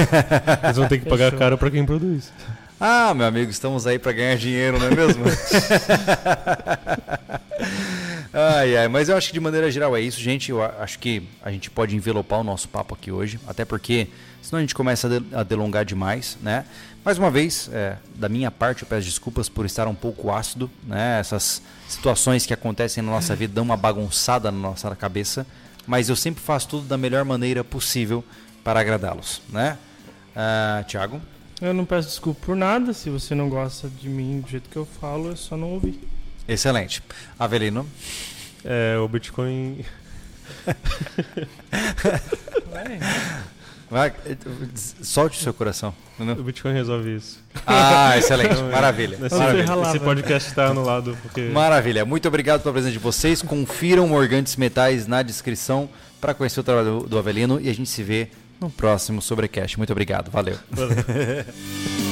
Eles vão ter que pagar Fechou. caro pra quem produz. Ah, meu amigo, estamos aí para ganhar dinheiro, não é mesmo? ai, ai, mas eu acho que de maneira geral é isso, gente. Eu acho que a gente pode envelopar o nosso papo aqui hoje, até porque senão a gente começa a de- a delongar demais, né? Mais uma vez, é, da minha parte, eu peço desculpas por estar um pouco ácido, né? Essas situações que acontecem na nossa vida dão uma bagunçada na nossa cabeça, mas eu sempre faço tudo da melhor maneira possível para agradá-los, né? Ah, Tiago? Eu não peço desculpa por nada. Se você não gosta de mim do jeito que eu falo, é só não ouvir. Excelente. Avelino? É, o Bitcoin. Vai, solte o seu coração. entendeu? O Bitcoin resolve isso. Ah, excelente. Maravilha. Esse, Vamos Maravilha. lá, esse podcast tá anulado porque. Maravilha. Muito obrigado pela presença de vocês. Confiram Morgantes Metais na descrição para conhecer o trabalho do, do Avelino e a gente se vê no próximo Sobrecast. Muito obrigado. Valeu. Valeu.